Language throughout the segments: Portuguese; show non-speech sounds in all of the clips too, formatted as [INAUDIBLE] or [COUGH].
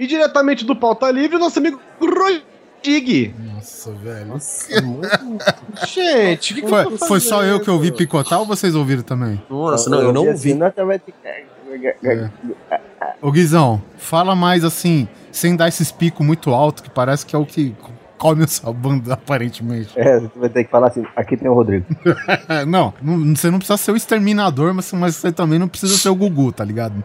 E diretamente do Pauta Livre, nosso amigo Rodig. Nossa, velho. Nossa, muito... [LAUGHS] Gente, que, que Foi, foi só eu que ouvi picotar ou vocês ouviram também? Nossa, não, eu não assim, ouvi. né? É. Ô Guizão, fala mais assim, sem dar esses picos muito altos, que parece que é o que come essa banda, [LAUGHS] aparentemente. É, você vai ter que falar assim, aqui tem o Rodrigo. [LAUGHS] não, não, você não precisa ser o exterminador, mas, mas você também não precisa ser o Gugu, tá ligado?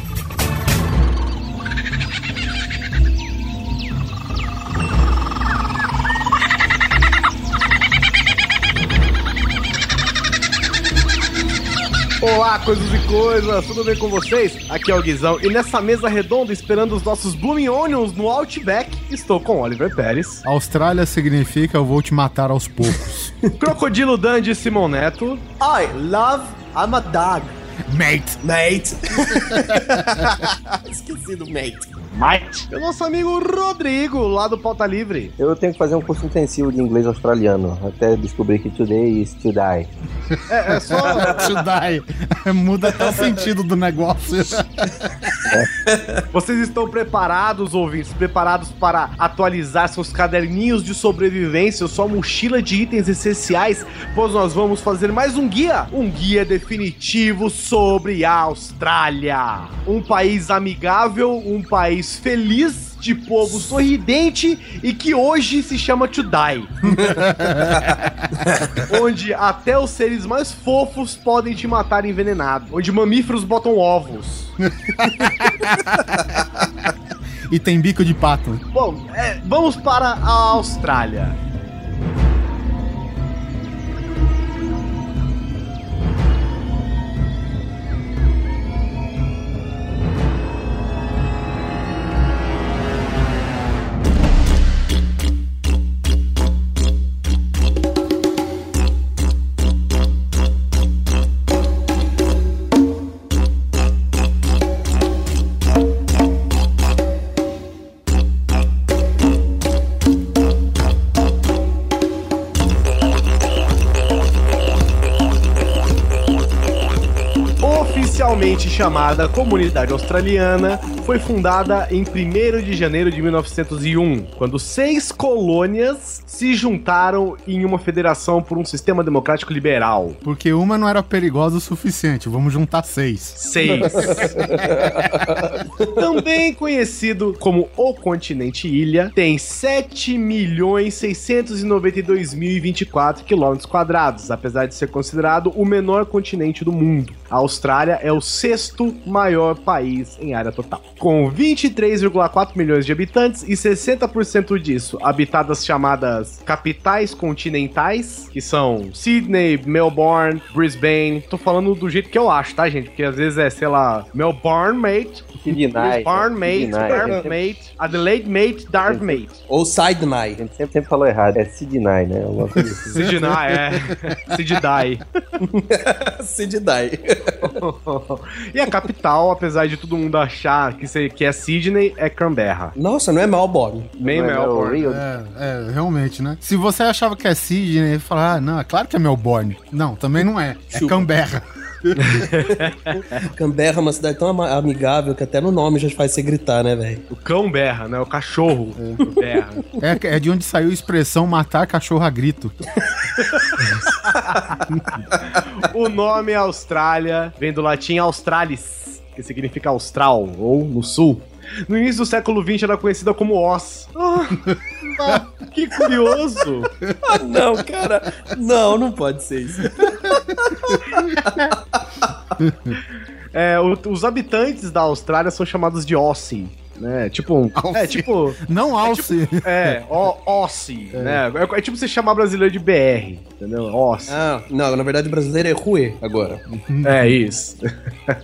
Olá, coisas e coisas, tudo bem com vocês? Aqui é o Guizão e nessa mesa redonda, esperando os nossos Blooming Onions no Outback, estou com Oliver Pérez, Austrália significa eu vou te matar aos poucos. [LAUGHS] Crocodilo Dandy Simon Neto, I love, I'm a dog. Mate! Mate. [LAUGHS] Esqueci do mate. E o nosso amigo Rodrigo, lá do Pauta Livre. Eu tenho que fazer um curso intensivo de inglês australiano, até descobrir que today is to die. É, é só. [LAUGHS] To die. Muda até o sentido do negócio. Vocês estão preparados, ouvintes? Preparados para atualizar seus caderninhos de sobrevivência, sua mochila de itens essenciais? Pois nós vamos fazer mais um guia, um guia definitivo sobre a Austrália. Um país amigável, um país feliz. De povo sorridente e que hoje se chama Tudai. [LAUGHS] onde até os seres mais fofos podem te matar envenenado. Onde mamíferos botam ovos. [LAUGHS] E tem bico de pato. Bom, é, vamos para a Austrália. Chamada Comunidade Australiana, foi fundada em 1 de janeiro de 1901, quando seis colônias se juntaram em uma federação por um sistema democrático liberal. Porque uma não era perigosa o suficiente. Vamos juntar seis. Seis. [LAUGHS] Também conhecido como o continente ilha, tem 7.692.024 quilômetros quadrados, apesar de ser considerado o menor continente do mundo. A Austrália é o sexto maior país em área total, com 23,4 milhões de habitantes e 60% disso habitadas chamadas capitais continentais, que são Sydney, Melbourne, Brisbane. Tô falando do jeito que eu acho, tá, gente? Porque às vezes é, sei lá, Melbourne, mate, Sydney. Brisbane, mate, Sydney. Darth, mate, Adelaide, mate, Darth, mate. Ou Side A gente sempre, sempre falou errado, é Sydney, né? Sydney, é. [LAUGHS] Sydney. [LAUGHS] [LAUGHS] Sydney. E a capital, apesar de todo mundo achar que, se- que é Sydney, é Canberra. Nossa, não é Melbourne. Bem Não é Melbourne. É, é, realmente, né? Se você achava que é Sydney, falar, ah, não, é claro que é Melbourne. Não, também não é. É Chupa. Canberra. [LAUGHS] Canberra é uma cidade tão amigável que até no nome já faz você gritar, né, velho? O cão berra, né? O cachorro berra. É, é de onde saiu a expressão matar cachorro a grito. [LAUGHS] O nome Austrália vem do latim australis, que significa austral, ou no sul. No início do século XX era conhecida como Oz. Ah, [LAUGHS] que curioso! Ah, não, cara. Não, não pode ser isso. É, o- os habitantes da Austrália são chamados de Aussie. Né? Tipo, um- é tipo, Não alce. é, ó, Aussie, né? É, é tipo você chamar brasileiro de BR, entendeu? Aussie. Ah, não, na verdade o brasileiro é Rue agora. É isso.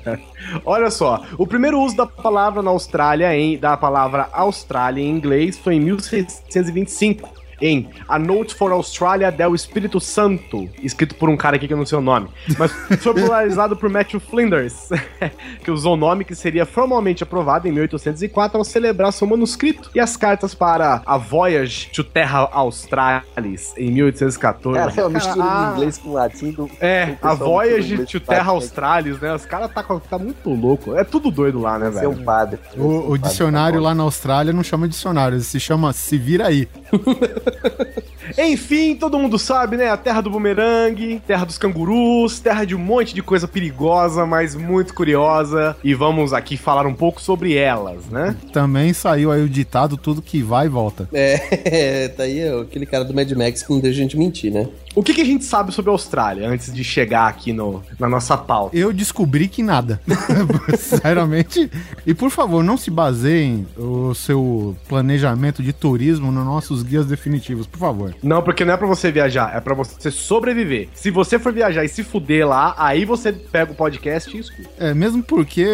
[LAUGHS] Olha só, o primeiro uso da palavra na Austrália, em, da palavra Austrália em inglês, foi em 1625. Em A Note for Australia del Espírito Santo, escrito por um cara aqui que eu não sei o nome, mas foi popularizado por Matthew Flinders, [LAUGHS] que usou o nome que seria formalmente aprovado em 1804 ao celebrar seu manuscrito e as cartas para a Voyage to Terra Australis em 1814. Cara, é uma mistura ah, de inglês com latim. Do, É, a Voyage to Terra latim, Australis, né? Os caras tá, com- tá muito louco. É tudo doido lá, né, um velho? padre. O, o dicionário lá na Austrália não chama dicionário, se chama Se Vira Aí. [LAUGHS] [LAUGHS] Enfim, todo mundo sabe, né? A terra do bumerangue, terra dos cangurus, terra de um monte de coisa perigosa, mas muito curiosa. E vamos aqui falar um pouco sobre elas, né? Também saiu aí o ditado, tudo que vai e volta. É, [LAUGHS] tá aí ó, aquele cara do Mad Max que não deixa a gente mentir, né? O que, que a gente sabe sobre a Austrália antes de chegar aqui no, na nossa pauta? Eu descobri que nada. [LAUGHS] Sinceramente. E por favor, não se baseiem o seu planejamento de turismo nos nossos guias definitivos, por favor. Não, porque não é pra você viajar, é pra você sobreviver. Se você for viajar e se fuder lá, aí você pega o podcast e escuta. É, mesmo porque,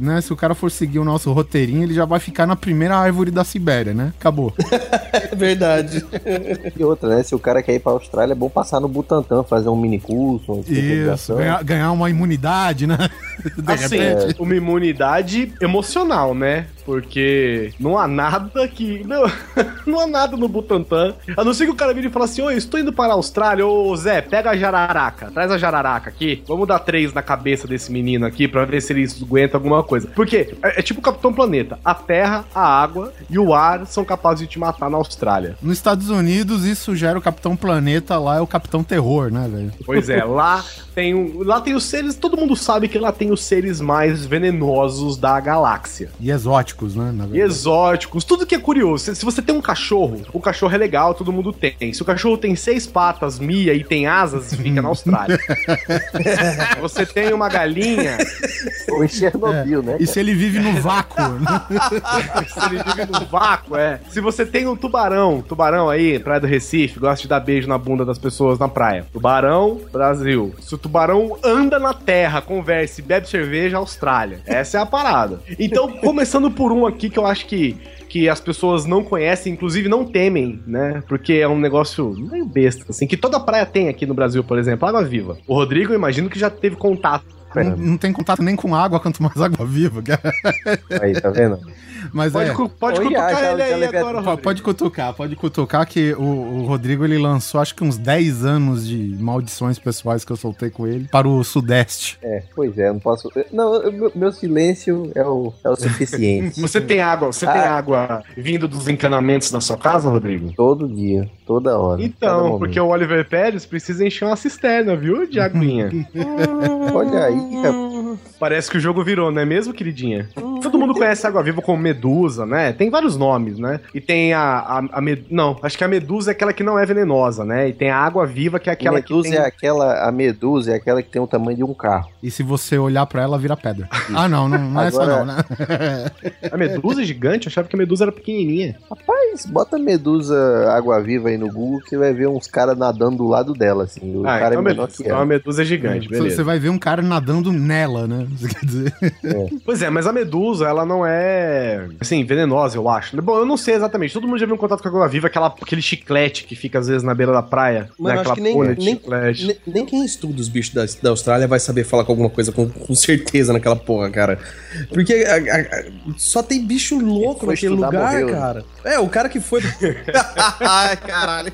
né, se o cara for seguir o nosso roteirinho, ele já vai ficar na primeira árvore da Sibéria, né? Acabou. [LAUGHS] É verdade. E outra, né? Se o cara quer ir pra Austrália, é bom passar no Butantan, fazer um mini curso, uma Isso, ganhar, ganhar uma imunidade, né? [LAUGHS] De Assim, repente. uma imunidade emocional, né? Porque não há nada que. Não, [LAUGHS] não há nada no Butantan. A não ser que o cara vire e fale assim: Oi, estou indo para a Austrália. Ô Zé, pega a jararaca. Traz a jararaca aqui. Vamos dar três na cabeça desse menino aqui pra ver se ele aguenta alguma coisa. Porque é, é tipo o Capitão Planeta: a terra, a água e o ar são capazes de te matar na Austrália. Nos Estados Unidos, isso gera o Capitão Planeta, lá é o Capitão Terror, né, velho? Pois é, lá tem, um- lá tem os seres. Todo mundo sabe que lá tem os seres mais venenosos da galáxia. E exóticos, né? Na E exóticos, tudo que é curioso. Se, se você tem um cachorro, o cachorro é legal, todo mundo tem. Se o cachorro tem seis patas, mia e tem asas, fica na [LAUGHS] Austrália. Se [LAUGHS] você tem uma galinha, Ou em Chernobyl, né? E se ele vive no vácuo, né? [LAUGHS] se ele vive no vácuo, é. Se você tem um tubarão, tubarão aí, Praia do Recife, gosta de dar beijo na bunda das pessoas na praia. Tubarão, Brasil. Se o tubarão anda na terra, conversa e bebe cerveja, Austrália. Essa é a parada. Então, começando por um aqui que eu acho que que as pessoas não conhecem, inclusive não temem, né? Porque é um negócio meio besta, assim, que toda praia tem aqui no Brasil, por exemplo, água viva. O Rodrigo, imagino que já teve contato. Não, não tem contato nem com água, quanto mais água viva. Aí, tá vendo? Mas Pode, é. cu- pode Oi, cutucar já- ele já aí agora, Pode, Rodrigo. pode cutucar, pode cutucar que o, o Rodrigo ele lançou acho que uns 10 anos de maldições pessoais que eu soltei com ele para o Sudeste. É, pois é, não posso. Não, eu- meu, meu silêncio é o, é o suficiente. [LAUGHS] Você tem água, você tem Ah. água vindo dos encanamentos da sua casa, Rodrigo? Todo dia, toda hora. Então, porque o Oliver Pérez precisa encher uma cisterna, viu, de aguinha? [LAUGHS] Olha aí, rapaz. Parece que o jogo virou, não é mesmo, queridinha? Todo mundo conhece água viva como medusa, né? Tem vários nomes, né? E tem a, a, a med- Não, acho que a medusa é aquela que não é venenosa, né? E tem a água viva, que é aquela medusa que tem... é aquela. A medusa é aquela que tem o tamanho de um carro. E se você olhar para ela, vira pedra. Ah, não, não, não é essa não, né? A medusa é gigante? Eu achava que a medusa era pequenininha. Rapaz, bota medusa água viva aí no Google que você vai ver uns caras nadando do lado dela, assim. O Ah, cara então é menor beleza. que Então a ela. medusa é gigante, Você beleza. vai ver um cara nadando nela, né? Você quer dizer? [LAUGHS] Pois é, mas a medusa, ela não é, assim, venenosa, eu acho. Bom, eu não sei exatamente. Todo mundo já viu um contato com a água viva, aquela, aquele chiclete que fica às vezes na beira da praia. Mano, né? acho Aquela que nem- nem- chiclete. Nem, nem quem estuda os bichos da, da Austrália vai saber falar com alguma coisa com, com certeza naquela porra, cara. Porque a- a- a- só tem bicho louco naquele estudar, lugar, morreu, né? cara. É, o cara que foi. [LAUGHS] Ai, caralho.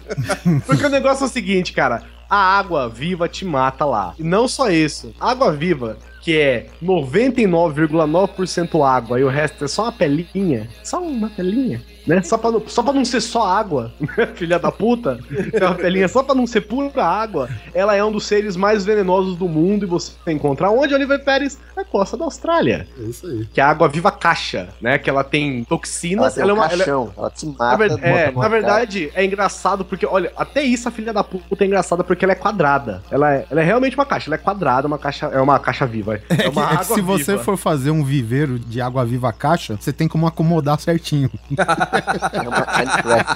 Porque o negócio é o seguinte, cara. A água viva te mata lá. E não só isso. A água viva, que é 99,9% água e o resto é só uma pelinha. Só uma pelinha. Né? Só, pra, não- só pra não ser só água, [LAUGHS] filha da puta, é uma pelinha só pra não ser pura água, ela é um dos seres mais venenosos do mundo e você encontra onde, Oliver Pérez? Na costa da Austrália. É isso aí. Que é a água viva caixa, né? Que ela tem Ela toxinas, tem ela é um uma. ela é- caixão, ela te na, mata. ver- bota é, na verdade, é engraçado porque, olha, até isso a filha da puta é engraçada porque ela é quadrada. Ela é, ela é realmente uma caixa, ela é quadrada, uma caixa, é uma caixa viva. [LAUGHS] É, É que, uma é que água se você viva. for fazer um viveiro de água viva caixa, você tem como acomodar certinho. [LAUGHS] cara. É Minecraft.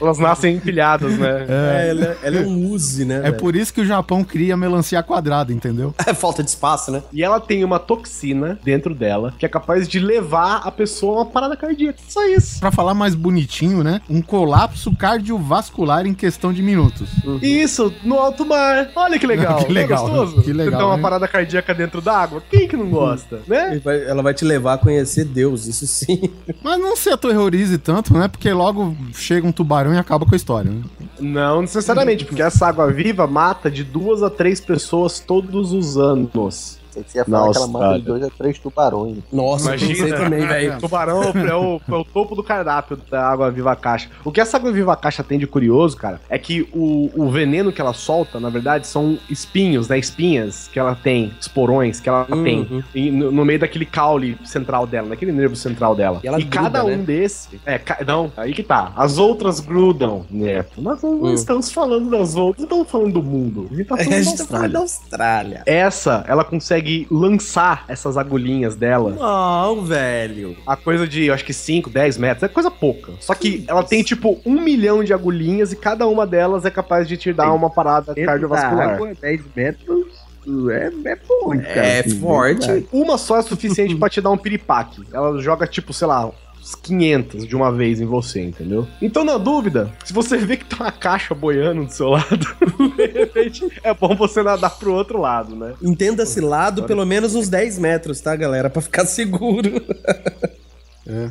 Elas nascem empilhadas, né? [LAUGHS] É, ela, é- ela é um use, né? É velho? por isso que o Japão cria melancia quadrada, entendeu? É falta de espaço, né? E ela tem uma toxina dentro dela que é capaz de levar a pessoa a uma parada cardíaca. Só isso. Pra falar mais bonitinho, né? Um colapso cardiovascular em questão de minutos. Isso, no alto mar. Olha que legal. [LAUGHS] Que legal, é gostoso? que legal, Você dá uma parada cardíaca dentro d'água. Quem que não gosta, né? Ela vai te levar a conhecer Deus, isso sim. Mas não se aterrorize tanto, né? Porque logo chega um tubarão e acaba com a história, né? Não necessariamente, porque essa água viva mata de duas a três pessoas todos os anos. Que você ia falar que ela Nossa, mata de cara. dois a três tubarões. Nossa, Imagina. também, velho. Tubarão é o, é o topo do cardápio da água viva caixa. O que essa água viva caixa tem de curioso, cara, é que o, o veneno que ela solta, na verdade, são espinhos, né? Espinhas que ela tem, esporões que ela Uhum. tem e no, no meio daquele caule central dela, naquele nervo central dela. E ela cada gruda, um né? desse. É, ca- não, aí que tá. As outras grudam, né? Nós não Hum. estamos falando das outras, não estamos falando do mundo. A gente tá falando [LAUGHS] É, da falando da Austrália. Austrália. Essa, ela consegue lançar essas agulhinhas dela Não, velho. a coisa de, eu acho que 5, 10 metros, é coisa pouca. Só que ela tem, tipo, um milhão de agulhinhas e cada uma delas é capaz de te dar uma parada cardiovascular. água, 10 metros é, é bom, cara. É assim, forte. Uma só é suficiente [LAUGHS] pra te dar um piripaque. Ela joga, tipo, sei lá, 500 de uma vez em você, entendeu? Então, na dúvida, se você vê que tá uma caixa boiando do seu lado, [LAUGHS] de repente, é bom você nadar pro outro lado, né? Entenda-se lado pelo menos uns 10 metros, tá, galera? Pra ficar seguro. [LAUGHS]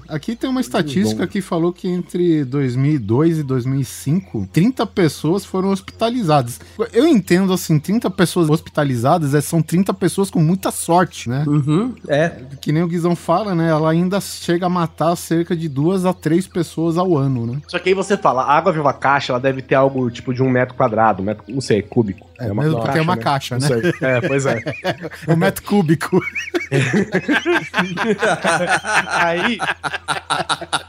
Aqui tem uma estatística que falou que entre 2002 e 2005, 30 pessoas foram hospitalizadas. Eu entendo assim, 30 pessoas hospitalizadas é, são 30 pessoas com muita sorte, né? Uhum. É. Que nem o Guizão fala, né? Ela ainda chega a matar cerca de duas a três pessoas ao ano, né? Só que aí você fala, a água viva caixa, ela deve ter algo, tipo, de um metro quadrado, um metro, não sei, cúbico. É, mesmo porque é uma caixa, né? Não sei. É, pois é. [LAUGHS] Um metro cúbico. [LAUGHS] Aí. [LAUGHS]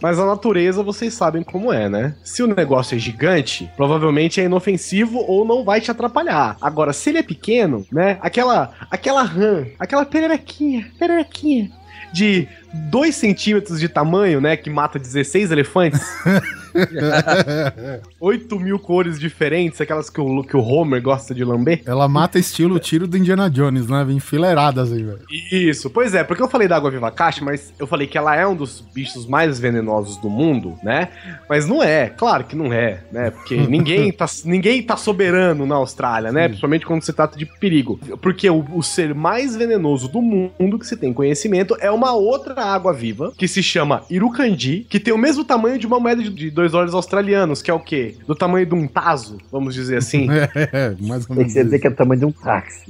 Mas a natureza vocês sabem como é, né? Se o negócio é gigante, provavelmente é inofensivo ou não vai te atrapalhar. Agora, se ele é pequeno, né? Aquela, aquela rã, aquela pererequinha, pererequinha de 2 centímetros de tamanho, né? Que mata 16 elefantes. [LAUGHS] 8 mil cores diferentes, aquelas que o, que o Homer gosta de lamber. Ela mata estilo tiro do Indiana Jones, né? Enfileiradas aí, velho. Isso, pois é, porque eu falei da água viva caixa, mas eu falei que ela é um dos bichos mais venenosos do mundo, né? Mas não é, claro que não é, né? Porque [LAUGHS] ninguém tá, ninguém tá soberano na Austrália, né? Principalmente quando se trata de perigo. Porque o, o ser mais venenoso do mundo que se tem conhecimento é uma outra água viva que se chama Irucandi, que tem o mesmo tamanho de uma moeda de, de dois dólares australianos, que é o quê? Do tamanho de um taso, vamos dizer assim. [LAUGHS] É, mais ou Tem menos. que dizer isso. que é do tamanho de um táxi.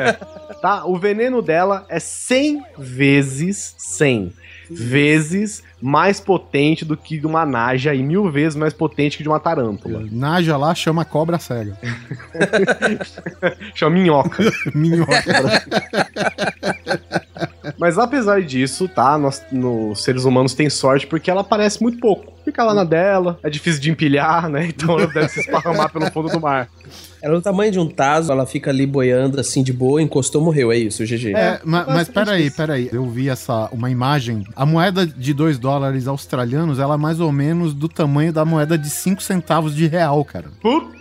[LAUGHS] tá? O veneno dela é 100 vezes 100 vezes mais potente do que de uma naja e mil vezes mais potente que de uma tarântula. Naja lá chama cobra cega. [LAUGHS] Chama minhoca. Minhoca. Mas apesar disso, tá? Nós, nos seres humanos tem sorte porque ela aparece muito pouco. Fica lá na dela, é difícil de empilhar, né? [LAUGHS] Então ela deve se esparramar pelo fundo do mar. Ela é do tamanho de um taso, ela fica ali boiando assim de boa, encostou, morreu. É isso, GG. É, ma- mas basicamente peraí, peraí. Eu vi essa, uma imagem. A moeda de 2 dólares australianos, ela é mais ou menos do tamanho da moeda de 5 centavos de real, cara. Puta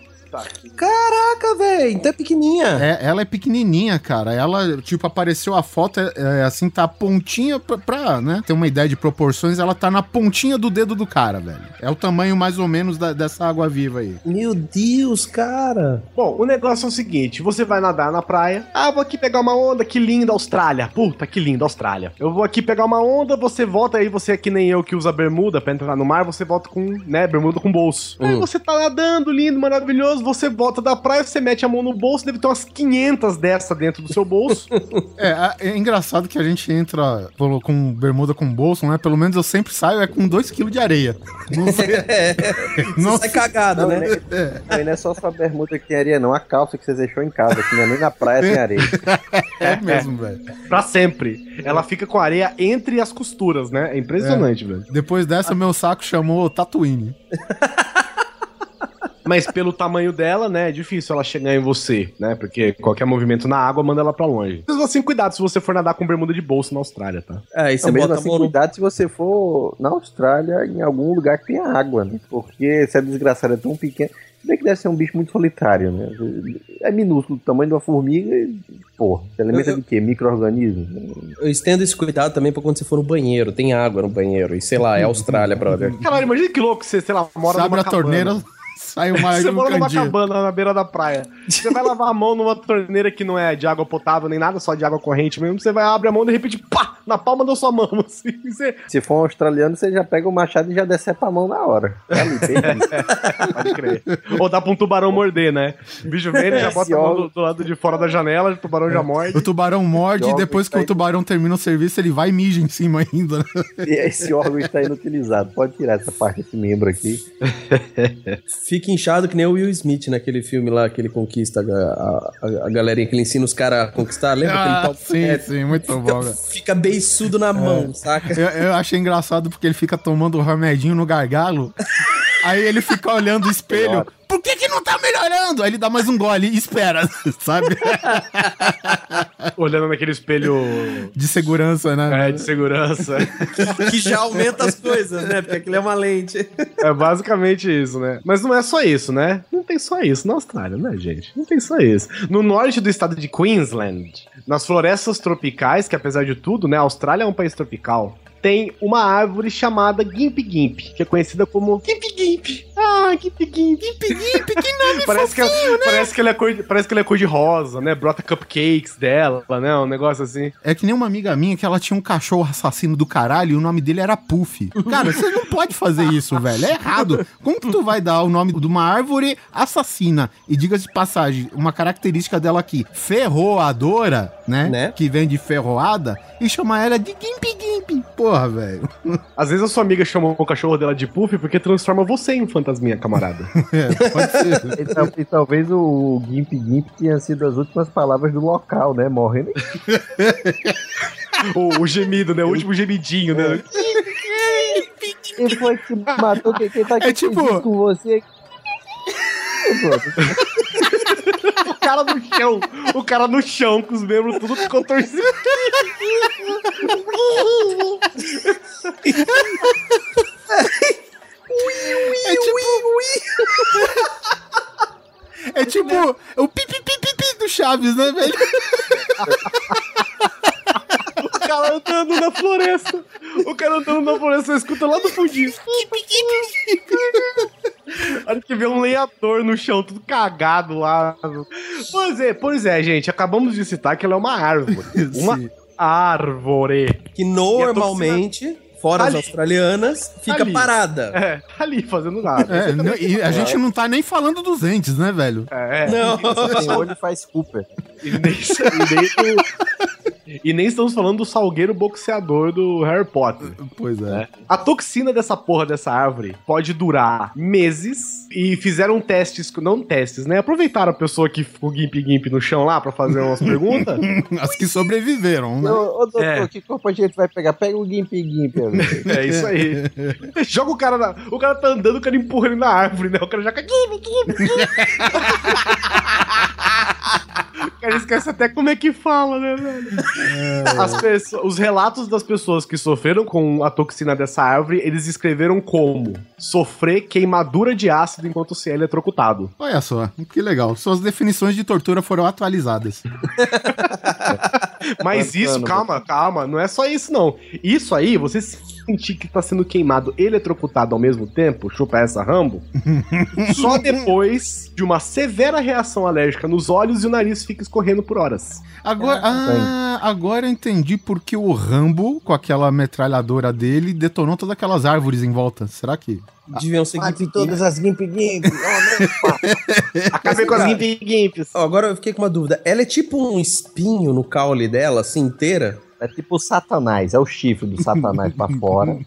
que Caraca, velho, então é pequenininha. É, ela é pequenininha, cara. Ela, tipo, apareceu a foto, é, é, assim, tá a pontinha pra, pra, né, ter uma ideia de proporções, ela tá na pontinha do dedo do cara, velho. É o tamanho mais ou menos da- dessa água viva aí. Meu Deus, cara. Bom, o negócio é o seguinte: você vai nadar na praia. Ah, vou aqui pegar uma onda, que linda Austrália. Puta, que linda Austrália. Eu vou aqui pegar uma onda, você volta aí, você é que nem eu que usa bermuda pra entrar no mar, você volta com, né, bermuda com bolso. Aí Hum. você tá nadando, lindo, maravilhoso, você volta da praia, você mete a mão no bolso, deve ter umas 500 dessa dentro do seu bolso. [LAUGHS] É, a- é engraçado que a gente entra pô, com bermuda com bolso, né? Pelo menos eu sempre saio é com 2kg de areia. Não sei. [LAUGHS] Não Você sai cagado, Não, né? né? Não, não é só sua bermuda que tem areia, não. A calça que você deixou em casa, que não é nem na praia tem areia. [LAUGHS] é mesmo, velho. pra sempre. Ela fica com areia entre as costuras, né? É impressionante, velho. Depois dessa, meu saco chamou Tatooine. Mas pelo tamanho dela, né, é difícil ela chegar em você, né? Porque qualquer movimento na água manda ela pra longe. Mesmo assim, cuidado se você for nadar com bermuda de bolso na Austrália, tá? É, e Não, você mesmo bota assim, mão no... cuidado se você for na Austrália, em algum lugar que tenha água, né? Porque se a desgraçada é tão pequena. Se bem que deve ser um bicho muito solitário, né? É minúsculo, do tamanho de uma formiga e, pô, se alimenta Eu- de quê? Micro-organismos? Eu estendo esse cuidado também pra quando você for no banheiro. Tem água no banheiro. E sei lá, é Austrália, brother. Caralho, imagina que louco você, sei lá, mora abre numa a torneira, cabana. sai uma Você mora numa cabana na beira da praia. Você vai lavar a mão numa torneira que não é de água potável nem nada, só de água corrente mesmo. Você vai abrir a mão e de repente, pá, na palma da sua mão. [LAUGHS] Assim, você Se for um australiano, você já pega o machado e já decepa a mão na hora. Tá ali, perdido. [LAUGHS] pode crer. Ou dá pra um tubarão morder, né? O bicho vem, ele já bota a mão do, do lado de fora da janela, o tubarão já morde. O tubarão morde e depois que o tubarão termina o serviço, ele vai e mija em cima ainda. né? E esse órgão está inutilizado. Pode tirar essa parte, esse membro aqui. Fica inchado que nem o Will Smith naquele filme lá que ele conquista a, a, a galerinha, que ele ensina os caras a conquistar. Lembra que ele Ah, toca- sim, é, sim, muito bom, fica, velho. Beiçudo na mão, saca? Eu, eu achei engraçado porque ele fica tomando o remedinho no gargalo. [LAUGHS] Aí ele fica olhando o espelho. Por que, que não tá melhorando? Aí ele dá mais um gole e espera, [LAUGHS] sabe? Olhando naquele espelho De segurança, né? é, de segurança. [LAUGHS] que já aumenta as coisas, né? Porque aquilo é uma lente. É basicamente isso, né? Mas não é só isso, né? Não tem só isso na Austrália, né, gente? Não tem só isso. No norte do estado de Queensland, nas florestas tropicais, que apesar de tudo, né, a Austrália é um país tropical, tem uma árvore chamada Gimp Gimp, que é conhecida como Gimp Gimp. Ah, Gimp Gimp. Gimp Gimp, que nome [LAUGHS] parece que, ela- parece que ela é cor, de- parece que ela é cor de rosa, né? Brota cupcakes dela, né? Um negócio assim. É que nem uma amiga minha que ela tinha um cachorro assassino do caralho e o nome dele era Puff. Cara, você não pode fazer isso, velho. É errado. Como que tu vai dar o nome de uma árvore assassina? E diga-se de passagem, uma característica dela aqui, ferroadora, né? Né? Que vem de ferroada, e chamar ela de Gimp Gimp. Porra, velho. [LAUGHS] Às vezes a sua amiga chama o cachorro dela de Puff porque transforma você em um fantasminha, camarada. [LAUGHS] É, pode ser. E, tal- e talvez o Gimp Gimp tenha sido as últimas palavras do local, né? Morrendo. o, o gemido, né? O último gemidinho, né? Quem foi que matou? Quem, quem tá aqui É tipo- com você? [LAUGHS] O cara no chão. O cara no chão, com os membros tudo contorcidos. É tipo. É tipo o pipi pipi pi do Chaves, né, velho? O cara andando na floresta. O cara andando na floresta, você escuta lá do fundinho. A hora que vê um lenhador no chão, tudo cagado lá. Pois é, pois é, gente. Acabamos de citar que ela é uma árvore. [LAUGHS] Uma árvore. Que normalmente, fora as Ali. australianas, fica Ali. parada. É, tá ali fazendo nada. É, não- e a gente não tá nem falando dos entes, né, velho? É, Não. Tem olho e faz Cooper. E nem, e nem do- e nem estamos falando do salgueiro boxeador do Harry Potter. Pois é. A toxina dessa porra dessa árvore pode durar meses e fizeram testes, não testes, né? Aproveitaram a pessoa que ficou gimp gimp no chão lá pra fazer umas perguntas. [LAUGHS] As que sobreviveram, né? Ô, ô, doutor, É. que corpo a gente vai pegar? Pega o Gimp Gimp. amigo. [LAUGHS] É isso aí. [LAUGHS] Joga o cara na. O cara tá andando, o cara empurra ele na árvore, né? O cara já cai. [LAUGHS] O cara esquece até como é que fala, né, velho? As pessoas, os relatos das pessoas que sofreram com a toxina dessa árvore, eles escreveram como sofrer queimadura de ácido enquanto se é eletrocutado. Olha só, que legal. Suas definições de tortura foram atualizadas. Mas isso, calma, calma, não é só isso não. Isso aí, você sentir que tá sendo queimado e eletrocutado ao mesmo tempo, chupa essa Rambo, [LAUGHS] só depois de uma severa reação alérgica nos olhos e o nariz fica escorrendo por horas. Agora, ah, agora eu entendi porque o Rambo, com aquela metralhadora dele, detonou todas aquelas árvores em volta. Será que. Deviam ser Mate Gimp todas as Gimp Gimp. [LAUGHS] Acabei com as Gimp Gimps. Ó, Agora eu fiquei com uma dúvida. Ela é tipo um espinho no caule dela, assim, inteira? É tipo o satanás, é o chifre do satanás pra fora. [LAUGHS]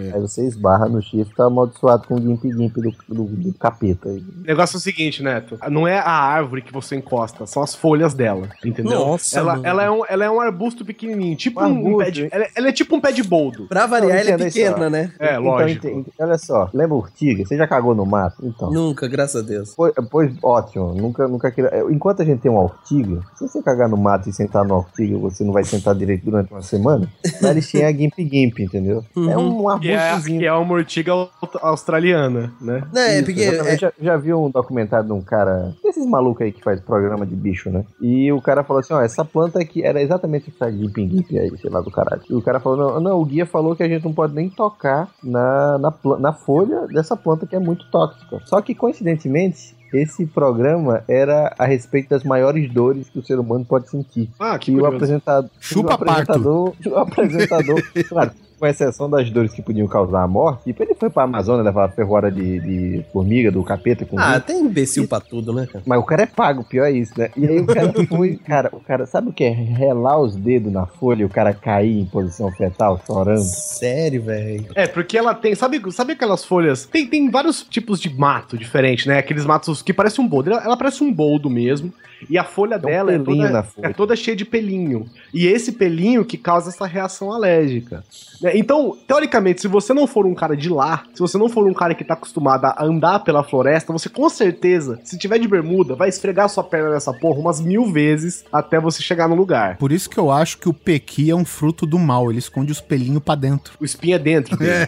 É. Aí você esbarra no chifre, tá amaldiçoado com o Gimp Gimp do, do, do capeta. O negócio é o seguinte, Neto. Não é a árvore que você encosta, são as folhas dela. Entendeu? Nossa, ela, ela, é um, ela é um arbusto pequenininho, tipo Um um, um arbusto, pé de, ela, ela é tipo um pé de boldo. Pra variar, Não, ela é pequena, né? É, Então, lógico. ente- olha só, lembra urtiga? Você já cagou no mato? Então. Nunca, graças a Deus. Pois, pois, ótimo, nunca, nunca queira. é, Enquanto a gente tem uma ortiga, se você cagar no mato e sentar na ortiga, você não vai sentar direito durante uma semana, na listinha é a Gimp Gimp, entendeu? É um Que é, arbustozinho. que é uma ortiga au- australiana, né? É, Isso, porque. é- já, já vi um documentário de um cara, desses malucos aí que faz programa de bicho, né? E o cara falou assim: ó, essa planta aqui era exatamente essa Gimp Gimp aí, sei lá do caralho. E o cara falou: não, não, o guia falou que a gente não pode nem tocar na, na, na folha dessa planta que é muito tóxica. Só que coincidentemente. Esse programa era a respeito das maiores dores que o ser humano pode sentir. Ah, que E o apresentador. Chupa [LAUGHS] o apresentador, o [LAUGHS] apresentador, claro, com exceção das dores que podiam causar a morte, tipo, ele foi pra Amazônia levar ferroada de, de formiga, do capeta com Ah, tem imbecil pra tudo, né, cara? mas o cara é pago, pior é isso, né? E aí o cara [LAUGHS] foi, cara, o cara, sabe o que é relar os dedos na folha e o cara cair em posição fetal, chorando? Sério, velho. É, porque ela tem. Sabe, sabe aquelas folhas? Tem, tem vários tipos de mato diferentes, né? Aqueles matos que parecem um boldo. Ela, ela parece um boldo mesmo. E a folha um dela é toda, na folha. é toda cheia de pelinho. E esse pelinho que causa essa reação alérgica. né? Então, teoricamente, se você não for um cara de lá, se você não for um cara que tá acostumado a andar pela floresta, você com certeza, se tiver de bermuda, vai esfregar sua perna nessa porra umas mil vezes até você chegar no lugar. Por isso que eu acho que o pequi é um fruto do mal. Ele esconde os pelinhos pra dentro. O espinho é dentro dele.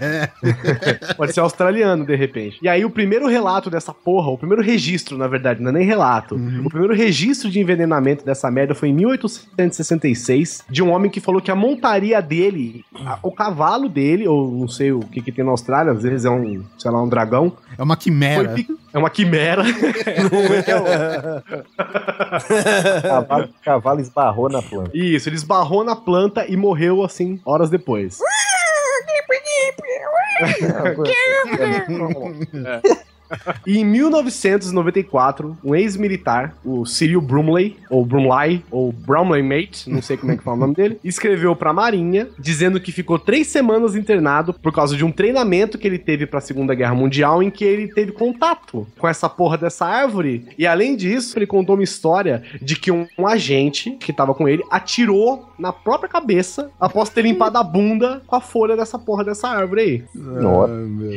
[LAUGHS] Pode ser australiano, de repente. E aí, o primeiro relato dessa porra, o primeiro registro, na verdade, não é nem relato. O primeiro registro de envenenamento dessa merda foi em 1866, de um homem que falou que a montaria dele, a- o cavalo dele, ou não sei o que, que tem na Austrália, às vezes é um, sei lá, um dragão, É uma foi quimera. pi- é uma quimera. [LAUGHS] Cavalo, cavalo esbarrou na planta. Isso, ele esbarrou na planta e morreu assim, horas depois. [LAUGHS] [LAUGHS] E em 1994, um ex-militar, o Cyril Brumley, ou Brumley, ou Brumley Mate, não sei como é que fala o nome dele, escreveu pra Marinha, dizendo que ficou três semanas internado por causa de um treinamento que ele teve pra Segunda Guerra Mundial, em que ele teve contato com essa porra dessa árvore. E além disso, ele contou uma história de que um, um agente que tava com ele atirou na própria cabeça após ter limpado a bunda com a folha dessa porra dessa árvore aí. Nossa.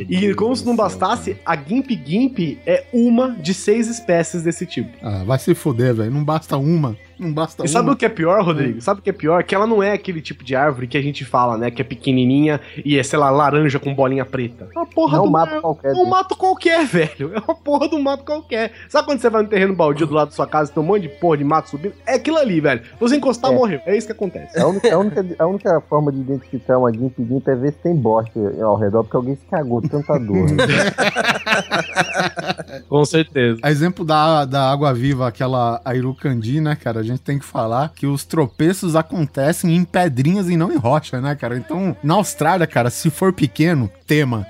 E como se não bastasse, a Gimp Gimp é uma de seis espécies desse tipo. Ah, vai se foder, velho. Não basta uma. Não basta E sabe uma. o que é pior, Rodrigo? Sabe o que é pior? Que ela não é aquele tipo de árvore que a gente fala, né? Que é pequenininha e é, sei lá, laranja com bolinha preta. É uma porra É um do mato qualquer. É um mato qualquer, [LAUGHS] velho. É uma porra do mato qualquer. Sabe quando você vai no terreno baldio do lado da sua casa e tem um monte de porra de mato subindo? É aquilo ali, velho. Você encostar, É. morreu. É isso que acontece. A única, a, única, a única forma de identificar uma Gimp é ver se tem bosta ao redor, porque alguém se cagou de tanta dor. né? [LAUGHS] Com certeza. A exemplo da, da água viva, aquela Airucandi, né, cara? Gente tem que falar que os tropeços acontecem em pedrinhas e não em rocha, né, cara? Então, na Austrália, cara, se for pequeno, tema.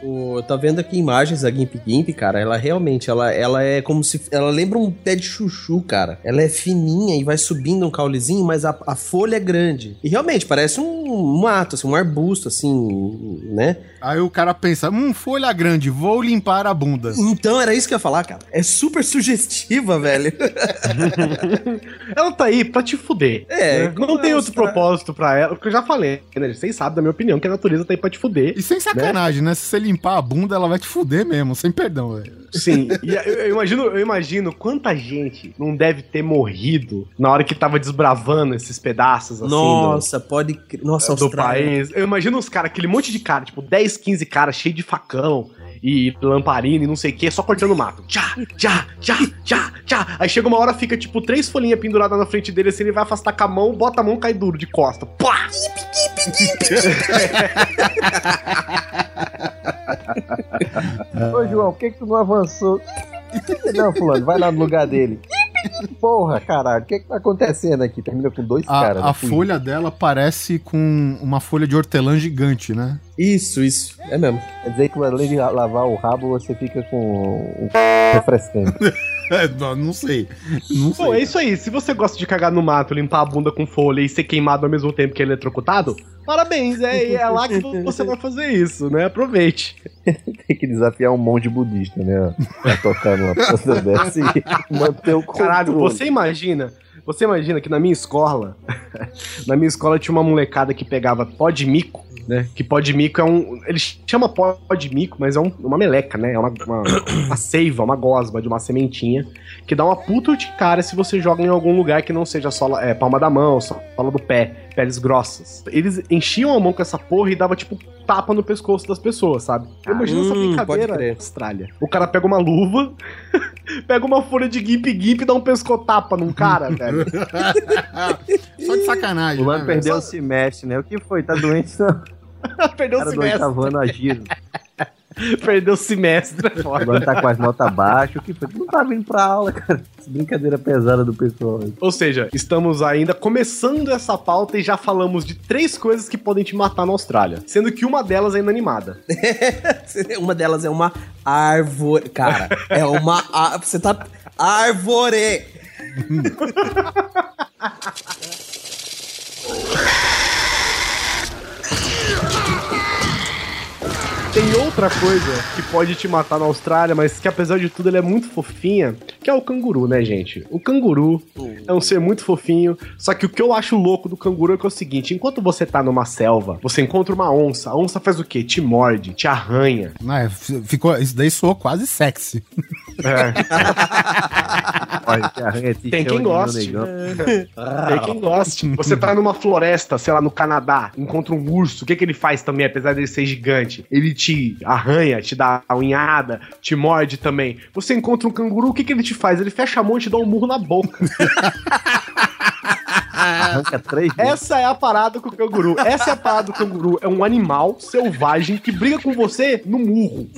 Tá vendo aqui imagens da Gimp Gimp, cara? Ela realmente, ela, ela é como se. Ela lembra um pé de chuchu, cara. Ela é fininha e vai subindo um caulezinho, mas a, a folha é grande. E realmente, parece um mato, assim, um arbusto, assim, né? Aí o cara pensa, hum, folha grande, vou limpar a bunda. Então era isso que eu ia falar, cara. É super sugestiva, velho. [LAUGHS] Ela tá aí pra te fuder. É, né? Não tem outro pra- propósito pra ela. Porque eu já falei, né? Vocês sabem da minha opinião que a natureza tá aí pra te fuder. E sem sacanagem, né? Se você limpar a bunda, ela vai te fuder mesmo, sem perdão, velho. Sim, e eu, eu imagino, eu imagino quanta gente não deve ter morrido na hora que tava desbravando esses pedaços assim do- Nossa, pode. crer. Nossa, do, Austrália. país. Eu imagino os caras, aquele monte de cara, tipo 10, 15 caras cheio de facão e lamparina e não sei o que, só cortando mato. Tchá, tchá, tchá, tchá, tchá. Aí chega uma hora, fica tipo três folhinhas penduradas na frente dele, assim, ele vai afastar com a mão, bota a mão, cai duro de costa. Pá! [LAUGHS] Ô, João, por que, que tu não avançou? Não, fulano, vai lá no lugar dele. Porra, caralho, o que que tá acontecendo aqui? Termina com dois caras. A, a né? Fui. folha dela parece com uma folha de hortelã gigante, né? Isso, isso. É mesmo. Quer dizer que além de lavar o rabo, você fica com um refrescante. [LAUGHS] É, não, não sei. Não sei. Bom, é isso aí. Se você gosta de cagar no mato, limpar a bunda com folha e ser queimado ao mesmo tempo que eletrocutado, parabéns. É, é lá que você vai fazer isso, né? Aproveite. [LAUGHS] Tem que desafiar um monte de budista, né? Pra tocar numa coisa [LAUGHS] dessa e manter o controle. Caralho, você imagina. Você imagina que na minha escola, na minha escola tinha uma molecada que pegava pó de mico, né? Que pó de mico é um. Ele chama pó de mico, mas é um- uma meleca, né? É uma, uma, [COUGHS] uma seiva, uma gosma de uma sementinha que dá uma puta de cara se você joga em algum lugar que não seja sola, é, palma da mão, sola do pé, peles grossas. Eles enchiam a mão com essa porra e dava tipo tapa no pescoço das pessoas, sabe? Imagina essa hum, pode brincadeira Austrália. O cara pega uma luva, [LAUGHS] pega uma folha de guimpe-guimpe e dá um pescotapa num cara, [LAUGHS] velho. Só de sacanagem. O Lano né, perdeu o semestre, né? O que foi? Tá doente, não? [LAUGHS] [LAUGHS] Perdeu o cara do semestre. oitavo ano agindo. [LAUGHS] Perdeu o semestre. Lano tá com as notas baixas. O que foi? Não tá vindo pra aula, cara. Brincadeira pesada do pessoal. Ou seja, estamos ainda começando essa pauta e já falamos de três coisas que podem te matar na Austrália. Sendo que uma delas é inanimada. [LAUGHS] Uma delas é uma árvore. Cara, é uma. á- Você tá. Árvore! Tem outra coisa que pode te matar na Austrália, mas que apesar de tudo ele é muito fofinha, que é o canguru, né, gente? O canguru é um ser muito fofinho, só que o que eu acho louco do canguru é que é o seguinte, enquanto você tá numa selva, você encontra uma onça, a onça faz o quê? Te morde, te arranha. Não, é, f- ficou, isso daí soou quase sexy. Olha, que arranha te Tem quem goste. Tem quem goste. Você tá numa floresta, sei lá, no Canadá, encontra um urso, o que que ele faz também, apesar dele ser gigante? Ele te arranha, te dá a unhada, te morde também. Você encontra um canguru, o que que ele te faz? Ele fecha a mão e te dá um murro na boca. [LAUGHS] Arranca três. Essa é a parada com o canguru. Essa é a parada do canguru. É um animal selvagem que briga com você no murro.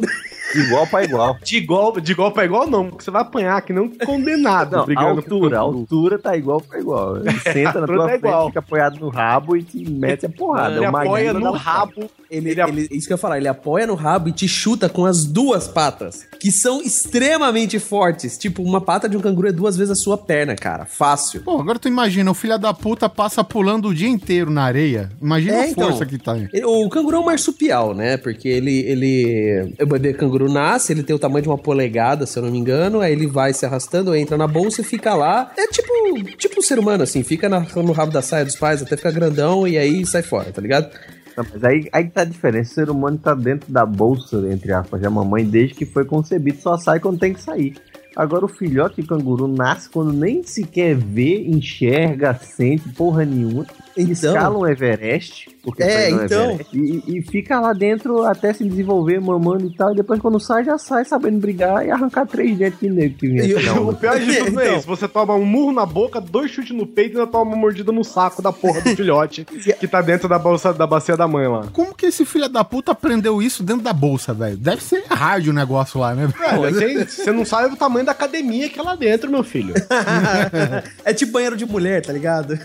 Igual pra igual. [LAUGHS] De igual, de igual pra igual, não, porque você vai apanhar que não condenado Não, brigando altura, a altura tá igual pra igual. [LAUGHS] Ele senta na altura tua tá frente, igual. fica apoiado no rabo e te mete a porrada. Ele É apoia no rabo. Ele, Ele ele- isso que eu ia falar, ele apoia no rabo e te chuta com as duas patas, que são extremamente fortes. Tipo, uma pata de um canguru é duas vezes a sua perna, cara. Fácil. Pô, agora tu imagina, o filho da puta passa pulando o dia inteiro na areia. Imagina É, a então. força que tá. Ele- O canguru é um marsupial, né? Porque ele, ele. O bebê canguru nasce, ele tem o tamanho de uma polegada, se eu não me engano. Aí ele vai se arrastando, entra na bolsa e fica lá. É tipo, tipo um ser humano, assim, fica na- no rabo da saia dos pais até ficar grandão e aí sai fora, tá ligado? Não, mas aí, aí tá a diferença. O ser humano tá dentro da bolsa, entre aspas, da mamãe desde que foi concebido, só sai quando tem que sair. Agora o filhote de canguru nasce quando nem sequer vê, enxerga, sente porra nenhuma. Então. Escala um Everest, porque É, no então. Everest, e, e fica lá dentro até se desenvolver, mamando e tal. E depois quando sai, já sai sabendo brigar e arrancar três dentes de negro que vinha. E O pior de tudo é [LAUGHS] Então. isso. Você toma um murro na boca, dois chutes no peito e ainda toma uma mordida no saco da porra do filhote [LAUGHS] que tá dentro da bolsa da bacia da mãe lá. Como que esse filho da puta aprendeu isso dentro da bolsa, velho? Deve ser hard o negócio lá, né? Velho, tem- você não sabe o tamanho da academia que é lá dentro, meu filho. [LAUGHS] é tipo banheiro de mulher, tá ligado?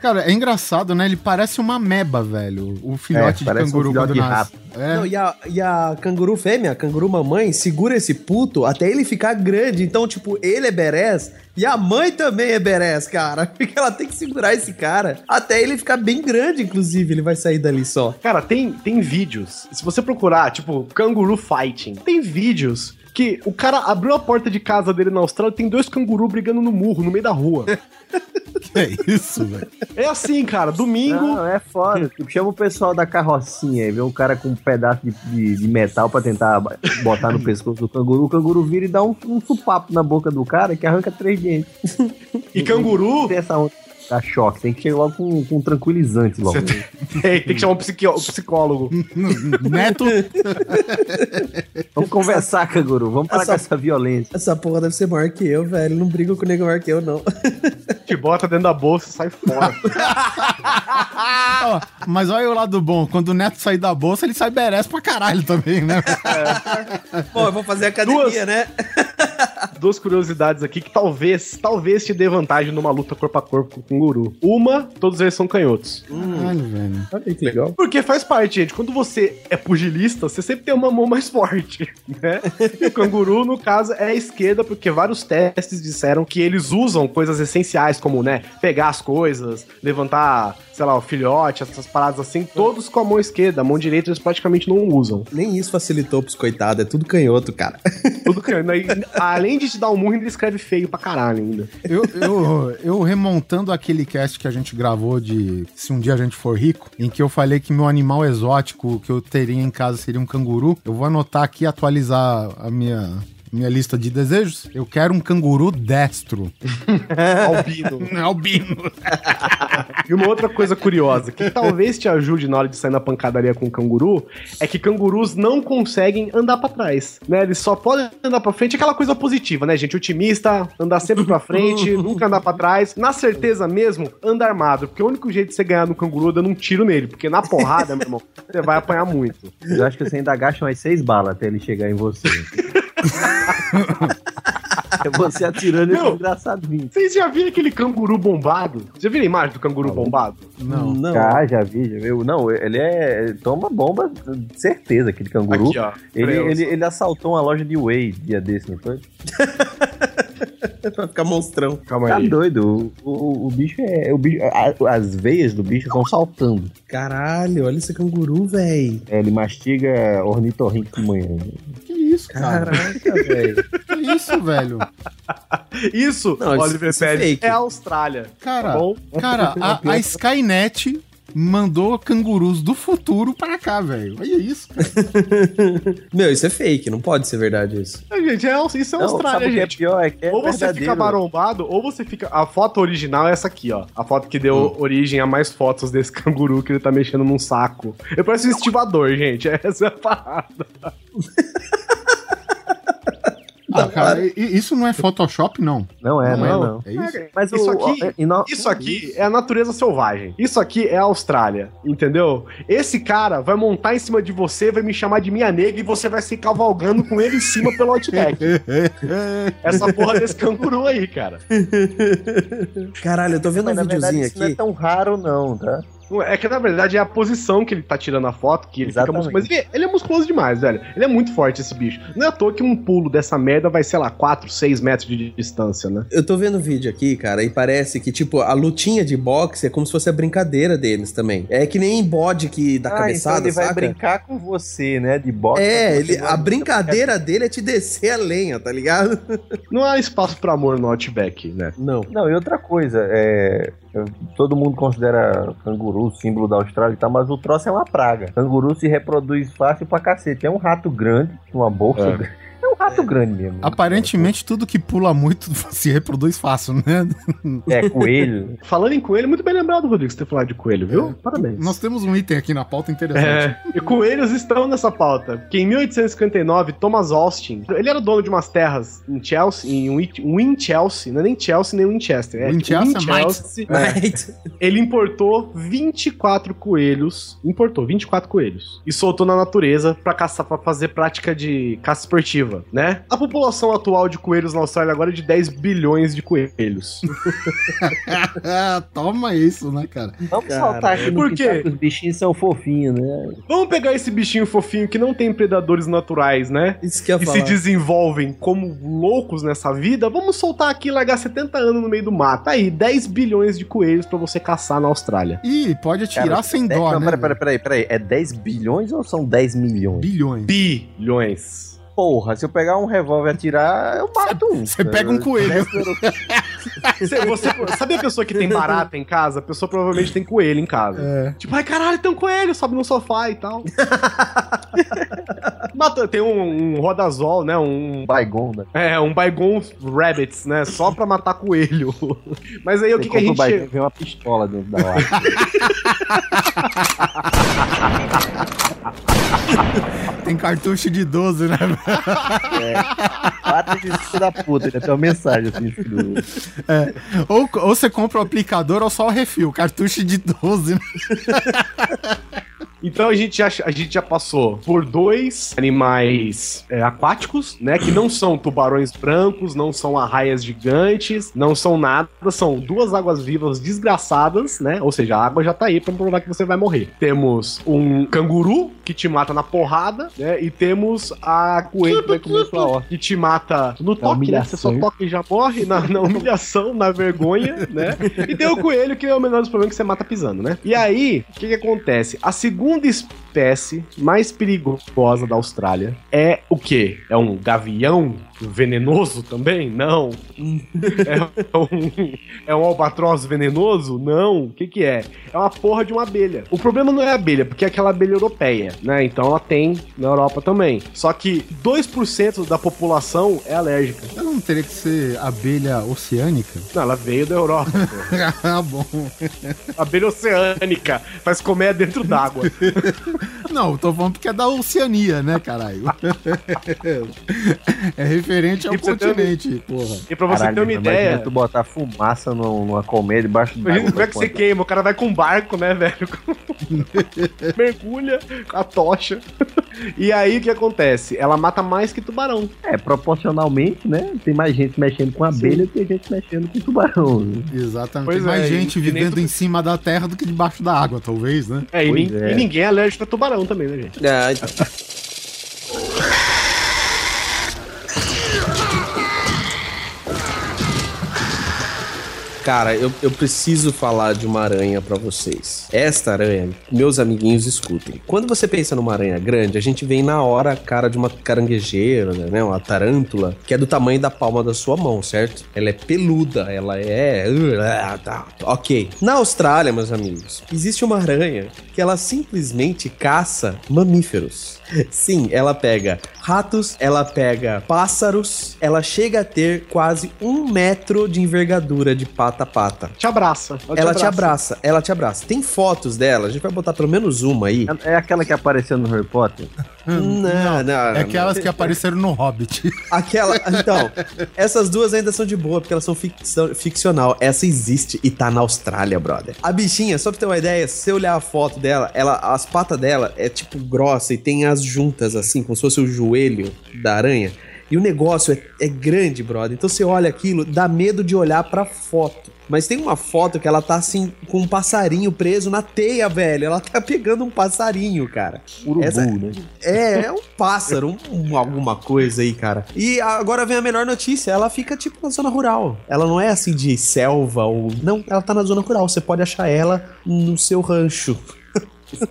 Cara, é engraçado, né? Ele parece uma meba, velho. O filhote de parece um canguru filhote quando de nasce. É. Não, e, a, e a canguru fêmea, a canguru mamãe, segura esse puto até ele ficar grande. Então, tipo, ele é berés e a mãe também é berés, cara. [LAUGHS] Porque ela tem que segurar esse cara até ele ficar bem grande, inclusive. Ele vai sair dali só. Cara, tem, tem vídeos. Se você procurar, tipo, canguru fighting, tem vídeos que o cara abriu a porta de casa dele na Austrália e tem dois cangurus brigando no murro, no meio da rua. Que [LAUGHS] é isso, velho? É assim, cara, domingo. Não, é foda. Tipo, chama o pessoal da carrocinha e vê um cara com um pedaço de, de, de metal pra tentar botar no pescoço do canguru. O canguru vira e dá um, um supapo na boca do cara que arranca três dentes. E canguru. Tem essa onda da choque. Tem que chegar logo com, com um tranquilizante logo. Tem, tem que chamar um psiqui- um psicólogo. [LAUGHS] Neto, Vamos conversar, canguru. Vamos parar Essa- com essa violência. Essa porra deve ser maior que eu, velho. Não briga com o nego maior que eu, não. [LAUGHS] Te bota dentro da bolsa e sai fora. [LAUGHS] ó, Mas olha o lado bom, quando o neto sair da bolsa, ele sai berés pra caralho também, né? Pô, eu vou fazer academia, Duas. né? [LAUGHS] Duas curiosidades aqui que talvez, talvez te dê vantagem numa luta corpo a corpo com o guru. Uma, todos eles são canhotos. Caralho, velho. Olha que legal. Porque faz parte, gente. Quando você é pugilista, você sempre tem uma mão mais forte, né? E o canguru, no caso, é a esquerda, porque vários testes disseram que eles usam coisas essenciais, como, né, pegar as coisas, levantar, sei lá, o filhote, essas paradas assim, todos com a mão esquerda. A mão direita eles praticamente não usam. Nem isso facilitou pros coitados, é tudo canhoto, cara. [LAUGHS] Tudo canhoto. Aí, Além de te dar um murro, ele escreve feio pra caralho ainda. Eu, eu, eu remontando aquele cast que a gente gravou de Se um dia a gente for rico, em que eu falei que meu animal exótico que eu teria em casa seria um canguru, eu vou anotar aqui e atualizar a minha. Minha lista de desejos. Eu quero um canguru destro. [LAUGHS] Albino. [LAUGHS] Albino. E uma outra coisa curiosa, que talvez te ajude na hora de sair na pancadaria com o canguru, é que cangurus não conseguem andar pra trás, né? Eles só podem andar pra frente, aquela coisa positiva, né, gente? Otimista, andar sempre pra frente, [LAUGHS] nunca andar pra trás. Na certeza mesmo, anda armado, porque o único jeito de você ganhar no canguru é dando um tiro nele, porque na porrada, meu irmão, você vai apanhar muito. Eu acho que você ainda gasta umas seis balas até ele chegar em você. É você atirando esse engraçadinho. Vocês já viram aquele canguru bombado? Já viram a imagem do canguru bombado? Não. Não. Já, já vi, já viu. Não, ele é. ele Toma bomba, de certeza, aquele canguru. Aqui, ó. Ele, ele, ele assaltou uma loja de whey dia desse, não foi? [LAUGHS] pra ficar monstrão. Calma Tá aí. doido. O, o, o bicho é. O bicho, a- as veias do bicho estão saltando. Caralho, olha esse canguru, véi. É, ele mastiga ornitorrinco de manhã. Isso, cara? Caraca, velho. Que isso, velho? Isso, Não, isso- Oliver isso é Pérez, fake. é a Austrália. Cara, Tá bom? cara, a, [LAUGHS] a Skynet mandou cangurus do futuro pra cá, velho. Olha isso, cara. [LAUGHS] Meu, isso é fake, não pode ser verdade isso. É, gente, é, isso é Não, Austrália, sabe o que é gente. pior? É que é ou você verdadeiro. fica marombado, ou você fica. A foto original é essa aqui, ó. A foto que deu origem a mais fotos desse [LAUGHS] canguru que ele tá mexendo num saco. Eu pareço um estivador, gente. Essa é a parada. Ah, cara, isso não é Photoshop, não. Não é, não, é, Não. não. É isso? Mas Isso o, aqui- o- e no- Isso aqui é a natureza selvagem. Isso aqui é a Austrália, entendeu? Esse cara vai montar em cima de você, vai me chamar de minha nega e você vai se cavalgando com ele em cima pelo Outback. [LAUGHS] Essa porra desse canguru aí, cara. [LAUGHS] Caralho, eu tô vendo Mas, um na verdade, videozinho isso não é aqui. tão raro, não, tá? É que na verdade é a posição que ele tá tirando a foto, que ele Exatamente. fica musculoso. Mas ele, ele é musculoso demais, velho. Ele é muito forte, esse bicho. Não é à toa que um pulo dessa merda vai, sei lá, 4, 6 metros de distância, né? Eu tô vendo o vídeo aqui, cara, e parece que, tipo, a lutinha de boxe é como se fosse a brincadeira deles também. É que nem bode que dá Ah, cabeçada, então ele vai saca? brincar com você, né? De boxe. É, ele, vai- a brincadeira dele é te descer a lenha, tá ligado? Não há espaço pra amor no Outback, né? Não. Não, e outra coisa, é. Todo mundo considera canguru símbolo da Austrália e tal, mas o troço é uma praga. Canguru se reproduz fácil pra cacete. É um rato grande, uma bolsa. É. grande. É um rato grande mesmo. Aparentemente, tudo que pula muito [LAUGHS] se reproduz fácil, né? É, coelho. [LAUGHS] Falando em coelho, muito bem lembrado, Rodrigo, você ter falado de coelho, viu? Parabéns. Nós temos um item aqui na pauta interessante. É, e coelhos estão nessa pauta. Porque em 1859, Thomas Austin, ele era dono de umas terras em Chelsea, em Win- Winchelsea, não é nem Chelsea nem Winchester. É Winchelsea, Winchelsea. Right. Ele importou 24 coelhos, importou 24 coelhos e soltou na natureza pra caçar, para fazer prática de caça esportiva, né? A população atual de coelhos na Austrália agora é de 10 bilhões de coelhos. [LAUGHS] Toma isso, né, cara? Vamos Cara, saltar aqui no por que quê? tá, que os bichinhos são fofinhos, né? Vamos pegar esse bichinho fofinho que não tem predadores naturais, né? Isso que eu falar. se desenvolvem como loucos nessa vida, vamos soltar aqui e largar 70 anos no meio do mato. Aí, 10 bilhões de coelhos pra você caçar na Austrália. E pode atirar Cara, sem dez- dó, não, né? peraí, peraí, peraí, peraí. É 10 bilhões ou são 10 milhões? Bilhões. Bilhões. Porra, se eu pegar um revólver e atirar, eu mato um. Você pega um coelho. Você, você- sabe a pessoa que tem barata em casa? A pessoa provavelmente tem coelho em casa. É. Tipo, ai caralho, tem um coelho, sobe no sofá e tal. [LAUGHS] Mata, tem um, um rodazol, né? Um. Baigon, né? É, um Baigon Rabbits, né? Só pra matar coelho. Mas aí o que, que a Você gente. Baigon, vem uma pistola dentro da. [LAUGHS] [LAUGHS] Tem cartucho de 12, né? Bata de filho da puta, ele tem uma mensagem assim. Do... É. Ou, ou você compra o aplicador ou só o refil, cartucho de 12, né? [LAUGHS] Então a gente já, a gente já passou por dois animais é, aquáticos, né? Que não são tubarões brancos, não são arraias gigantes, não são nada, são duas águas-vivas desgraçadas, né? Ou seja, a água já tá aí pra provar que você vai morrer. Temos um canguru que te mata na porrada, né? E temos a coelho que vai comer sua horta, que te mata no toque, né? Você só toca e já morre, na, na [LAUGHS] humilhação, na vergonha, né? E tem o coelho que é o menor dos problemas que você mata pisando, né? E aí, o que que acontece? A segunda espécie mais perigosa da Austrália é o quê? É um gavião venenoso também? Não. [LAUGHS] é, um, é um albatroz venenoso? Não. O que que é? É uma porra de uma abelha. O problema não é a abelha, porque é aquela abelha europeia, né? Então ela tem na Europa também. Só que 2% da população é alérgica. Eu não teria que ser abelha oceânica? Não, ela veio da Europa. [LAUGHS] ah, bom. abelha oceânica. Faz comer dentro d'água. [LAUGHS] [LAUGHS] Não, eu tô falando porque é da Oceania, né, caralho? [LAUGHS] é referente ao E ter continente, porra. E pra você Caralho, ter uma ideia. tu botar fumaça numa, colmeia debaixo d'água. Imagina como é que você queima, o cara vai com um barco, né, velho? [LAUGHS] Mergulha com a tocha. E aí o que acontece? Ela mata mais que tubarão. É, proporcionalmente, né? Tem mais gente mexendo com abelha do que gente mexendo com tubarão. né? Exatamente. Pois Tem mais é, gente vivendo tudo- em cima da terra do que debaixo da água, talvez, né? É, e, é. e ninguém é alérgico a tubarão também, né, gente? Ah, então. Cara, eu, eu preciso falar de uma aranha pra vocês. Esta aranha, meus amiguinhos, escutem. Quando você pensa numa aranha grande, a gente vem na hora a cara de uma caranguejeira, né? Uma tarântula, que é do tamanho da palma da sua mão, certo? Ela é peluda, ela é. Tá. Ok. Na Austrália, meus amigos, existe uma aranha que ela simplesmente caça mamíferos. Sim, ela pega ratos, ela pega pássaros, ela chega a ter quase um metro de envergadura de pata a pata. Te abraça. Ela te abraça, ela te abraça. Tem fotos dela, a gente vai botar pelo menos uma aí. É é aquela que apareceu no Harry Potter? [LAUGHS] Não, não. É aquelas que apareceram no Hobbit. [LAUGHS] Aquela. Então, essas duas ainda são de boa, porque elas são ficção, ficcional. Essa existe e tá na Austrália, brother. A bichinha, só pra ter uma ideia, se você olhar a foto dela, ela, as patas dela é tipo grossa e tem as juntas, assim, como se fosse o joelho da aranha. E o negócio é, é grande, brother. Então você olha aquilo, dá medo de olhar pra foto. Mas tem uma foto que ela tá assim, com um passarinho preso na teia, velho. Ela tá pegando um passarinho, cara. Urubu, Essa- né? É, é um pássaro, um- um- alguma coisa aí, cara. E agora vem a melhor notícia: ela fica tipo na zona rural. Ela não é assim de selva ou. Não, ela tá na zona rural. Você pode achar ela no seu rancho.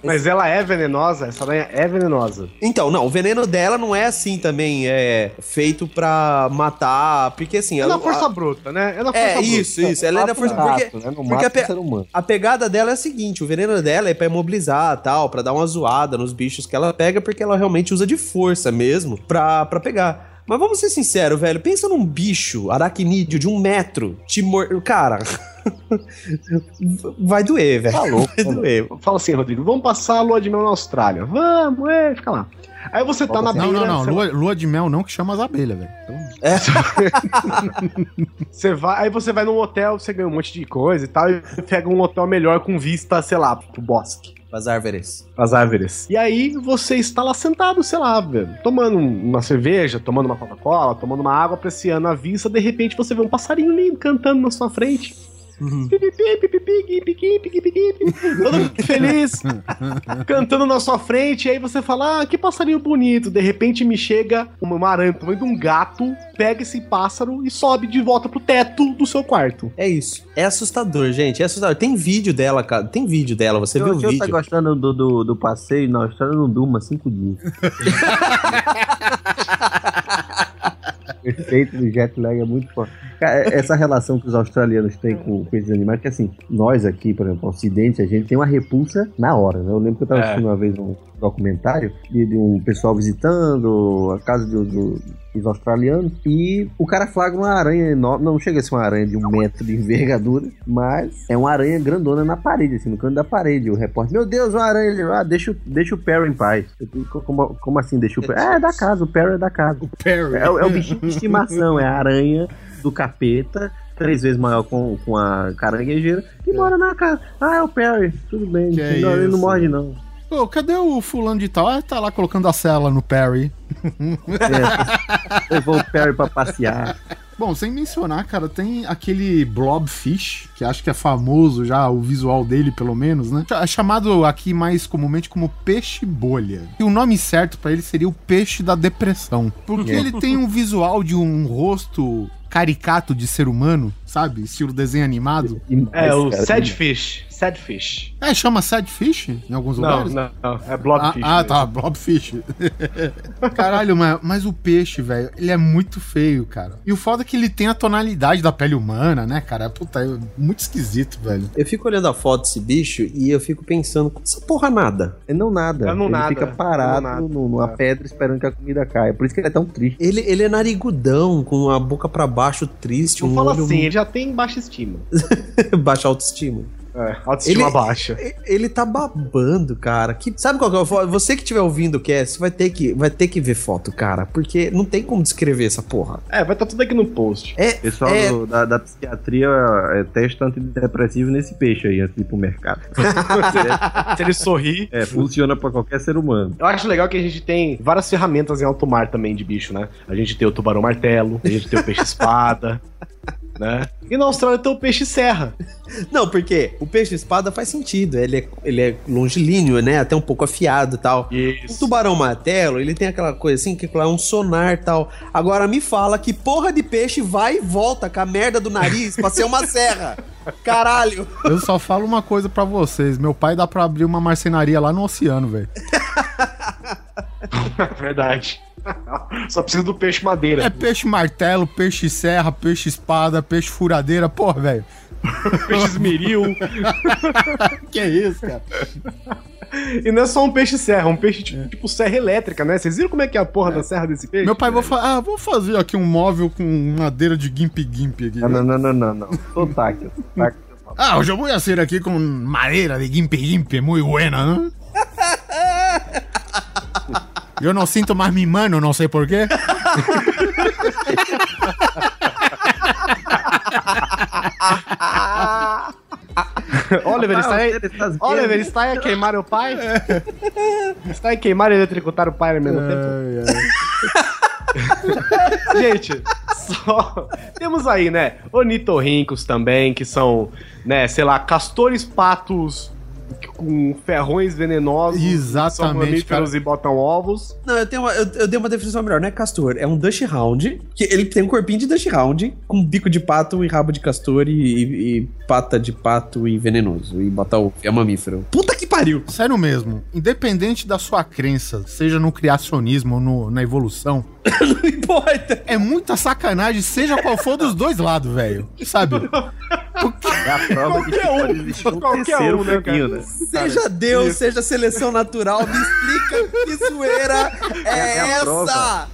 Mas ela é venenosa, essa aranha é venenosa. Então, não, o veneno dela não é assim também, é feito pra matar, porque assim... É na a- força a- bruta, né? É na força É, bruta. isso, isso, ela é da força... Gato, Porque, né? Porque a pe- humano. a pegada dela é a seguinte, o veneno dela é pra imobilizar, tal, pra dar uma zoada nos bichos que ela pega, porque ela realmente usa de força mesmo pra, pra pegar. Mas vamos ser sinceros, velho, pensa num bicho aracnídeo de um metro, te mor... Cara... [LAUGHS] Vai doer, velho. Tá louco, Vai doer. Fala assim, Rodrigo, vamos passar a lua de mel na Austrália. Vamos, é, fica lá. Aí você tá na Não, beira, não, não. você- Lua, lua de mel não que chama as abelhas, velho. Então, [LAUGHS] Você vai, aí você vai num hotel, você ganha um monte de coisa e tal, e pega um hotel melhor com vista, sei lá, pro bosque. As árvores. As árvores. E aí você está lá sentado, sei lá, velho, tomando um- uma cerveja, tomando uma Coca-Cola, tomando uma água, apreciando a vista, de repente você vê um passarinho lindo cantando na sua frente. Pipipi. Todo mundo feliz, [LAUGHS] cantando na sua frente, e aí você fala, ah, que passarinho bonito. De repente me chega uma aranha, tamanho de um gato, pega esse pássaro e sobe de volta pro teto do seu quarto. É isso. É assustador, gente. É assustador. Tem vídeo dela, cara. Tem vídeo dela. Você Se viu o tá vídeo? gostando do, do, do passeio na Austrália, não durma cinco dias. [LAUGHS] Efeito do jet lag é muito forte. Cara, essa relação que os australianos têm com, com esses animais, que assim, nós aqui, por exemplo, Ocidente, a gente tem uma repulsa na hora, né? Eu lembro que eu tava É. assistindo uma vez um documentário de, de um pessoal visitando a casa do- do- dos australianos e o cara flagra uma aranha enorme, não chega a ser uma aranha de um metro de envergadura, mas é uma aranha grandona na parede, assim, no canto da parede. O repórter, meu Deus, uma aranha, ele, ah, deixa, o- deixa o Perry em paz. Como, como assim, deixa o Perry? É, é da casa, o Perry é da casa. Perry. É, o- é o bichinho de estimação, é a aranha do capeta, três vezes maior com, com a caranguejeira, que mora na casa. Ah, é o Perry, tudo bem, Que é não, ele não morde não. Pô, cadê o fulano de tal? Ah, tá lá colocando a cela no Perry. É, levou o Perry pra passear. Bom, sem mencionar, cara, tem aquele blobfish, que acho que é famoso já, o visual dele, pelo menos, né? É chamado aqui mais comumente como peixe bolha. E o nome certo pra ele seria o peixe da depressão. Porque ele tem um visual de um rosto caricato de ser humano, sabe? Estilo desenho animado. É, o Cara, Sadfish. Sadfish. É, chama Sadfish em alguns Não, lugares? não, não. É Ah, Blobfish. ah, mesmo. tá, blobfish. [LAUGHS] Caralho, mas, mas o peixe, velho, ele é muito feio, cara. E o foda é que ele tem a tonalidade da pele humana, né, cara? Puta, é muito esquisito, velho. Eu fico olhando a foto desse bicho e eu fico pensando, essa porra nada. É não nada. É não ele nada. fica É parado não nada. no- numa É. pedra esperando que a comida caia. Por isso que ele é tão triste. Ele, ele é narigudão, com a boca pra baixo, triste, Não um fala olho assim, ele já tem baixa estima. [LAUGHS] baixa autoestima. É, autoestima Ele- baixa. Ele tá babando, cara. Que, sabe qual que é o foda? Você que estiver ouvindo o cast, vai ter que, vai ter que ver foto, cara. Porque não tem como descrever essa porra. É, vai estar tudo aqui no post. É, O pessoal é, do- da, da psiquiatria é, testa antidepressivo nesse peixe aí, antes de ir pro mercado. [LAUGHS] Se ele sorrir. É, funciona pra qualquer ser humano. Eu acho legal que a gente tem várias ferramentas em alto mar também de bicho, né? A gente tem o tubarão martelo, a gente tem o peixe espada, [LAUGHS] né? E na Austrália tem o peixe serra. Não, porque o peixe-espada faz sentido. Ele é, ele é longilíneo, né? Até um pouco afiado e tal. O Isso. tubarão martelo, ele tem aquela coisa assim, que é um sonar e tal. Agora me fala que porra de peixe vai e volta com a merda do nariz pra ser uma serra. [LAUGHS] Caralho. Eu só falo uma coisa pra vocês. Meu pai dá pra abrir uma marcenaria lá no oceano, velho. [LAUGHS] Verdade. [LAUGHS] Só precisa do peixe madeira. É peixe martelo, peixe serra, peixe espada, peixe furadeira. Porra, velho. [LAUGHS] Peixe esmeril. [LAUGHS] Que isso, cara? e não é só um peixe serra, é um peixe tipo, tipo serra elétrica, né? Vocês viram como é que é a porra da serra desse peixe? Meu pai vai falar, ah, vou fazer aqui um móvel com madeira de gimp-gimp aqui. Não, não, não, não, não. não. Sotaque, sotaque. Ah, hoje eu vou fazer aqui com madeira de gimp-gimp, muito buena, né? Eu não sinto mais mi mano, não sei porquê. Oliver, está aí. Oliver, está aí a queimar o pai? Está aí a queimar e eletrocutar o pai ao mesmo tempo? [LAUGHS] Gente, só. Temos aí, né? Ornitorrincos também, que são, né, sei lá, castores patos com ferrões venenosos. que Exatamente, cara. e botam ovos. Não, eu, tenho uma, eu, eu dei uma definição melhor, não é castor, é um Dutch Hound, que ele tem um corpinho de Dutch Hound, com bico de pato e rabo de castor e, e- e pata de pato e venenoso, e bota o é mamífero. Puta que pariu! Sério mesmo, independente da sua crença, seja no criacionismo ou no- na evolução, [LAUGHS] Não importa! é muita sacanagem, seja qual for dos dois lados, velho. Sabe? [LAUGHS] É a prova de que Qualquer um. pode existir um Qualquer terceiro um, né, cara? Seja Deus, seja seleção natural, me explica que zoeira [LAUGHS] é, É a essa!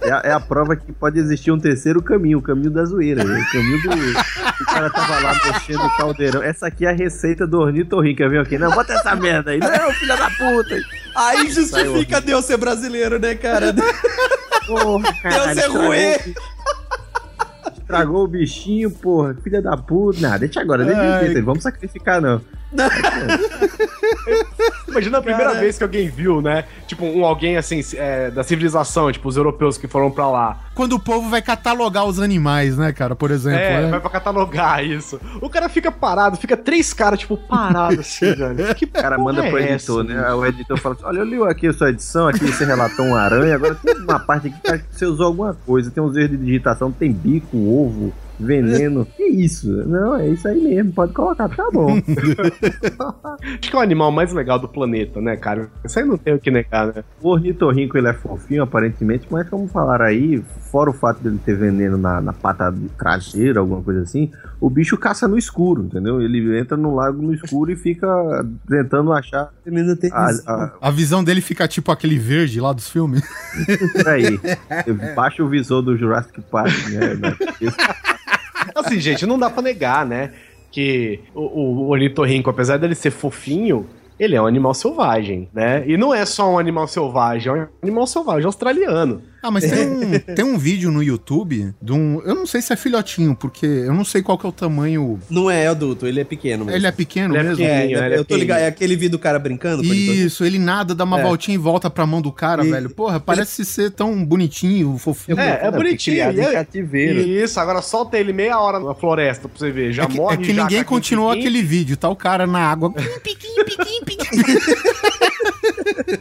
É a, é a prova que pode existir um terceiro caminho, o caminho da zoeira. né? O caminho do. O cara tava lá mexendo o caldeirão. Essa aqui é a receita do ornitorrinco, ver aqui? Não, bota essa merda aí. Não, filha da puta. Aí justifica Deus ser brasileiro, né, cara? Porra, caralho, Deus é ruim! Estragou o bichinho, porra. Filha da puta. Não, deixa agora, deixa Ai. Vamos sacrificar, não. [LAUGHS] Imagina a primeira Cara. vez que alguém viu, né? Tipo, um alguém assim, é, da civilização, tipo, os europeus que foram pra lá. Quando o povo vai catalogar os animais, né, cara? Por exemplo. É, né? vai pra catalogar isso. O cara fica parado, fica três caras, tipo, parados assim, [LAUGHS] velho. Que O cara manda pro é editor, essa, né? O editor fala assim: Olha, eu li aqui a sua edição, aqui você relatou uma aranha, agora tem uma parte aqui que você usou alguma coisa. Tem uns erros de digitação, tem bico, ovo, veneno. Que isso? Não, é isso aí mesmo, pode colocar, tá bom. [LAUGHS] Acho que é o animal mais legal do planeta, né, cara? Isso aí não tem o que negar, né? O ornitorrinco ele é fofinho, aparentemente, mas como falaram aí, fora o fato dele ter veneno na, na pata traseira, alguma coisa assim, o bicho caça no escuro, entendeu? Ele entra no lago no escuro e fica tentando achar. Ele ainda tem A, visão. a, A visão dele fica tipo aquele verde lá dos filmes. peraí. Baixa o visor do Jurassic Park, né? na- [LAUGHS] Assim, gente, não dá pra negar, né? Que o, o ornitorrinco, apesar dele ser fofinho, ele é um animal selvagem, né? E não é só um animal selvagem, é um animal selvagem australiano. Ah, mas tem um, [LAUGHS] tem um vídeo no YouTube de um. Eu não sei se é filhotinho, porque eu não sei qual que é o tamanho. Não é adulto, ele é pequeno mesmo. Ele é pequeno Ele é mesmo? pequeno. É, ele é eu tô ligado. É aquele vídeo do cara brincando? ele? Isso, ele nada, dá uma É. voltinha e volta pra mão do cara, E- velho. Porra, parece ser tão bonitinho, fofinho. É, é bonitinho. Criado e em é- cativeiro. Isso, agora solta ele meia hora na floresta pra você ver. Já É que, morre é que já ninguém continuou aquele vídeo, tá o cara na água. [LAUGHS] Piquinho, piquinho, piquinho.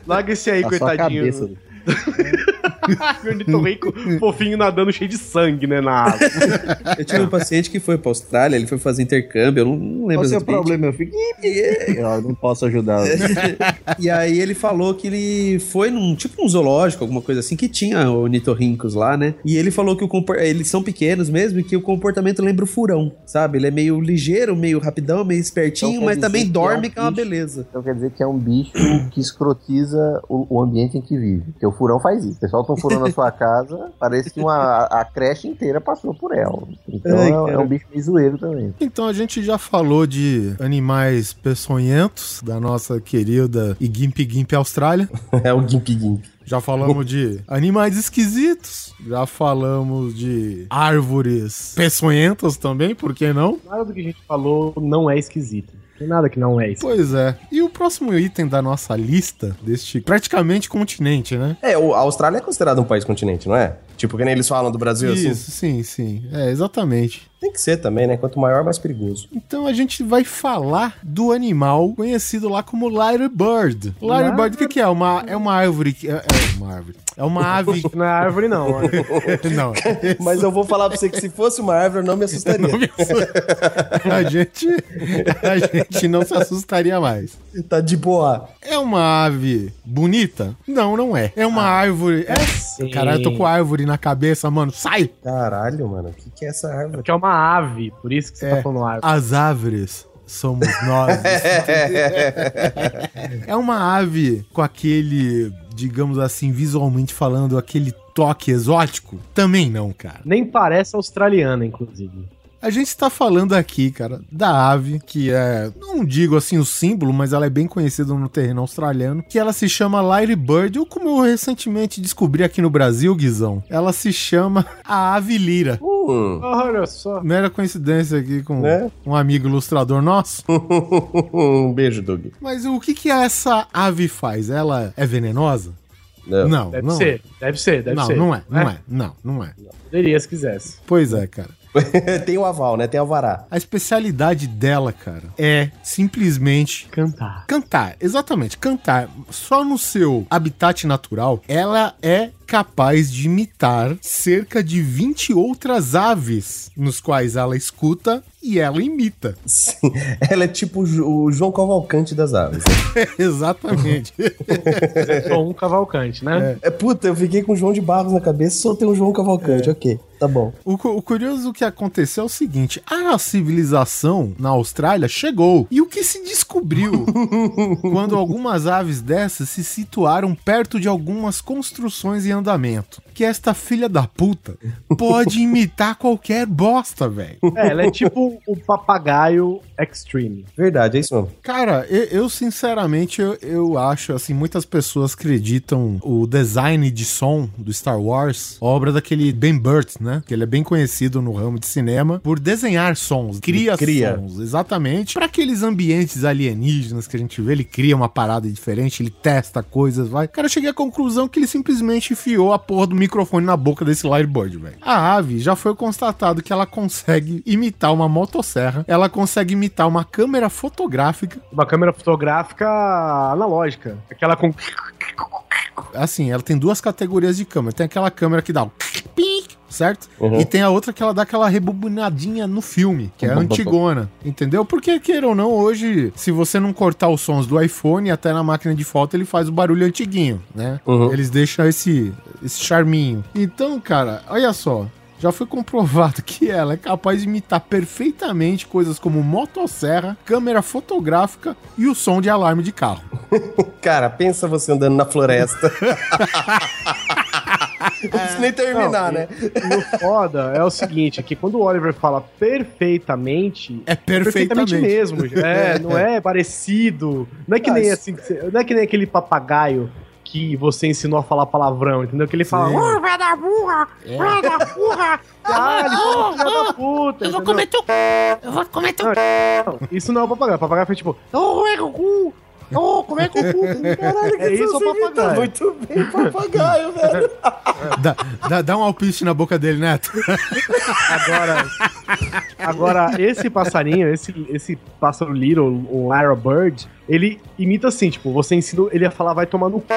Larga esse aí, A coitadinho. [LAUGHS] [LAUGHS] O ornitorrinco fofinho nadando cheio de sangue, né, na água. [LAUGHS] Eu tive um paciente que foi pra Austrália, ele foi fazer intercâmbio, eu não, não lembro Qual é o seu exatamente. problema? Eu fico. Eu não posso ajudar. [LAUGHS] E aí ele falou que ele foi num tipo um zoológico, alguma coisa assim, que tinha ornitorrincos lá, né? E ele falou que o compor- eles são pequenos mesmo e que o comportamento lembra o furão, sabe? Ele é meio ligeiro, meio rapidão, meio espertinho, Então mas também dizer que é dorme, um que é uma bicho. beleza. Então quer dizer que é um bicho que escrotiza o, o ambiente em que vive. Porque o furão faz isso. Você solta furão na sua casa, parece que uma, a creche inteira passou por ela. Então Ai, é, é um bicho meio zoeiro também. Então a gente já falou de animais peçonhentos da nossa querida e Gimp Gimp Austrália. [LAUGHS] É o Gimp Gimp. Já falamos de animais esquisitos. Já falamos de árvores peçonhentas também, por que não? Nada do que a gente falou não é esquisito. Tem nada que não é esquisito. Pois é. E o próximo item da nossa lista, deste praticamente continente, né? É, o- a Austrália é considerada um país continente, não é? Tipo, que nem eles falam do Brasil assim. Isso, sim, sim. É, exatamente. Tem que ser também, né? Quanto maior, mais perigoso. Então a gente vai falar do animal conhecido lá como Lyre Bird. Lyre Bird, o que, que é? Uma, é uma árvore. que- É, é uma árvore. É uma ave. [LAUGHS] Não é árvore, não. olha. [LAUGHS] não. Mas eu vou falar pra você que se fosse uma árvore, eu não me assustaria. Não me a gente, a gente não se assustaria mais. tá de boa. É uma ave bonita? Não, não é. É uma árvore. É. sim. Caralho, eu tô com árvore na cabeça, mano. Sai! Caralho, mano. O que, que é essa árvore? Porque é uma ave, por isso que você É. tá falando árvore. As árvores somos nós. [LAUGHS] é uma ave com aquele, digamos assim, visualmente falando, aquele toque exótico? Também não, cara. Nem parece australiana, inclusive. A gente tá falando aqui, cara, da ave, que é, não digo assim o símbolo, mas ela é bem conhecida no terreno australiano, que ela se chama Lyre Bird, ou como eu recentemente descobri aqui no Brasil, Guizão, ela se chama a ave lira. Hum. Olha só. Mera coincidência aqui com Né? um amigo ilustrador nosso. [LAUGHS] um beijo, Doug. Mas o que que essa ave faz? Ela é venenosa? Não. Não, Deve não. ser, deve ser, deve não, ser. não é, não é, não, não é. Poderia se quisesse. Pois é, cara. [LAUGHS] Tem o aval, né? Tem alvará. A especialidade dela, cara, é simplesmente Cantar. cantar. Exatamente, cantar. Só no seu habitat natural, ela é capaz de imitar cerca de 20 outras aves, nos quais ela escuta e ela imita. Sim. [LAUGHS] Ela é tipo o Jo- o João Cavalcante das aves. né? [LAUGHS] Exatamente. Só um cavalcante, né? É, puta, eu fiquei com o João de Barros na cabeça só tem um João Cavalcante. Ok, tá bom. O, o curioso que aconteceu é o seguinte: a civilização na Austrália chegou. E o que se descobriu [LAUGHS] quando algumas aves dessas se situaram perto de algumas construções em andamento? Que esta filha da puta pode imitar qualquer bosta, velho. É, ela é tipo o papagaio extreme. Verdade, é isso mesmo. Cara, eu, eu, sinceramente eu, eu acho assim, muitas pessoas acreditam o design de som do Star Wars, obra daquele Ben Burt, né? Que ele é bem conhecido no ramo de cinema por desenhar sons, cria, Cria. sons, exatamente. Para aqueles ambientes alienígenas que a gente vê, ele cria uma parada diferente, ele testa coisas, vai. Cara, eu cheguei à conclusão que ele simplesmente enfiou a porra do microfone na boca desse Lyrebird, velho. A ave já foi constatado que ela consegue imitar uma motosserra, ela consegue imitar uma câmera fotográfica Uma câmera fotográfica analógica. Aquela com. assim, ela tem duas categorias de câmera. Tem aquela câmera que dá [LAUGHS] o certo? E tem a outra que ela dá aquela rebobinadinha no filme, que é a antigona, entendeu? Porque, queira ou não, hoje, se você não cortar os sons do iPhone, até na máquina de foto ele faz o barulho antiguinho, né? Uhum. Eles deixam esse, esse charminho. Então, cara, olha só. Já foi comprovado [LAUGHS] que ela é capaz de imitar perfeitamente coisas como motosserra, câmera fotográfica e o som de alarme de carro. [LAUGHS] Cara, pensa você andando na floresta. [LAUGHS] [LAUGHS] Não precisa nem terminar, Não, né? E o foda é o seguinte, é que quando o Oliver fala perfeitamente, É perfeitamente. mesmo. [LAUGHS] É, não é parecido. Não é que nem Ah, assim, não é que nem aquele papagaio que você ensinou a falar palavrão, entendeu? Que ele fala. "Ô, vai da burra! Vai da burra! [LAUGHS] Ah, ele fala filha da puta! Eu vou entendeu? comer teu. Eu vou comer teu. Não, Isso não é o papagaio. O papagaio foi tipo, ô, é cu! Ô, como é que cu? Caralho, É isso o você imita papagaio. Muito bem, papagaio, velho. Dá, dá, dá um alpiste na boca dele, Neto. Agora, agora esse passarinho, esse, esse pássaro little, o Lyra Bird, ele imita assim, tipo, você ensina ele a falar vai tomar no cu.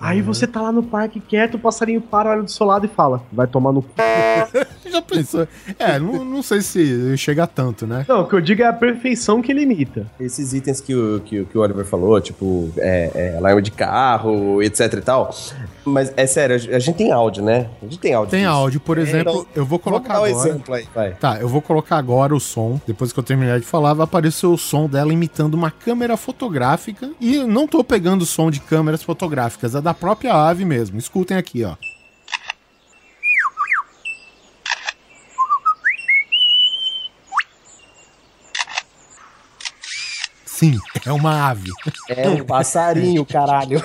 Aí você tá lá no parque quieto, o passarinho para, olha do seu lado e fala, vai tomar no cu. [LAUGHS] Já pensou? É, não, não sei se chega tanto, né? Não, o que eu digo é a perfeição que ele imita. Esses itens que o, que, o- que o Oliver falou, tipo, é, é, alarme de carro, etc e tal. Mas é sério, a gente tem áudio, né? A gente tem áudio. Tem disso. áudio, por exemplo, então, eu vou colocar Vamos dar um agora. exemplo aí, vai. Tá, eu vou colocar agora o som. Depois que eu terminar de falar, vai aparecer o som dela imitando uma câmera fotográfica. E não tô pegando o som de câmeras fotográficas, é da própria ave mesmo. Escutem aqui, ó. Sim, é uma ave. É um passarinho, caralho.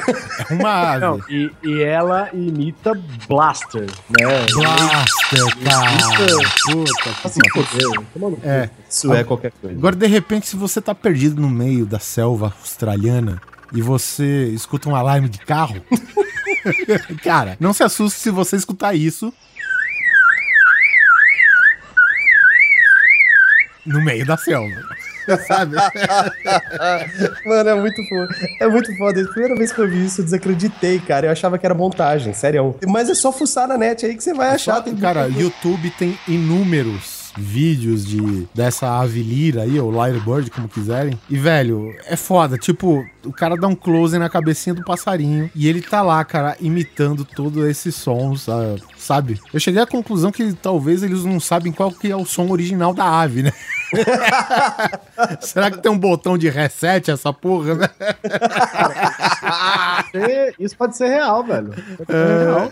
É uma ave. Não, e, e ela imita Blaster, né? Blaster, cara. Puta, Assim, fodeu. É. Isso é qualquer coisa. Agora, de repente, se você tá perdido no meio da selva australiana e você escuta um alarme de carro, [LAUGHS] cara, não se assuste se você escutar isso no meio da selva. [LAUGHS] Sabe? Mano, é muito foda. É muito foda. A primeira vez que eu vi isso, eu desacreditei, cara. Eu achava que era montagem, sério. Mas é só fuçar na net aí que você vai achar. Tem Cara, YouTube tem inúmeros vídeos de dessa ave lira aí, ou Lyrebird, como quiserem. E, velho, é foda. Tipo, o cara dá um close na cabecinha do passarinho e ele tá lá, cara, imitando todos esses sons, sabe? Eu cheguei à conclusão que talvez eles não sabem qual que é o som original da ave, né? [LAUGHS] Será que tem um botão de reset essa porra, né? É, Isso pode ser real, velho. Ser real.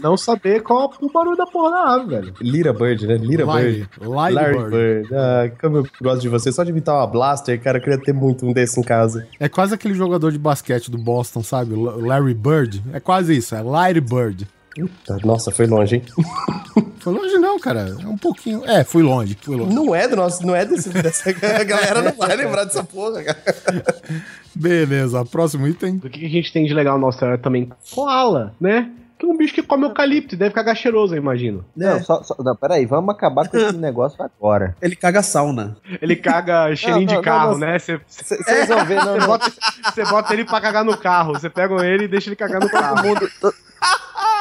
Não saber qual é o barulho da porra da ave, velho. Lira Bird, né? Lira Bird. Lyre, Larry Lyrebird. Bird. Ah, como eu gosto de você. Só de imitar uma Blaster, cara, eu queria ter muito um desse em casa. É quase aquele jogador de basquete do Boston, sabe? Larry Bird. É quase isso, é Larry Bird. Nossa, foi longe, hein? [LAUGHS] Foi longe não, cara. É um pouquinho. É, fui longe, fui longe. Não é do nosso, não é desse, dessa a [LAUGHS] galera não vai lembrar dessa porra, cara. Beleza, próximo item. O que a gente tem de legal na Austrália também? Koala, né? Que é um bicho que come eucalipto e deve ficar cheiroso, eu imagino. Não, só, só, não, peraí, vamos acabar com esse [LAUGHS] negócio agora. Ele caga sauna. Ele caga cheirinho Não, não, de carro, não, né? Vocês vão ver, não, você bota, bota ele pra cagar no carro. Você pega ele e deixa ele cagar no carro. Todo mundo,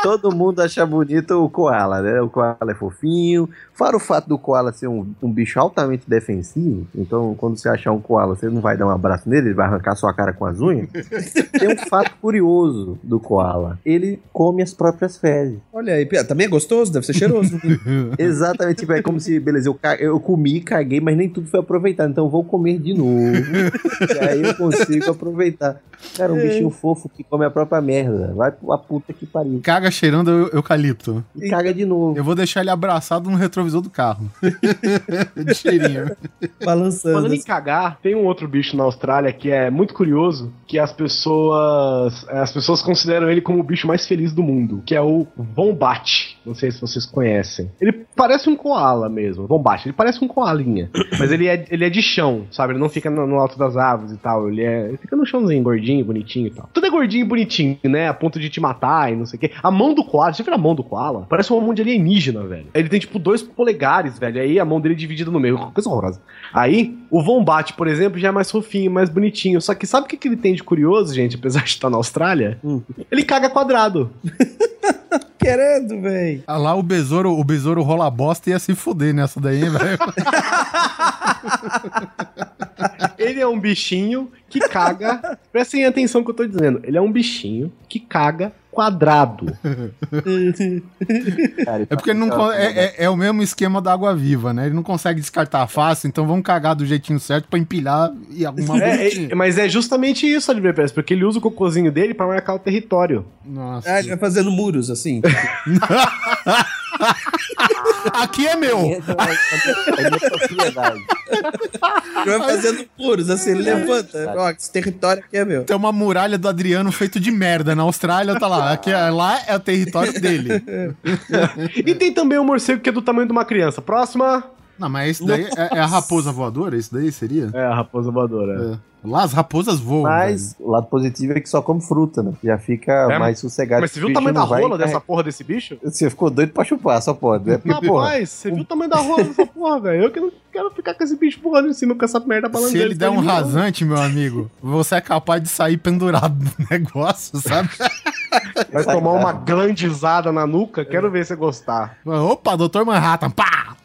todo mundo acha bonito o koala, né? O koala é fofinho. Fora o fato do koala ser um, um bicho altamente defensivo, então quando você achar um koala, você não vai dar um abraço nele, ele vai arrancar sua cara com as unhas. [LAUGHS] Tem um fato curioso do koala. Ele come as próprias fezes. Olha aí, Pia, também é gostoso, deve ser cheiroso. [LAUGHS] Exatamente, tipo, é como se, beleza, eu, eu comi, caguei, mas nem tudo foi aproveitado, então eu vou comer de novo. e aí eu consigo aproveitar. Cara, um bichinho fofo que come a própria merda. Vai pra puta que pariu. Caga cheirando eu- eucalipto. E caga de novo. Eu vou deixar ele abraçado no retrovisor do carro. [LAUGHS] De cheirinho. Balançando. Falando em cagar, tem um outro bicho na Austrália que é muito curioso, que as pessoas as pessoas consideram ele como o bicho mais feliz do mundo, que é o Wombat. Não sei se vocês conhecem. Ele parece um koala mesmo, Wombat. Ele parece um koalinha, [COUGHS] mas ele é, ele é de chão, sabe? Ele não fica no, no alto das árvores e tal. Ele, é, ele fica no chãozinho, gordinho, bonitinho e tal. Tudo é gordinho e bonitinho, né? A ponto de te matar e não sei o quê. A mão do koala, você viu a mão do koala? Parece uma mão de alienígena, velho. Ele tem tipo dois polegares, velho. Aí a mão dele é dividida no meio. Coisa horrorosa. Aí, o Wombat, por exemplo, já é mais fofinho, mais bonitinho. Só que sabe o que, que ele tem de curioso, gente? Apesar de estar na Austrália? Ele caga quadrado. [LAUGHS] [LAUGHS] querendo, velho. Ah, lá o besouro, o besouro rola bosta e ia se fuder nessa daí, velho. [LAUGHS] Ele é um bichinho que caga. Prestem atenção no que eu tô dizendo. Ele é um bichinho que caga quadrado. [LAUGHS] É porque ele não con- é, é- é o mesmo esquema da água viva, né? Ele não consegue descartar fácil, então vamos cagar do jeitinho certo pra empilhar e arrumar É, bonitinho. é, mas é justamente isso, Oliver Pérez, porque ele usa o cocôzinho dele pra marcar o território. Nossa. Ele vai fazendo muros, assim. [LAUGHS] [LAUGHS] Aqui é meu! É minha propriedade. Ele vai fazendo muros, assim, ele levanta. Ó, esse território aqui é meu. Tem uma muralha do Adriano feito de merda. Na Austrália tá lá. Aqui, é- lá é o território dele. [LAUGHS] E tem também o morcego que é do tamanho de uma criança. Próxima. Não, mas esse daí é, é a raposa voadora? Esse daí seria? É a raposa voadora. É. Lá as raposas voam. Mas o lado positivo é que só come fruta, né? Já fica É, mais sossegado. Mas você viu o tamanho da rola dessa porra desse bicho? Você ficou doido pra chupar, só pode. É porque, porra, Rapaz, você viu o tamanho da rola dessa porra, velho? Eu que não quero ficar com esse bicho voando em cima com essa merda balançando. Se ele der um rasante, meu amigo, você é capaz de sair pendurado no [LAUGHS] negócio, sabe? Vai tomar uma glandizada na nuca, quero ver você gostar. Opa, Dr. Manhattan, pá!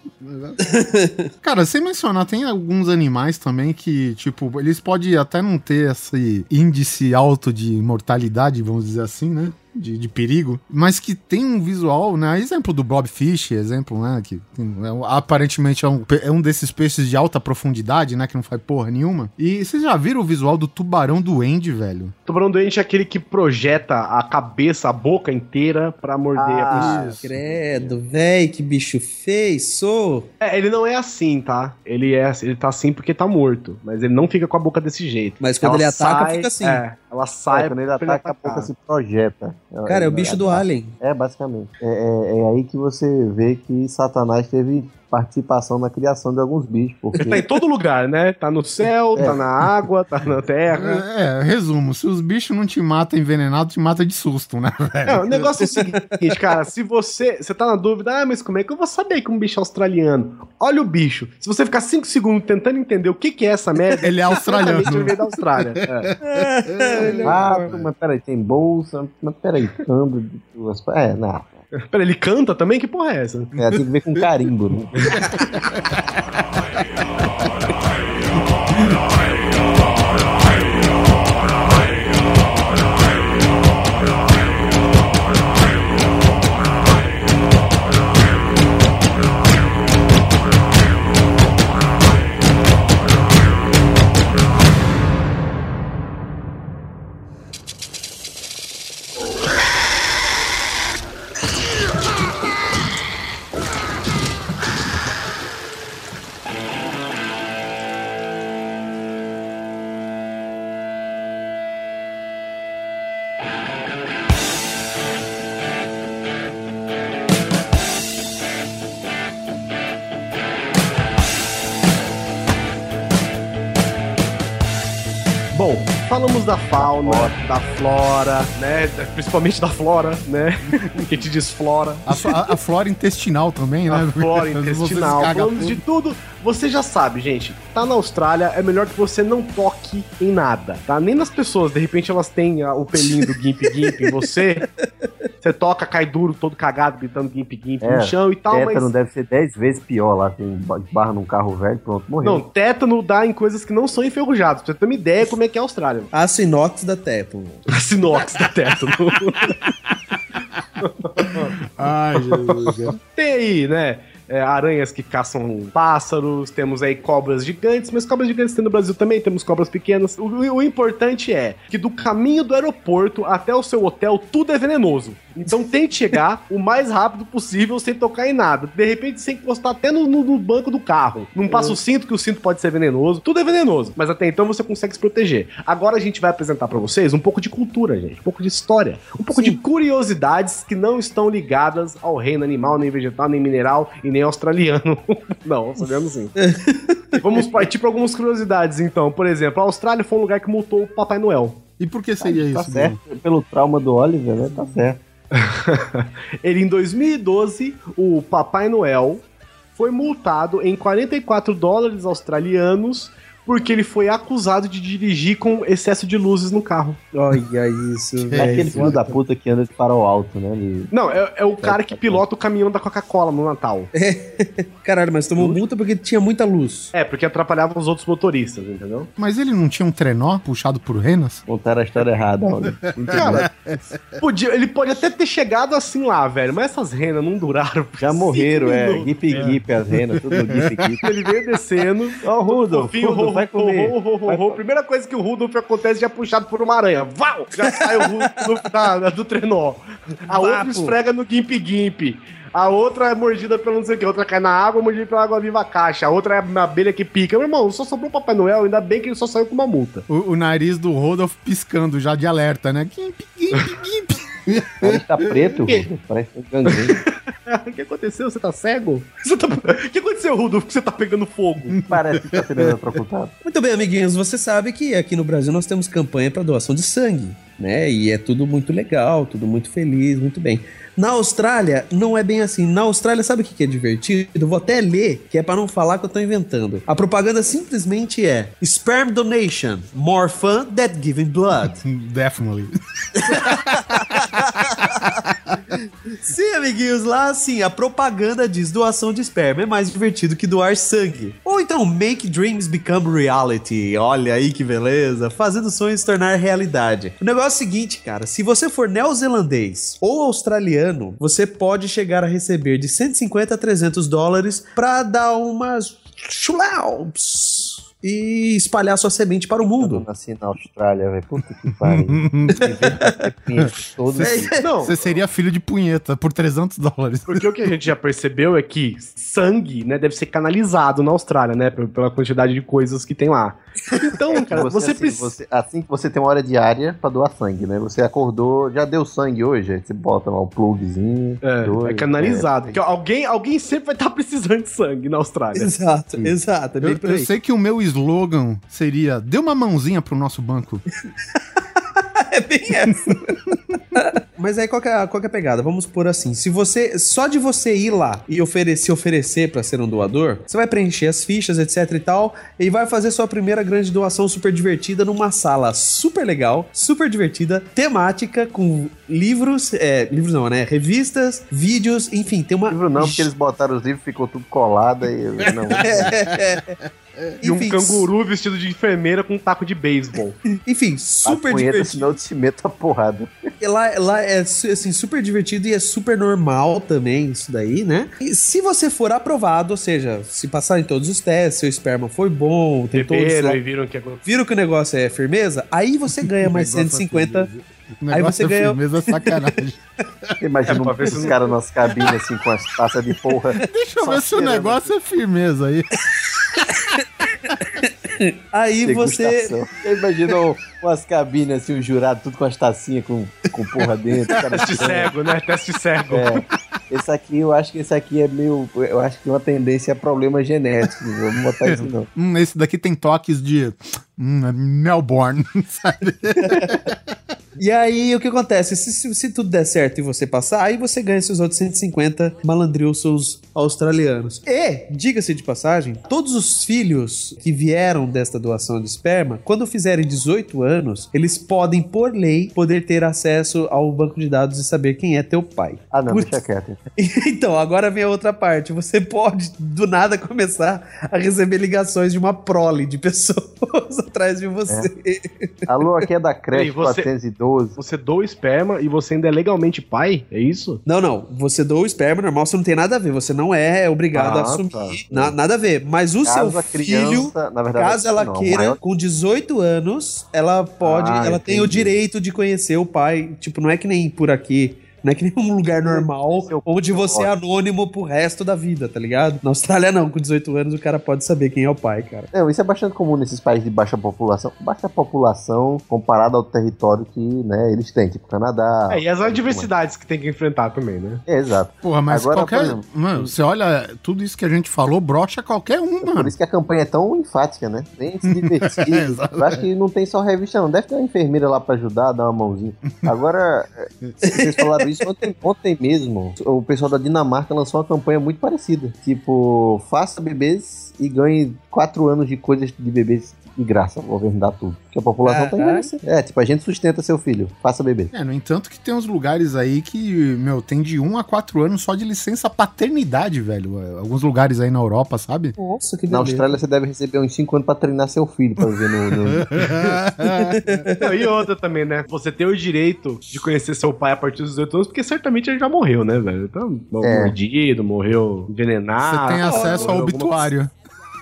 Cara, sem mencionar, tem alguns animais também que, tipo, eles podem até não ter esse índice alto de mortalidade, vamos dizer assim, né? De, de perigo, mas que tem um visual, né? Exemplo do Blobfish, exemplo, né? Que tem- é aparentemente é um, é um desses peixes de alta profundidade, né? Que não faz porra nenhuma. E vocês já viram o visual do tubarão doente, velho? Tubarão doente é aquele que projeta a cabeça, a boca inteira pra morder a Ah, pessoa. Credo, véi, que bicho feio, sou. É, ele não é assim, tá? Ele é, ele tá assim porque tá morto, mas ele não fica com a boca desse jeito. Mas quando Ela ele ataca, sai- fica assim. É, ela sai, sai quando ele ataca, a boca se projeta. Cara, é o bicho do Alien. É, basicamente. É, é- é aí que você vê que Satanás teve participação na criação de alguns bichos. Porque Ele tá em todo lugar, né? Tá no céu, É. tá na água, tá na terra. É, é, resumo, se os bichos não te matam envenenado, te mata de susto, né, velho? É, o negócio é o seguinte, cara, se você, você tá na dúvida, ah, mas como é que eu vou saber que um bicho é australiano? Olha o bicho. Se você ficar 5 segundos tentando entender o que que é essa merda, Ele é [LAUGHS] australiano. ele veio da Austrália. É. Ah, mas peraí, tem bolsa, mas peraí, câmbio de duas. É, não. Pera, ele canta também? Que porra é essa? É, tem que ver com carimbo, né? [LAUGHS] da flora, né? Principalmente da flora, né? [LAUGHS] que te desflora. A, a- a flora intestinal também, né? A flora intestinal, falamos de tudo. Você já sabe, gente. Tá na Austrália, é melhor que você não toque em nada, tá? Nem nas pessoas. De repente elas têm ah, o pelinho do Gimp Gimp em você. Você toca, cai duro, todo cagado, gritando Gimp Gimp É, no chão e tal, Tétano mas. deve ser 10 vezes pior lá. Tem barra num carro velho, pronto, morreu. Não, tétano dá em coisas que não são enferrujadas. Pra você ter uma ideia como é que é a Austrália. Aço inox da Tepo. A sinox da tétano. [LAUGHS] [LAUGHS] Ai, Jesus. Tem aí, né? é, aranhas que caçam pássaros, temos aí cobras gigantes, mas cobras gigantes tem no Brasil também, temos cobras pequenas. O, o- o importante é que do caminho do aeroporto até o seu hotel, tudo é venenoso. Então tente chegar o mais rápido possível sem tocar em nada. De repente, sem encostar até no, no- no banco do carro. Não passa o cinto, que o cinto pode ser venenoso. Tudo é venenoso, mas até então você consegue se proteger. Agora a gente vai apresentar pra vocês um pouco de cultura, gente. Um pouco de história. Um pouco de curiosidades que não estão ligadas ao reino animal, nem vegetal, nem mineral e nem australiano. [LAUGHS] não, australiano sim. [LAUGHS] Vamos partir para algumas curiosidades, então. Por exemplo, a Austrália foi um lugar que multou o Papai Noel. E por que seria Tá isso? certo, pelo trauma do Oliver, né? Tá certo. [LAUGHS] Ele, em 2012, o Papai Noel foi multado em 44 dólares australianos porque ele foi acusado de dirigir com excesso de luzes no carro. Olha isso, É velho. aquele filho da puta que anda de farol alto, né? Ele- Não, é, é o cara que pilota o caminhão da Coca-Cola no Natal. [LAUGHS] Caralho, mas tomou multa porque tinha muita luz. É, porque atrapalhava os outros motoristas, entendeu? Mas ele não tinha um trenó puxado por renas? Contaram a história errada, olha. [LAUGHS] Cara, podia, ele pode até ter chegado assim lá, velho, mas essas renas não duraram. Já morreram, é. minutos. Gip Gip, as renas, tudo Gip Gip. Ele veio descendo. Ó, o Rudolf, fofinho, Rudolf, ro- vai comer. ro- Primeira coisa que o Rudolf acontece já é puxado por uma aranha. Val! Já sai o Rudolf da- da- do trenó. A outra esfrega no Gimp Gimp. A outra é mordida pelo não sei o que. A outra cai na água, mordida pela água viva caixa. A outra é uma abelha que pica. Meu irmão, só sobrou o Papai Noel. Ainda bem que ele só saiu com uma multa. O, o nariz do Rodolfo piscando já de alerta, né? Gimp, gimp, gimp. Ele tá preto, parece um gangrene. [LAUGHS] o que aconteceu? Você tá cego? Você tá... O que aconteceu, Rudolf? Que você tá pegando fogo? Parece que tá sendo eletrocutado. [LAUGHS] Muito bem, amiguinhos, você sabe que aqui no Brasil nós temos campanha para doação de sangue, né? E é tudo muito legal, tudo muito feliz, muito bem. Na Austrália, não é bem assim. Na Austrália, sabe o que é divertido? Vou até ler, que é para não falar que eu tô inventando. A propaganda simplesmente é Sperm Donation, more fun than giving blood. [LAUGHS] Definitely. [LAUGHS] Sim, amiguinhos, lá assim, a propaganda diz doação de esperma é mais divertido que doar sangue. Ou então, make dreams become reality. Olha aí que beleza, fazendo sonhos se tornar realidade. O negócio é o seguinte, cara, se você for neozelandês ou australiano, você pode chegar a receber de 150 a 300 dólares pra dar umas chulaups e espalhar sua semente para o Eu mundo. nasci na Austrália, velho. Puta que pariu. [LAUGHS] É, Você seria filho de punheta por 300 dólares. Porque o que a gente já percebeu é que sangue, né, deve ser canalizado na Austrália, né, pela quantidade de coisas que tem lá. Então, cara, você, assim, precisa... você- assim que você tem uma hora diária pra doar sangue, né? Você acordou, já deu sangue hoje, aí você bota lá o plugzinho. É, dois, é canalizado. é. Porque alguém, alguém sempre vai estar [LAUGHS] precisando de sangue na Austrália. Exato, exato, é Eu, eu sei que o meu slogan seria: dê uma mãozinha pro nosso banco. [LAUGHS] É bem essa. [LAUGHS] Mas aí qual que, é, a- qual que é a pegada? Vamos por assim, se você só de você ir lá e oferecer, se oferecer para ser um doador, você vai preencher as fichas, etc e tal, e vai fazer sua primeira grande doação super divertida numa sala super legal, super divertida, temática com livros, é, livros não, né? Revistas, vídeos, enfim, tem uma Livro não, porque eles botaram os livros, ficou tudo colado aí. [LAUGHS] eu- Não, E um canguru vestido de enfermeira com um taco de beisebol. [LAUGHS] Enfim, super divertido. senão te meto a porrada. E [LAUGHS] Lá, lá é assim, super divertido e é super normal também isso daí, né? E se você for aprovado, ou seja, se passar em todos os testes, seu esperma foi bom, tem todos Beberam lá, e viram que... viram que o negócio é firmeza, aí você [LAUGHS] ganha mais Negócio 150. O negócio você é ganha- firmeza, é sacanagem. [LAUGHS] Imagina É, um, caras nas cabines assim com as taças de porra. [LAUGHS] Deixa eu ver se o cheirando. negócio é firmeza aí. [LAUGHS] Aí você. Degustação. Imagina um- umas cabines assim, o jurado, tudo com as tacinhas com, com porra dentro. os caras Teste cego, né? Teste cego. É, esse aqui, eu acho que esse aqui é meio. Eu acho que uma tendência é problema genético. Não vamos botar isso, não. Hum, esse daqui tem toques de. Hum, é Melbourne, sabe? E aí o que acontece? Se, se, se tudo der certo e você passar, aí você ganha seus outros 150 malandrilsos australianos. E, diga-se de passagem, todos os filhos que vieram desta doação de esperma, quando fizerem 18 anos, eles podem, por lei, poder ter acesso ao banco de dados e saber quem é teu pai. Ah, não, Putz. deixa quieto. [LAUGHS] Então, agora vem a outra parte. Você pode, do nada, começar a receber ligações de uma prole de pessoas [LAUGHS] atrás de você. Alô, aqui é da creche você- 412. Você doa esperma e você ainda é legalmente pai? É isso? Não, não. Você doa o esperma normal, você não tem nada a ver. Você não é obrigado Ah, a assumir. tá. na- nada a ver. Mas o Caso seu a filho, criança, na verdade, caso ela não, queira, maior- com 18 anos, ela pode, Ah, ela tem o entendi. direito de conhecer o pai. Tipo, não é que nem por aqui. Não é que nem um lugar normal onde você é anônimo pro resto da vida, tá ligado? Na Austrália não, com 18 anos o cara pode saber quem é o pai, cara. Não, isso é bastante comum nesses países de baixa população. Baixa população comparado ao território que né, eles têm, tipo Canadá. É, e as adversidades que tem que enfrentar também, né? É, exato. Porra, mas Agora, qualquer. por exemplo, Mano, você olha tudo isso que a gente falou, brocha qualquer um, É por mano. isso que a campanha é tão enfática, né? Nem se [LAUGHS] divertir. Exato. Eu acho que não tem só revista, não. Deve ter uma enfermeira lá pra ajudar, dar uma mãozinha. Agora, é, vocês falaram isso ontem, ontem mesmo. O pessoal da Dinamarca lançou uma campanha muito parecida. Tipo, faça bebês e ganhe quatro anos de coisas de bebês De graça, o governo dá tudo. Porque a população tá envelhecendo. É, tipo, a gente sustenta seu filho, faça bebê. É, no entanto que tem uns lugares aí que, meu, tem de 1 a 4 anos só de licença paternidade, velho. É, Alguns lugares aí na Europa, sabe? Nossa, que Na beleza. Austrália você deve receber uns 5 anos pra treinar seu filho pra viver no. no- [LAUGHS] Não, e outra também, né? Você tem o direito de conhecer seu pai a partir dos 18 anos, porque certamente ele já morreu, né, velho? Então, É. mordido, morreu envenenado. Você tem acesso ao morreu alguma-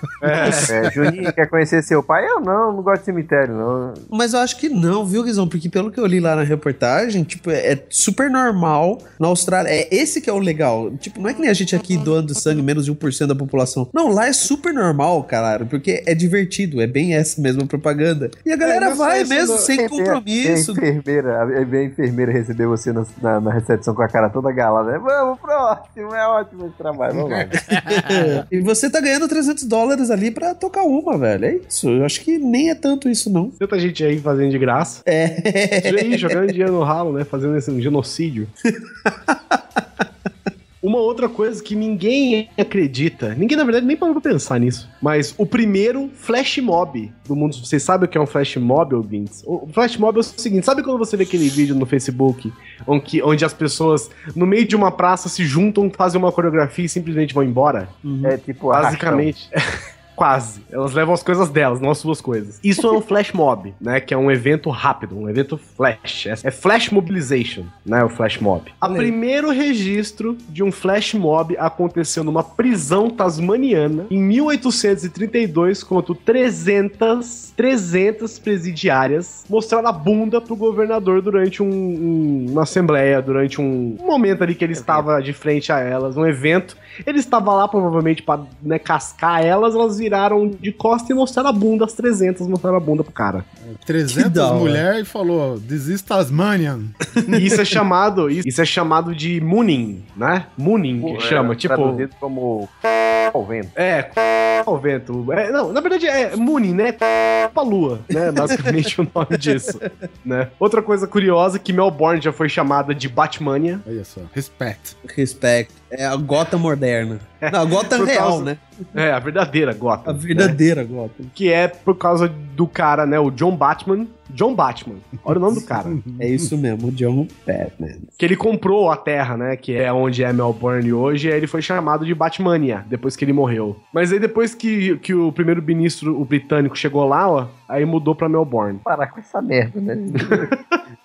obituário. É, Juninho, quer conhecer seu pai? Eu não, não gosto de cemitério, não. Mas eu acho que não, viu, Guizão? Porque pelo que eu li lá na reportagem, tipo, é é super normal na Austrália. É esse que é o legal. Tipo, não é que nem a gente aqui doando sangue, menos de 1% da população. Não, lá é super normal, cara, porque é divertido, é bem essa mesma propaganda. E a galera não vai mesmo, não- sem a- compromisso. Tem a enfermeira, a, a enfermeira receber você na, na, na recepção com a cara toda galada. né? Vamos, próximo, é ótimo esse trabalho. Vamos lá. [LAUGHS] e você tá ganhando 300 dólares ali pra tocar uma, velho. É isso. Eu acho que nem é tanto isso, não. Tanta gente aí fazendo de graça. É. Aí, jogando dinheiro no ralo, né? Fazendo esse um genocídio. [LAUGHS] Uma outra coisa que ninguém acredita, ninguém na verdade nem parou pra pensar nisso, mas o primeiro flash mob do mundo, vocês sabem o que é um flash mob, ouvintes? O flash mob é o seguinte, sabe quando você vê aquele vídeo no Facebook onde, onde as pessoas no meio de uma praça se juntam, fazem uma coreografia e simplesmente vão embora? É tipo, arrastão. Basicamente. [LAUGHS] Quase. Elas levam as coisas delas, não as suas coisas. Isso é um flash mob, né? Que é um evento rápido, um evento flash. É- É flash mobilization, né? O flash mob. O primeiro registro de um flash mob aconteceu numa prisão tasmaniana em 1832, quando 300, 300 presidiárias mostraram a bunda pro governador durante um- um- uma assembleia, durante um momento ali que ele estava de frente a elas, um evento. Ele estava lá provavelmente pra né, cascar elas, elas viraram de costa e mostraram a bunda, as 300 mostraram a bunda pro cara. 300 da hora. mulheres e falou, is Tasmanian. Isso é chamado, isso é chamado de mooning, né? Mooning, que É, chama, tipo... Traduzido como. É, ao vento. É, não, na verdade é mooning, né? Pra lua, né? Basicamente o nome disso, né? Outra coisa curiosa é que Melbourne já foi chamada de Batmania. Olha só, respect. Respect. É a Gota moderna. Não, a Gota real, causa- né? É, a verdadeira Gotham. A né? verdadeira Gota. Que é por causa do cara, né? O John Batman. John Batman. Olha o nome do cara. [LAUGHS] É isso mesmo, John Batman. que ele comprou a terra, né? Que é onde é Melbourne hoje. E aí ele foi chamado de Batmania, depois que ele morreu. Mas aí depois que, que o primeiro-ministro o britânico chegou lá, ó, aí mudou pra Melbourne. Parar com essa merda, né? [LAUGHS]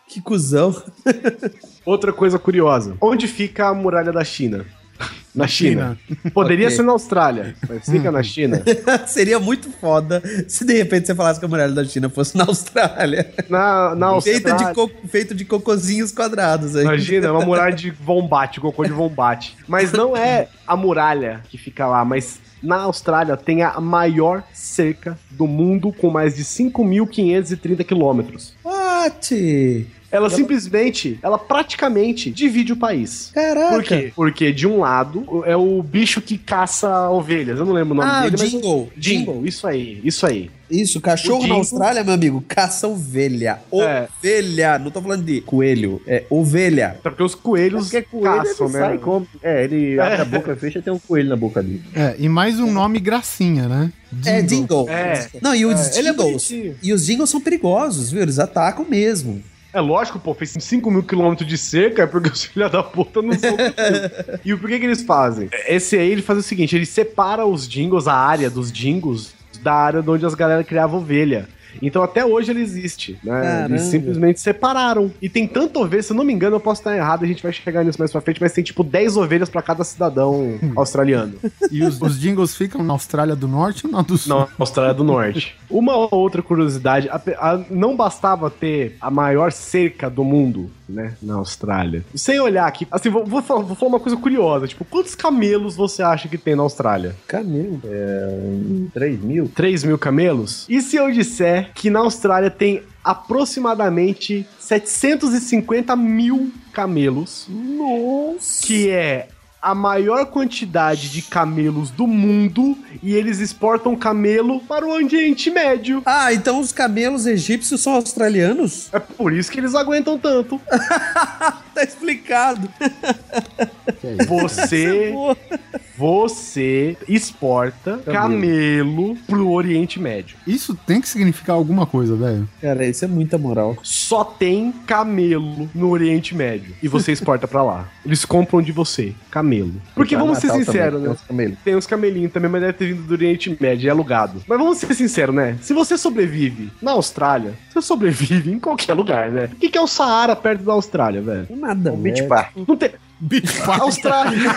Que cuzão. [LAUGHS] Outra coisa curiosa. Onde fica a muralha da China? [LAUGHS] Na China. Poderia Ok. ser na Austrália, mas fica na China. Seria muito foda se de repente você falasse que a muralha da China fosse na Austrália. Na, na Feita Austrália. de, co feito de cocozinhos quadrados aí. Imagina, é uma muralha de Vombate, cocô de Vombate. Mas não é a muralha que fica lá, mas na Austrália tem a maior cerca do mundo com mais de 5.530 quilômetros. What? Ela simplesmente, ela praticamente divide o país. Caraca. Por quê? Porque de um lado é o bicho que caça ovelhas. Eu não lembro o nome Ah, dele, o mas- Jingle. Jingle, isso aí, isso aí. Isso, cachorro na Jingle- Austrália, meu amigo, caça ovelha. É. Ovelha. Não tô falando de coelho, é ovelha. Até porque os coelhos Porque coelho caçam, ele né? sai come. É, ele abre a boca, fecha e tem um coelho na boca dele. É, e mais um nome gracinha, né? É, Jingle. É. Não, e os É, ele é Jingles. bonitinho. e os Jingles são perigosos, viu? Eles atacam mesmo. É lógico, pô, fez 5 mil quilômetros de cerca, é porque os [LAUGHS] filhos da puta não são. E por que que eles fazem? Esse aí, ele faz o seguinte, ele separa os jingles, a área dos jingles, da área de onde as galera criavam ovelha. Então até hoje ele existe, né? Caramba. Eles simplesmente separaram. E tem tanta ovelha, se eu não me engano, eu posso estar errado, a gente vai chegar nisso mais pra frente, mas tem tipo 10 ovelhas pra cada cidadão [LAUGHS] australiano. E os, os jingles ficam na Austrália do Norte ou na do Sul? Não, Austrália do Norte. Uma outra curiosidade, a a- não bastava ter a maior cerca do mundo, né, na Austrália. Sem olhar aqui, assim, vou, vou falar, vou falar uma coisa curiosa, tipo, quantos camelos você acha que tem na Austrália? Camelo. 3 mil? 3 mil camelos? E se eu disser que na Austrália tem aproximadamente 750 mil camelos, Nossa. que é a maior quantidade de camelos do mundo e eles exportam camelo para o Oriente Médio. Ah, então os camelos egípcios são australianos? É por isso que eles aguentam tanto. [LAUGHS] [LAUGHS] Tá explicado. Que é? Você, [LAUGHS] Boa. Você exporta camelo pro Oriente Médio. Isso tem que significar alguma coisa, velho. Cara, isso é muita moral. Só tem camelo no Oriente Médio. E você exporta pra lá. Eles compram de você, camelo. Porque vamos ser sinceros, também, né? tem uns. Tem uns camelinhos também, mas deve ter vindo do Oriente Médio, é alugado. Mas vamos ser sinceros, né? Se você sobrevive na Austrália, você sobrevive em qualquer lugar, né? O que, que é o Saara perto da Austrália, velho? Nada, Um beach velho. park. Não tem. Austrália.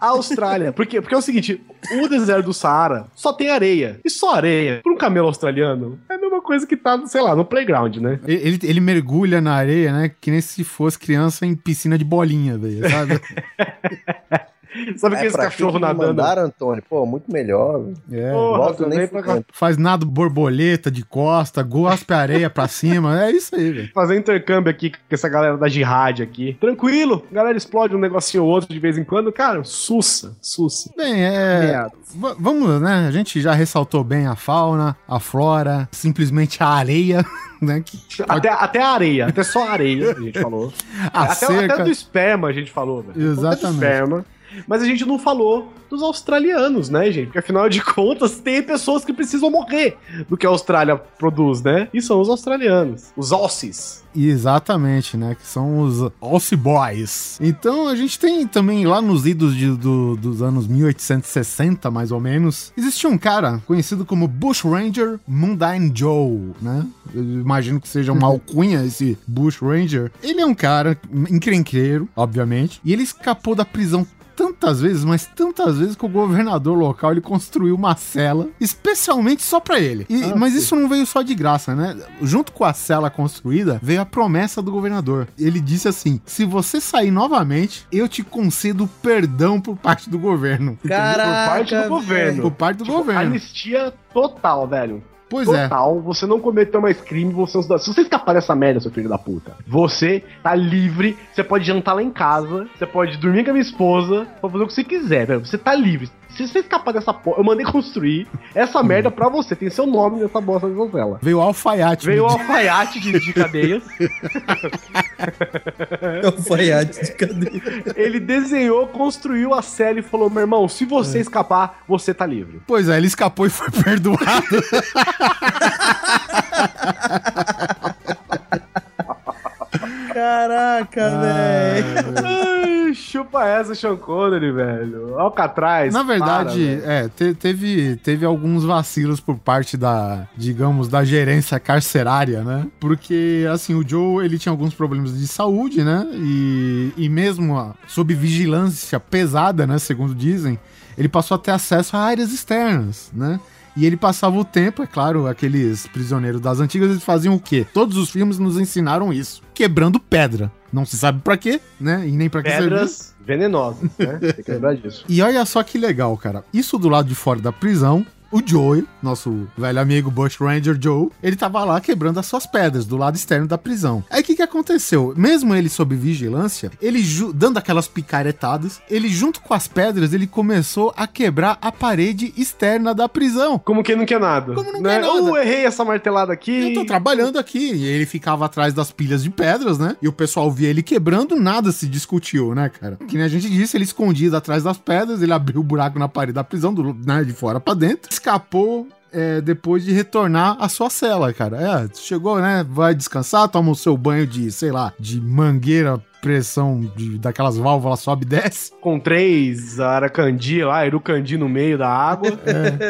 A [LAUGHS] Austrália. Por quê? Porque é o seguinte: o deserto do Saara só tem areia. E só areia. Para um camelo australiano, é a mesma coisa que tá, sei lá, no playground, né? Ele, ele- ele mergulha na areia, né? Que nem se fosse criança em piscina de bolinha, velho, sabe? [LAUGHS] [LAUGHS] Sabe aqueles É, cachorros nadando? Mandaram, Antônio, pô, muito melhor. velho. É. Porra, nem pra. Faz nado borboleta de costa, gospe areia pra cima. É isso aí, velho. Fazer intercâmbio aqui com essa galera da Jihad aqui. Tranquilo, a galera explode um negocinho ou outro de vez em quando. Cara, sussa, sussa. Bem, é. va- Vamos, né? A gente já ressaltou bem a fauna, a flora, simplesmente a areia, [LAUGHS] né? Que Até, até a areia, até só a areia, a gente falou. [LAUGHS] a até, cerca. até do esperma a gente falou, velho. Até do Exatamente. Mas a gente não falou dos australianos, né, gente? Porque afinal de contas, tem pessoas que precisam morrer do que a Austrália produz, né? E são os australianos. Os Aussies. Exatamente, né? Que são os Aussie Boys. Então a gente tem também lá nos idos de- do- dos anos 1860, mais ou menos, existia um cara conhecido como Bush Ranger Mundane Joe, né? Eu imagino que seja uma [LAUGHS] alcunha esse Bush Ranger. Ele é um cara encrenqueiro, obviamente, e ele escapou da prisão tantas vezes, mas tantas vezes que o governador local ele construiu uma cela especialmente só pra ele. E- Ah, mas sim. isso não veio só de graça, né? Junto com a cela construída, veio a promessa do governador. Ele disse assim: se você sair novamente, eu te concedo perdão por parte do governo. Caraca, Por parte do velho. governo. Por parte do Tipo, governo. Anistia total, velho. Pois é. Total, você não cometeu mais crime, você é. Se você escapar dessa merda, seu filho da puta, você tá livre, você pode jantar lá em casa, você pode dormir com a minha esposa, pode fazer o que você quiser, velho. Você tá livre. Se você escapar dessa porra, eu mandei construir essa merda pra você, tem seu nome nessa bosta de novela. Veio o alfaiate. Veio o alfaiate de, de cadeias, [LAUGHS] É alfaiate de cadeira. ele desenhou, construiu a cela e falou: meu irmão, se você escapar, você tá livre. Pois é, ele escapou e foi [LAUGHS] perdoado. Caraca, velho. Chupa essa, Sean Connery, velho. Alcatraz. Na verdade, para, é, te- teve, teve alguns vacilos por parte da, digamos, da gerência carcerária, né? Porque, assim, o Joe, ele tinha alguns problemas de saúde, né? E, e mesmo sob vigilância pesada, né? Segundo dizem, ele passou a ter acesso a áreas externas, né? E ele passava o tempo, é claro, aqueles prisioneiros das antigas, eles faziam o quê? Todos os filmes nos ensinaram isso. Quebrando pedra. Não se sabe pra quê, né? E nem pra que. Pedras venenosas, né? Tem que lembrar disso. E olha só que legal, cara. Isso do lado de fora da prisão, o Joey, nosso velho amigo Bush Ranger Joe, ele tava lá quebrando as suas pedras do lado externo da prisão. Aí o que que aconteceu? Mesmo ele sob vigilância, ele dando aquelas picaretadas, ele junto com as pedras, ele começou a quebrar a parede externa da prisão. Como quem não quer nada. Como não né? quer nada. Uh, errei essa martelada aqui. Eu tô trabalhando aqui. E ele ficava atrás das pilhas de pedras, né? E o pessoal via ele quebrando, nada se discutiu, né, cara? Que nem a gente disse, ele escondido atrás das pedras, ele abriu o buraco na parede da prisão, do, né, de fora pra dentro, escapou. é, depois de retornar à sua cela, cara. É, chegou, né? Vai descansar, toma o seu banho de, sei lá, de mangueira, pressão de, daquelas válvulas sobe e desce. Com três aracandi lá, irucandi no meio da água.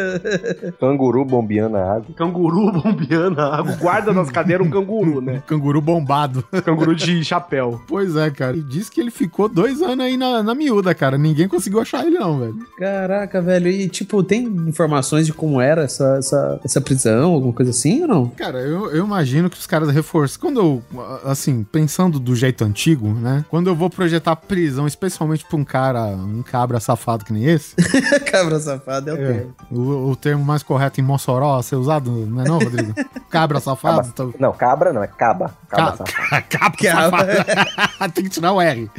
[LAUGHS] Canguru bombeando a água. canguru [LAUGHS] bombeando a água. Guarda nas cadeiras um canguru, né? Canguru bombado. Canguru de chapéu. Pois é, cara. E diz que ele ficou dois anos aí na, na miúda, cara. Ninguém conseguiu achar ele, não, velho. Caraca, velho. E, tipo, tem informações de como era essa, essa, essa prisão, alguma coisa assim ou não? Cara, eu, eu imagino que os caras reforçam. Quando eu, assim, pensando do jeito antigo, né? Quando eu vou projetar prisão, especialmente pra um cara, um cabra safado que nem esse, [LAUGHS] Cabra safado é o é, termo. o, o termo mais correto em Mossoró a ser usado, não é não, Rodrigo? Cabra [LAUGHS] safado? Então- Não, cabra não, é caba. Caba Ca- safado. [LAUGHS] cabra Cabra. safado. Tem que tirar o R.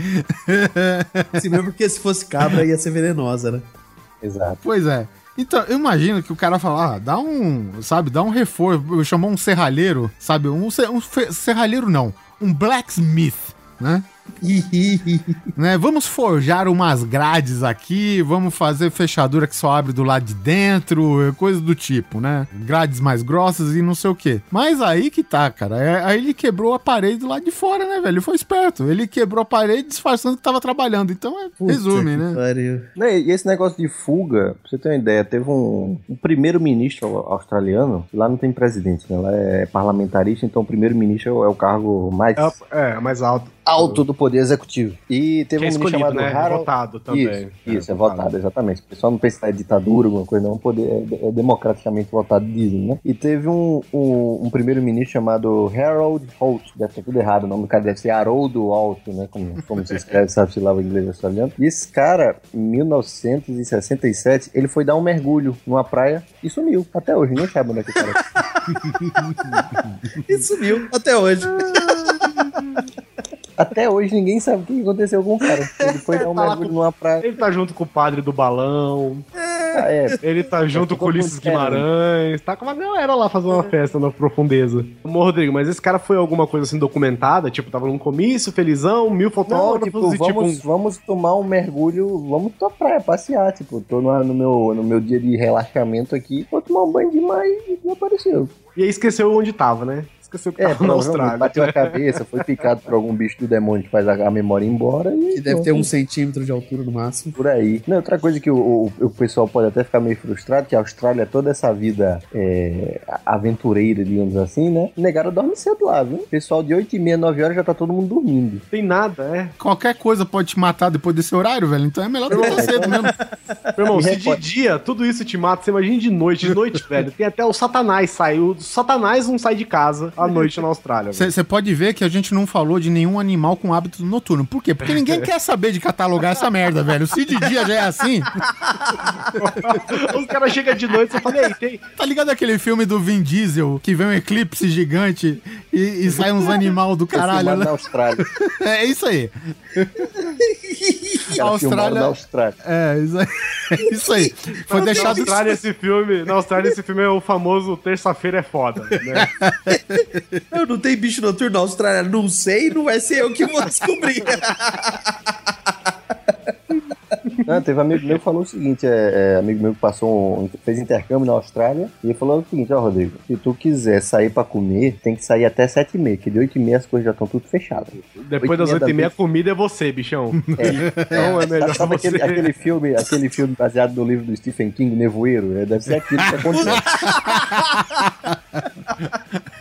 Se mesmo porque se fosse cabra ia ser venenosa, né? Exato. Pois é. Então, eu imagino que o cara fala, ah, dá um, sabe, dá um reforço, chamou um serralheiro, sabe, um, um serralheiro não, um blacksmith, né? [LAUGHS] né? Vamos forjar umas grades aqui, vamos fazer fechadura que só abre do lado de dentro, coisa do tipo, né? Grades mais grossas e não sei o quê. Mas aí que tá, cara. É- Aí ele quebrou a parede do lado de fora, né, velho? Ele foi esperto. Ele quebrou a parede disfarçando que tava trabalhando. Então, é, resume, né? Não, E esse negócio de fuga, pra você ter uma ideia, teve um, um primeiro-ministro australiano, lá não tem presidente, né? Lá é parlamentarista, então o primeiro-ministro é o cargo mais É, é mais alto. Alto do poder executivo. E teve Que é um ministro escolhido, chamado né? Harold... Votado também. Isso, isso, é, votado, exatamente. O pessoal não pensa que é ditadura, alguma coisa, não. O poder é, é democraticamente votado, dizem, né? E teve um, um, um primeiro-ministro chamado Harold Holt, deve ter tudo errado, o nome do cara deve ser Haroldo Holt, né? Como, como se escreve, sabe-se lá o inglês australiano. E esse cara, em 1967, ele foi dar um mergulho numa praia e sumiu. Até hoje, ninguém sabe onde é que o cara [LAUGHS] E sumiu até hoje. [LAUGHS] Até hoje ninguém sabe o que aconteceu com o cara. Ele [LAUGHS] foi dar um Tá mergulho com- numa praia. Ele tá junto com o padre do balão. Ah, é, Ele tá junto ficou com o Ulisses com- é. Guimarães. Tá com uma galera lá fazendo uma festa na profundeza. Ô, Rodrigo, mas esse cara foi alguma coisa assim documentada? Tipo, tava num comício, felizão, mil Não, fotógrafos tipo, e tipo vamos, um... vamos tomar um mergulho, vamos pra praia, passear, tipo, tô no, no meu, no meu dia de relaxamento aqui, vou tomar um banho de mar e não apareceu. E aí esqueceu onde tava, né? Esqueceu que É, tava na Austrália. bateu a cabeça, foi picado por algum bicho do demônio que faz a, a memória ir embora e Que deve ter um centímetro de altura no máximo. por aí. Não, outra coisa que o, o, o pessoal pode até ficar meio frustrado, que a Austrália, é toda essa vida é, aventureira, digamos assim, né? Negaram dorme cedo lá, viu? Pessoal de 8 e meia, 9 horas já tá todo mundo dormindo. Tem nada, é. Qualquer coisa pode te matar depois desse horário, velho. Então é melhor dormir cedo mesmo. [LAUGHS] Meu irmão, se de dia tudo isso te mata, você imagina de noite. De noite, velho, tem até o Satanás saiu. O Satanás não sai de casa à noite na Austrália. velho. Você pode ver que a gente não falou de nenhum animal com hábito noturno. Por quê? Porque ninguém quer saber de catalogar essa merda, velho. Se de dia já é assim, [LAUGHS] Os caras chegam de noite e você fala, e aí, tem. tá ligado aquele filme do Vin Diesel, que vem um eclipse gigante e, e sai uns animal do Foi caralho, né? na Austrália. [LAUGHS] É isso aí. Cara, A filmado Austrália- na Austrália. É, isso aí. É [LAUGHS] isso aí. Foi Na deixado. Austrália, esse filme. Na Austrália, esse filme é o famoso Terça-feira é foda. Né? [LAUGHS] Eu não tenho bicho noturno na Austrália, não sei, não vai ser eu que vou descobrir. [LAUGHS] Não, teve um amigo meu que falou o seguinte: é, é, amigo meu que passou um, fez intercâmbio na Austrália, e ele falou o seguinte: Ó, Rodrigo, se tu quiser sair pra comer, tem que sair até 7 e meia, que de 8 e meia as coisas já estão tudo fechadas. Depois das 8 e meia, a comida é você, bichão. [LAUGHS] Então é melhor Sabe você. aquele, aquele filme, aquele filme baseado no livro do Stephen King, Nevoeiro? É, deve ser aquilo que aconteceu.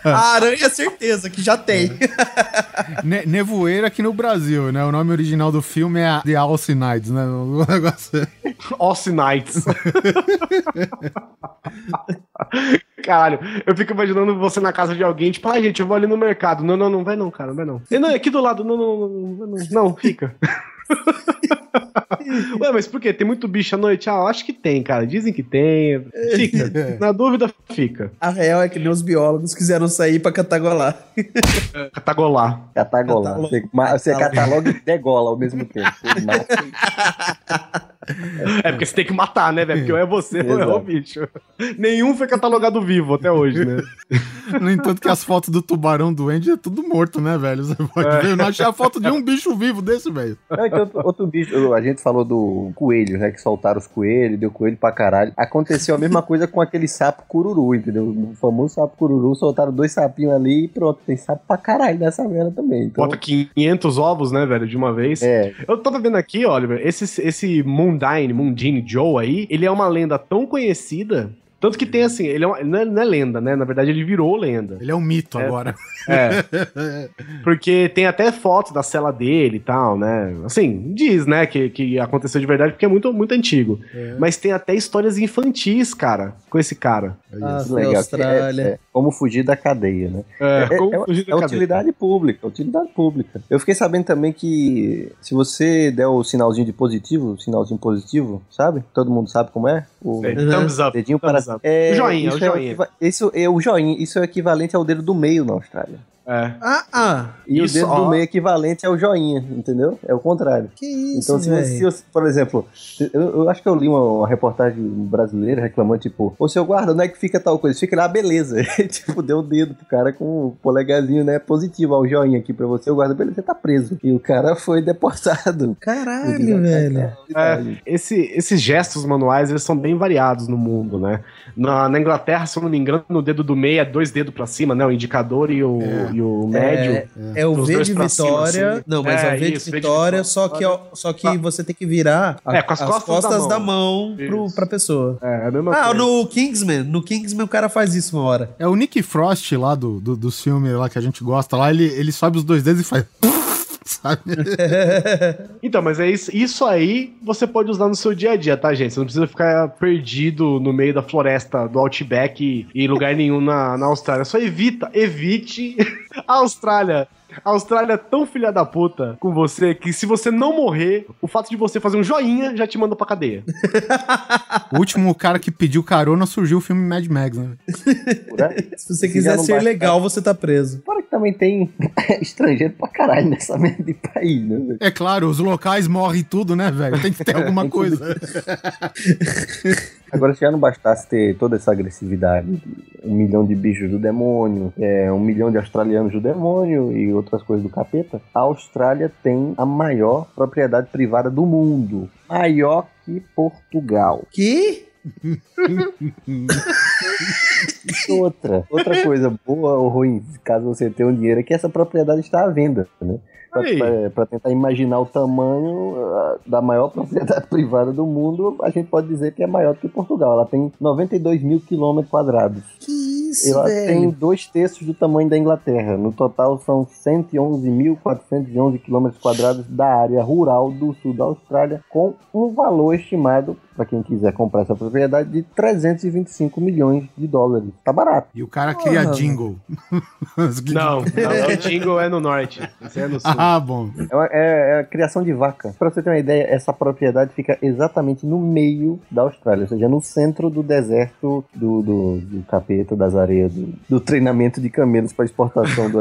A aranha, certeza que já tem. [LAUGHS] Ne Nevoeiro aqui no Brasil, né? O nome original do filme é The Alce Nights, né? O negócio. Ossi [LAUGHS] Nights. [LAUGHS] Caralho, eu fico imaginando você na casa de alguém, tipo, ah, gente, eu vou ali no mercado. Não, não, não, vai não, cara, não vai não. Não, é aqui do lado, não, não, não, não, não, fica. Ué, mas por quê? Tem muito bicho à noite? Ah, eu acho que tem, cara. Dizem que tem. Fica. [LAUGHS] Na dúvida, fica. A real é que nem os biólogos quiseram sair pra catagolar. [LAUGHS] Catagolar. Catagolar. Você, você cataloga e degola ao mesmo tempo. [LAUGHS] É porque você tem que matar, né, velho? Porque ou é você ou é o bicho. Nenhum foi catalogado vivo até hoje, né? No entanto, que as fotos do tubarão doente é tudo morto, né, velho? Você pode É. ver. Eu não achei a foto de um bicho vivo desse, velho. Não, então, outro, outro bicho, a gente falou do coelho, né? Que soltaram os coelhos, deu coelho pra caralho. Aconteceu a mesma coisa com aquele sapo cururu, entendeu? O famoso sapo cururu, soltaram dois sapinhos ali e pronto. Tem sapo pra caralho nessa merda também. Então, Bota 500 ovos, né, velho, de uma vez. é, Eu tava vendo aqui, Oliver, esse, esse Mundine, Mundine Joe aí, ele é uma lenda tão conhecida. Tanto que tem assim, ele, é uma- ele não, é, não é lenda, né? Na verdade, ele virou lenda. Ele é um mito É. agora. É. [LAUGHS] Porque tem até fotos da cela dele e tal, né? Assim, diz, né, que, que aconteceu de verdade porque é muito, muito antigo. Mas tem até histórias infantis, cara, com esse cara. Ah, legal. Austrália. É, é, como fugir da cadeia, né? É, É, como é- fugir da é cadeia. utilidade pública, utilidade pública. Eu fiquei sabendo também que se você der o sinalzinho de positivo, o sinalzinho positivo, sabe? Todo mundo sabe como é? O É, Thumbs up. dedinho thumbs para up. é, O joinha, isso o é joinha. equiva- isso é o joinha, isso é o equivalente ao dedo do meio na Austrália. É. Ah, ah. E Isso, o dedo ó. do meio equivalente é o joinha, entendeu? É o contrário. Que isso, Então, se você, por exemplo, eu, eu acho que eu li uma, uma reportagem brasileira reclamando, tipo, ô seu guarda, onde é que fica tal coisa? Fica lá, beleza. [LAUGHS] tipo, deu o dedo pro cara com o polegarzinho, né? Positivo, ó, o joinha aqui pra você. O guarda, beleza, você tá preso. E o cara [LAUGHS] foi deportado. Caralho, velho. É, esse- esses gestos manuais, eles são bem variados no mundo, né? Na, na Inglaterra, se eu não me engano, no dedo do meio é dois dedos pra cima, né? O indicador e o, e o médio. É, é o V de pra cima, Vitória. assim. Não, mas É, é o V de isso, V de Vitória, Vitória. só que, ó, só que Ah. você tem que virar a- É, com as costas da da mão, pro, pra pessoa. É, é a mesma Ah, coisa. no Kingsman. No Kingsman o cara faz isso uma hora. É o Nick Frost lá do, do, dos filmes lá que a gente gosta lá, ele, ele sobe os dois dedos e faz. [LAUGHS] Sabe? [LAUGHS] Então, mas é isso, isso aí você pode usar no seu dia a dia, tá, gente? Você não precisa ficar perdido no meio da floresta do Outback e, e lugar nenhum na, na Austrália. Só evita, evite [LAUGHS] a Austrália. A Austrália é tão filha da puta com você que se você não morrer, o fato de você fazer um joinha já te manda pra cadeia. [LAUGHS] O último cara que pediu carona surgiu o filme Mad Max, né? [LAUGHS] Se você quiser ser basta- legal, você tá preso. Fora que também tem [LAUGHS] estrangeiro pra caralho nessa merda de país, né? velho? É claro, os locais morrem tudo, né, velho? Tem que ter alguma coisa. Agora, se já não bastasse ter toda essa agressividade, um milhão de bichos do demônio, é, um milhão de australianos do demônio e outras coisas do capeta, a Austrália tem a maior propriedade privada do mundo. Maior que Portugal. Que? Outra, outra coisa boa ou ruim, caso você tenha um dinheiro, é que essa propriedade está à venda, né? Para tentar imaginar o tamanho ah, da maior [LAUGHS] propriedade privada do mundo, a gente pode dizer que é maior do que Portugal. Ela tem 92 mil quilômetros quadrados. Que isso, Ela velho? tem dois terços do tamanho da Inglaterra. No total, são 111.411 quilômetros quadrados da área rural do sul da Austrália, com um valor estimado, para quem quiser comprar essa propriedade, de 325 milhões de dólares. Tá barato. E o cara cria Porra. jingle. [LAUGHS] Não, não, o jingle é no norte. Esse é no sul. [LAUGHS] ah, bom. É, uma- é- é a criação de vaca. Para você ter uma ideia, essa propriedade fica exatamente no meio da Austrália, ou seja, no centro do deserto do, do, do capeta, das areias, do, do treinamento de camelos para exportação [LAUGHS] do.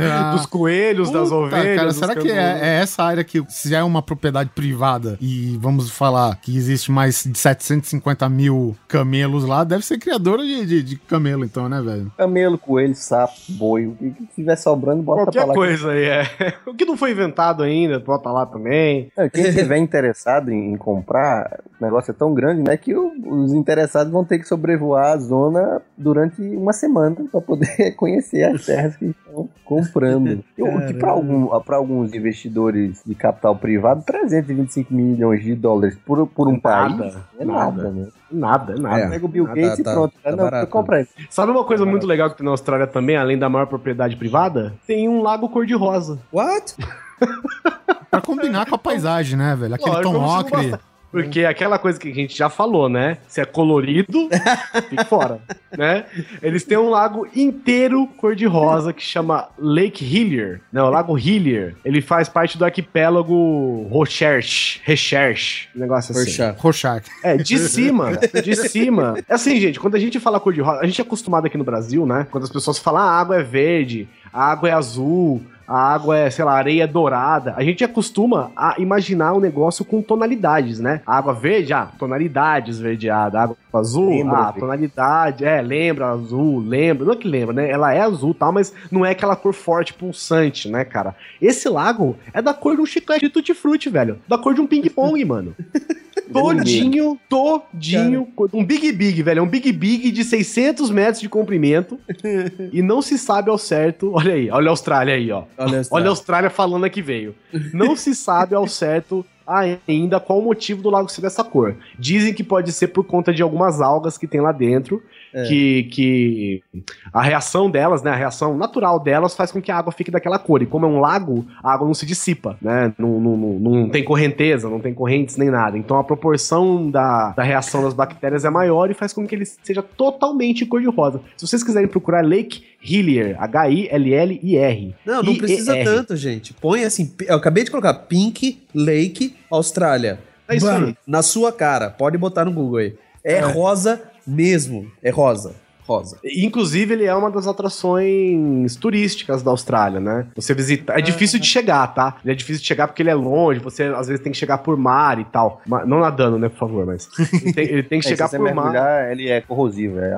Ah, Dos coelhos, das puta, ovelhas. Cara, será que é, é essa área que, se é uma propriedade privada e vamos falar que existe mais de 750 mil camelos lá, deve ser criadora de, de, de camelo, então, né, velho? Camelo, coelho, sapo, boi, o que tiver sobrando, bota pra Qualquer lá. coisa aí, é. [LAUGHS] O que não foi inventado ainda, bota lá também. É, Quem estiver interessado em, comprar, o negócio é tão grande, né, que o- os interessados vão ter que sobrevoar a zona durante uma semana para poder [LAUGHS] conhecer as terras que estão comprando. [LAUGHS] O que para algum, alguns investidores de capital privado, 325 milhões de dólares por, por um Nada, país é nada, nada. né? Nada, nada. É. Pega o Bill Ah, Gates tá, e tá, pronto. tá não, barato. compra isso. Sabe uma coisa muito legal que tem na Austrália também, além da maior propriedade privada? Tem um lago cor-de-rosa. What? Pra combinar com a paisagem, né, velho? Aquele Lógico, tom ocre. basta- Porque aquela coisa que a gente já falou, né? Se é colorido, [LAUGHS] fica fora, né? Eles têm um lago inteiro cor-de-rosa que chama Lake Hillier. Não, Lago Hillier. Ele faz parte do arquipélago Recherche. Recherche. Um negócio assim. Rorschach. É, de cima, de cima. É assim, gente, quando a gente fala cor de rosa, a gente é acostumado aqui no Brasil, né? Quando as pessoas falam, ah, a água é verde, a água é azul, a água é, sei lá, areia dourada. A gente acostuma a imaginar o negócio com tonalidades, né? A água verde, ah, tonalidade esverdeada. A água azul, Lembra, ah, tonalidade, é, lembra azul, lembra. Não é que lembra, né? Ela é azul e tal, mas não é aquela cor forte, pulsante, né, cara? Esse lago é da cor de um chiclete de tutti-frutti, velho. Da cor de um ping-pong, mano. [LAUGHS] Todinho, todinho. Um Big Big, velho. É um Big Big de 600 metros de comprimento. [LAUGHS] e não se sabe ao certo. Olha aí, olha a Austrália aí, ó. Olha, Olha a Austrália falando que veio. Não se sabe ao certo ainda qual o motivo do lago ser dessa cor. Dizem que pode ser por conta de algumas algas que tem lá dentro, É. que, que a reação delas, né, a reação natural delas faz com que a água fique daquela cor. E como é um lago, a água não se dissipa, né? Não, não, não, não tem correnteza, não tem correntes nem nada. Então a proporção da, da reação das bactérias é maior e faz com que ele seja totalmente cor-de-rosa. Se vocês quiserem procurar Lake Hillier, H-I-L-L-I-R. Não, não precisa tanto, gente. Põe assim, eu acabei de colocar Pink Lake Austrália. É isso aí. Na sua cara, pode botar no Google aí. É, rosa mesmo, é rosa. Rosa. Inclusive, ele é uma das atrações turísticas da Austrália, né? Você visita. É difícil de chegar, tá? Ele é difícil de chegar porque ele é longe, você às vezes tem que chegar por mar e tal. Ma- Não nadando, né, por favor, mas. Ele tem, ele tem que [LAUGHS] É, chegar se você por mar. ele é corrosivo. É.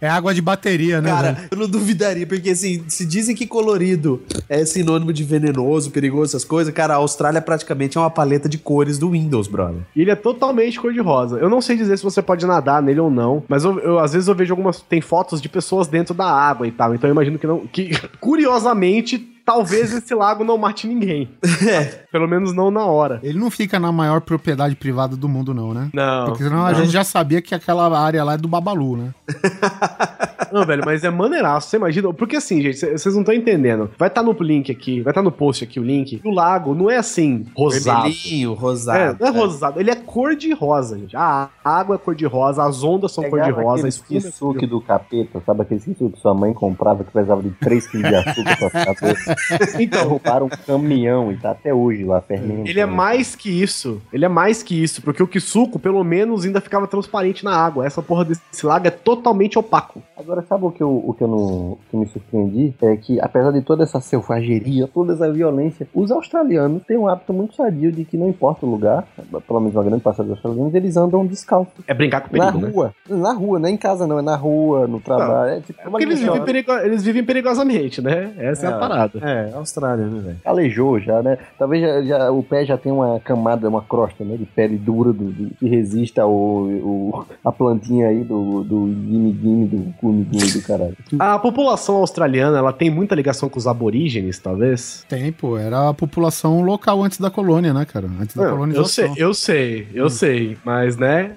É água de bateria, né? Cara, velho? eu não duvidaria, porque assim, se dizem que colorido é sinônimo de venenoso, perigoso, essas coisas, cara, a Austrália praticamente é uma paleta de cores do Windows, brother. E ele é totalmente cor-de-rosa. Eu não sei dizer se você pode nadar nele ou não, mas eu, eu- às vezes eu vejo algumas. Tem fotos de pessoas dentro da água e tal. Então eu imagino que não. Que, [LAUGHS] curiosamente, talvez esse lago não mate ninguém. [LAUGHS] Pelo menos não na hora. Ele não fica na maior propriedade privada do mundo, não, né? Não. Porque senão a gente já sabia que aquela área lá é do Babalu, né? [LAUGHS] Não, velho, mas é maneiraço. Você imagina? Porque assim, gente, cê- vocês não estão entendendo. Vai estar no link aqui, vai estar no post aqui o link. O lago não é assim, rosado. Vermelhinho, É, rosado. não é rosado, ele é cor de rosa, gente. A água é cor de rosa, as ondas são cor de Pegava rosa, é cor de kisuke do capeta, sabe aquele kisuke que sua mãe comprava que precisava de 3 kg de açúcar pra ficar doce? [LAUGHS] Então, Derrubaram um caminhão e tá até hoje lá fermentando. Ele é mais que isso. Ele é mais que isso, porque o Kisuko, pelo menos, ainda ficava transparente na água. Essa porra desse lago é totalmente opaco. Agora, sabe o que eu, o que eu não que me surpreendi? É que, apesar de toda essa selvageria, toda essa violência, os australianos têm um hábito muito sadio de que não importa o lugar, pelo menos uma grande parte dos australianos, eles andam descalços. É brincar com Na perigo, né? rua. Na rua, não é em casa não, é na rua, no trabalho. É, tipo, É porque eles vivem, perigo- eles vivem perigosamente, né? Essa é, a É. parada. É, Austrália, né, velho? Calejou já, né? Talvez já, já- o pé já tenha uma camada, uma crosta, né? De pele dura do, do- que resista ao, o- a plantinha aí do, do Gimme, do Gume Caralho. A população australiana, ela tem muita ligação com os aborígenes, talvez? Tem, pô. Era a população local antes da colônia, né, cara? Antes da Não, eu colonização. sei, eu sei, eu sei, mas, né?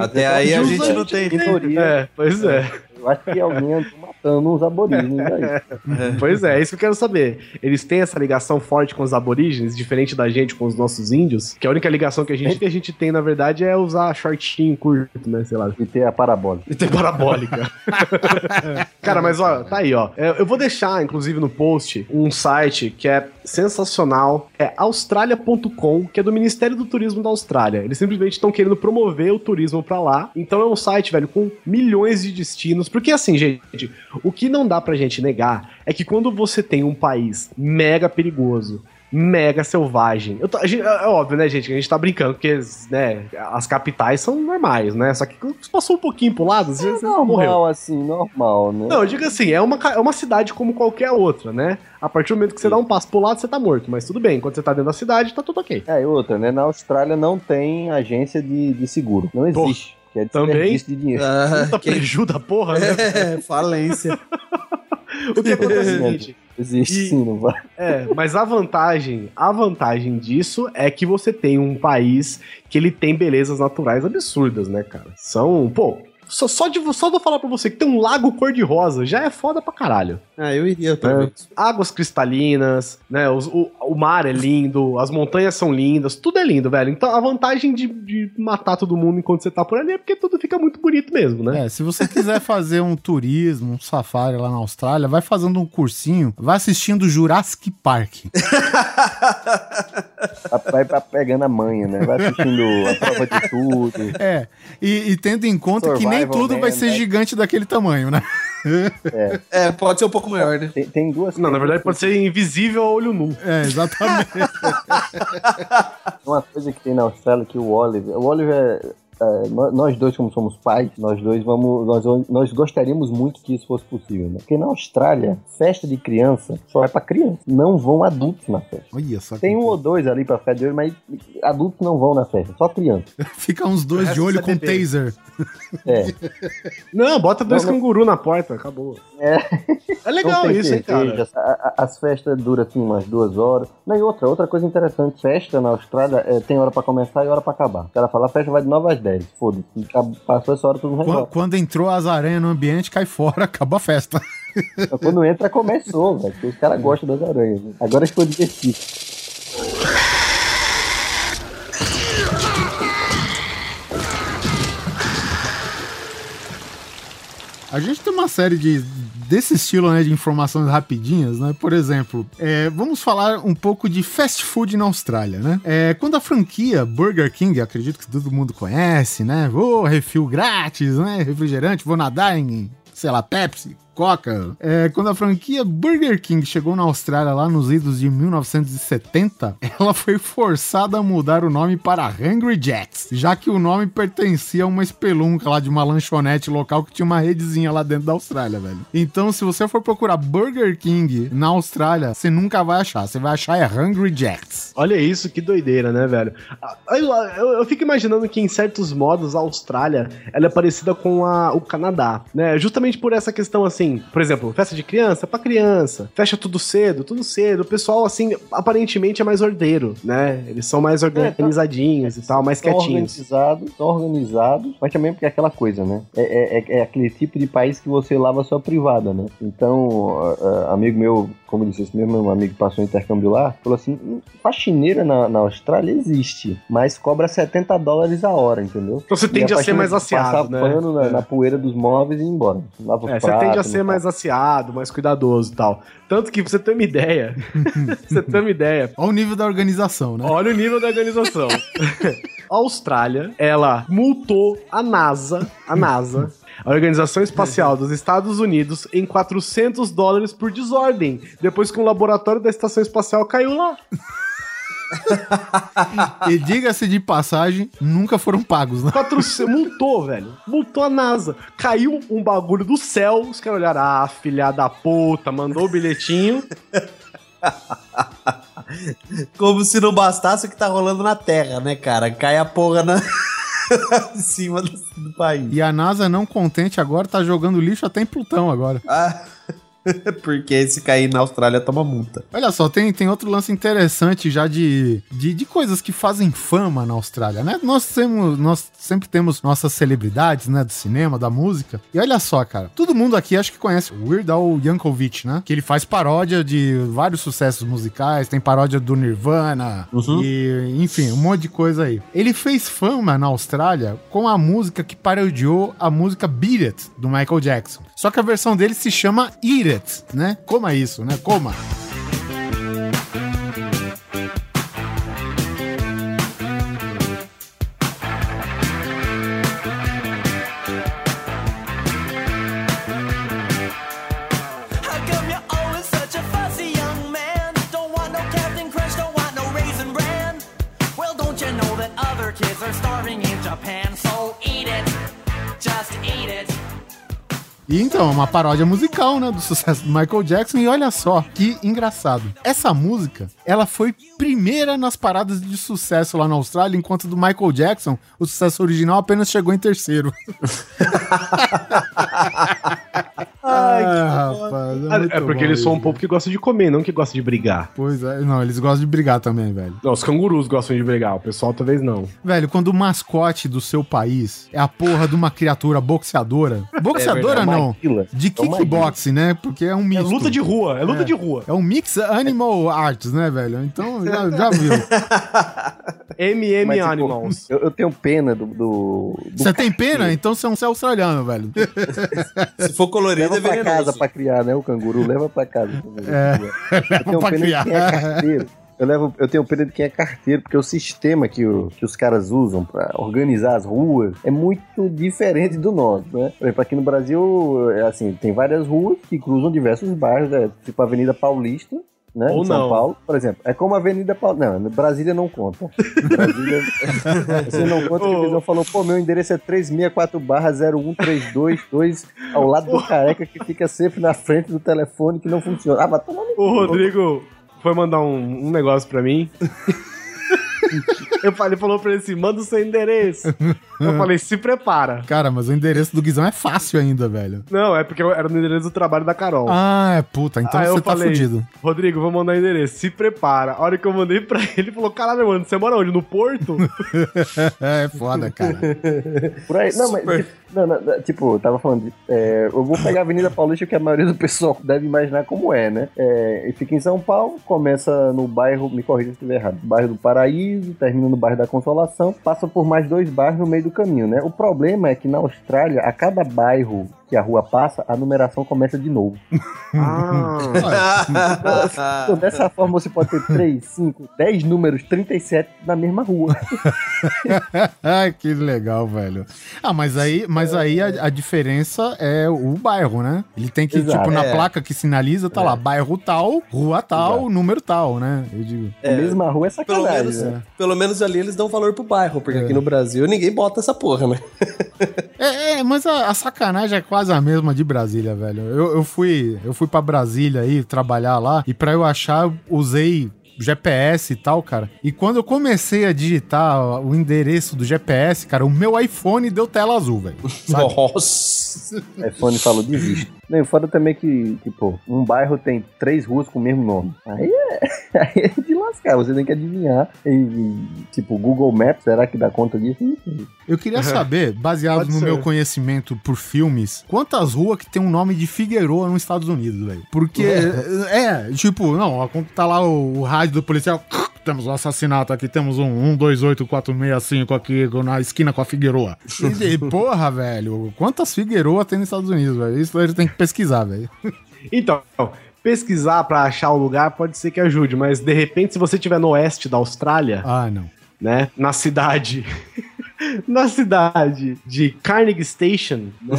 Até aí a gente não tem. É, pois é. Eu acho que alguém andou matando uns aborígenes aí. [LAUGHS] Pois é, é isso que eu quero saber. Eles têm essa ligação forte com os aborígenes, diferente da gente com os nossos índios, que a única ligação que a gente, que a gente tem, na verdade, é usar shortinho curto, né? Sei lá. E ter a parabólica. E ter parabólica. [LAUGHS] Cara, mas ó, tá aí, ó. É, Eu vou deixar, inclusive, no post, um site que é sensacional. É australia.com, que é do Ministério do Turismo da Austrália. Eles simplesmente estão querendo promover o turismo pra lá. Então é um site, velho, com milhões de destinos. Porque assim, gente, o que não dá pra gente negar é que quando você tem um país mega perigoso, mega selvagem. Eu tô- gente- é óbvio, né, gente, que a gente tá brincando, porque né, as capitais são normais, né? Só que passou um pouquinho pro lado, às vezes morreu. Normal, assim, normal, né? Não, eu digo assim, é uma, é uma cidade como qualquer outra, né? A partir do momento que você dá um passo pro lado, você tá morto. Mas tudo bem, quando você tá dentro da cidade, tá tudo ok. É, e outra, né? Na Austrália não tem agência de, de seguro. Não existe. Que é Também? desperdício de dinheiro. Ah, Puta quem- preju da porra, né? [LAUGHS] É, falência. [LAUGHS] O que acontece é o seguinte, Existe E- sim, não vai. É, mas a vantagem, a vantagem disso é que você tem um país que ele tem belezas naturais absurdas, né, cara? São, pô, só, só de só de eu falar pra você que tem um lago cor-de-rosa já é foda pra caralho. Ah, eu iria É. isso. Águas cristalinas, né? os- o, o mar é lindo, as montanhas são lindas, tudo é lindo, velho. Então a vantagem de, de matar todo mundo enquanto você tá por ali é porque tudo fica muito bonito mesmo, né? É, se você quiser fazer um turismo, um safari lá na Austrália, vai fazendo um cursinho, vai assistindo Jurassic Park. [LAUGHS] Vai pra pegando a manha, né? Vai assistindo a prova de tudo. É, e, e tendo em conta que nem Survival tudo vai Man, ser né? gigante daquele tamanho, né? É, pode ser um pouco maior, né? Tem, tem duas Não, na verdade pode ser invisível a olho nu. É, exatamente. [LAUGHS] Uma coisa que tem na Austrália que o Oliver. O Oliver. É, nó- nós dois, como somos pais, nós dois vamos. Nós, nós gostaríamos muito que isso fosse possível, né? Porque na Austrália, festa de criança só é pra criança. Não vão adultos na festa. Olha só. que Tem um ou dois ali pra ficar de olho, mas adultos não vão na festa, só criança. [LAUGHS] Fica uns dois de olho com bebê. taser. É. Não, bota dois Não, não- canguru na porta, acabou. É. É legal isso, hein, cara. As festas duram assim umas duas horas. Não, e outra, outra coisa interessante, festa na Austrália é, tem hora pra começar e hora pra acabar. O cara fala, a festa vai de 9 às 10. Foda-se. Acab- Passou essa hora, todo mundo Quando, quando entrou as aranhas no ambiente, cai fora, [LAUGHS] acaba a festa. Quando entra, começou, velho. Os caras gostam das aranhas. né? Agora ficou divertido. A gente tem uma série de desse estilo, né, de informações rapidinhas, né? Por exemplo, é, vamos falar um pouco de fast food na Austrália, né? É, quando a franquia Burger King, acredito que todo mundo conhece, né? Vou refil grátis, né? Refrigerante, vou nadar em, sei lá, Pepsi, Coca. É, quando a franquia Burger King chegou na Austrália lá nos idos de 1970, [LAUGHS] ela foi forçada a mudar o nome para Hungry Jacks, já que o nome pertencia a uma espelunca lá de uma lanchonete local que tinha uma redezinha lá dentro da Austrália, velho. Então, se você for procurar Burger King na Austrália, você nunca vai achar. Você vai achar é Hungry Jacks. Olha isso, que doideira, né, velho? Ah, Eu, eu- eu fico imaginando que, em certos modos, a Austrália ela é parecida com a- o Canadá, né? Justamente por essa questão, assim, por exemplo, festa de criança pra criança, fecha tudo cedo, tudo cedo. O pessoal, assim, aparentemente é mais ordeiro, né? Eles são mais organizadinhos e tal, mais São quietinhos. organizados, são organizados, mas também porque é aquela coisa, né? É, é- é- é aquele tipo de país que você lava a sua privada, né? Então, a- a- amigo meu, como eu disse, esse mesmo meu amigo que passou um intercâmbio lá, falou assim: "Hum, faxineira na, na Austrália existe, mas cobra 70 dólares a hora, entendeu? Então você tende a ser faxineira mais aciado, Passar né? pano na, É. na poeira dos móveis e ir embora. Lava É, você pratos, tende a ser não mais aciado, mais cuidadoso e tal. Tanto que pra você ter uma ideia, [LAUGHS] pra você ter uma ideia, Olha o nível da organização, né? olha o nível da organização. [LAUGHS] A Austrália, ela multou a NASA, a NASA, a Organização Espacial dos Estados Unidos, em 400 dólares por desordem, depois que um laboratório da Estação Espacial caiu lá. E diga-se de passagem, nunca foram pagos, né? 400, multou, velho. Multou a NASA. Caiu um bagulho do céu, os caras olharam, ah, filha da puta, mandou o bilhetinho. Como se não bastasse o que tá rolando na Terra, né, cara? Cai a porra na... [LAUGHS] em cima do, do país. E a NASA, não contente agora, tá jogando lixo até em Plutão agora. Ah, [LAUGHS] porque se cair na Austrália, toma multa. Olha só, tem, tem outro lance interessante já de, de, de coisas que fazem fama na Austrália, né? Nós, temos, nós sempre temos nossas celebridades, né? Do cinema, da música. E olha só, cara, todo mundo aqui acho que conhece o Weird Al Yankovic, né? Que ele faz paródia de vários sucessos musicais, tem paródia do Nirvana, e enfim, um monte de coisa aí. Ele fez fama na Austrália com a música que parodiou a música Beat It, do Michael Jackson. Só que a versão dele se chama Eat It, né? Coma isso, né? Coma. E então, é uma paródia musical, né, do sucesso do Michael Jackson. E olha só, que engraçado. Essa música, ela foi primeira nas paradas de sucesso lá na Austrália, enquanto do Michael Jackson, o sucesso original apenas chegou em terceiro. [LAUGHS] Ai, rapaz. É, muito porque bom eles são um povo que gosta de comer, não que gosta de brigar. Pois é, não, eles gostam de brigar também, velho. Não, os cangurus gostam de brigar, o pessoal talvez não. Velho, quando o mascote do seu país é a porra de uma criatura boxeadora. [LAUGHS] Boxeadora É não. De É kickboxing, né? Porque é um É misto. luta de rua, é luta É. de rua. É um mix animal arts, né, velho? Então, já, já [LAUGHS] viu. MM Mas, tipo, Animals. Eu, eu tenho pena do. Você tem pena? Então você é um australiano, velho. [LAUGHS] Se for colorido, Leva é pra venenoso. casa pra criar, né? O canguru leva pra casa. É, Eu [LAUGHS] tenho pra pena criar. de quem é carteiro. Eu, levo, eu tenho pena de quem é carteiro, porque o sistema que, o- que os caras usam pra organizar as ruas é muito diferente do nosso, né? Por exemplo, aqui no Brasil, é assim, tem várias ruas que cruzam diversos bairros, né? tipo a Avenida Paulista, né? Ou em São não. Paulo, por exemplo. É como a Avenida Paulista. Não, Brasília não conta. Brasília. [LAUGHS] Você não conta que o Visão falou, pô, meu endereço é 364 barra 01322, ao lado do careca que fica sempre na frente do telefone que não funciona. Ah, vai tomar no O Rodrigo foi mandar um, um negócio pra mim. [LAUGHS] Eu falei, falou pra ele assim: manda o seu endereço. [LAUGHS] Eu falei, se prepara. Cara, mas o endereço do Guizão é fácil ainda, velho. Não, é porque eu- era no endereço do trabalho da Carol. Ah, é puta. Então Aí eu você tá falei, fudido. Rodrigo, vou mandar o endereço. Se prepara. A hora que eu mandei pra [LAUGHS] ele, ele falou: caralho, mano, você mora onde? No Porto? [LAUGHS] É foda, cara. Por aí. Não, mas tipo, não, não, tipo, eu tava falando, de, é, eu vou pegar a Avenida Paulista, que a maioria do pessoal [LAUGHS] deve imaginar como é, né? É, e fica em São Paulo, começa no bairro, me corrija se estiver errado, bairro do Paraíso, termina no bairro da Consolação, passa por mais dois bairros no meio do caminho, né? O problema é que na Austrália, a cada bairro que a rua passa, a numeração começa de novo. Ah, [LAUGHS] Então, dessa forma, você pode ter 3, 5, 10 números, 37 na mesma rua. Ai, que legal, velho. Ah, mas aí, mas aí a, a diferença é o bairro, né? Ele tem que, Exato. tipo, na É. placa que sinaliza, tá lá, bairro tal, rua tal, número tal, né? Eu digo. A mesma rua é Pelo sacanagem. menos, né? pelo menos ali eles dão valor pro bairro, porque aqui no Brasil ninguém bota essa porra, né? É, é, mas a, a sacanagem é quase a mesma de Brasília, velho. Eu, eu fui, eu fui para Brasília aí trabalhar lá e pra eu achar, eu usei GPS e tal, cara. E quando eu comecei a digitar o endereço do GPS, cara, o meu iPhone deu tela azul, velho. [LAUGHS] Nossa. iPhone falou, desiste. Não, e foda também que, tipo, um bairro tem três ruas com o mesmo nome. Aí é, [LAUGHS] aí é de lascar, você tem que adivinhar. E, e, tipo, Google Maps, será que dá conta disso? Eu queria saber, baseado Pode no ser. meu conhecimento por filmes, quantas ruas que tem um nome de Figueroa nos Estados Unidos, velho? Porque, é, tipo, não, tá lá o, o rádio do policial, temos um assassinato aqui, temos um 128465 aqui na esquina com a Figueroa. E, e, porra, velho, quantas Figueroa tem nos Estados Unidos, velho? Isso a gente tem que pesquisar, velho. então, pesquisar pra achar o lugar pode ser que ajude, mas de repente, se você estiver no oeste da Austrália, Ah, não. né, na cidade. [LAUGHS] na cidade de Carnegie Station, né,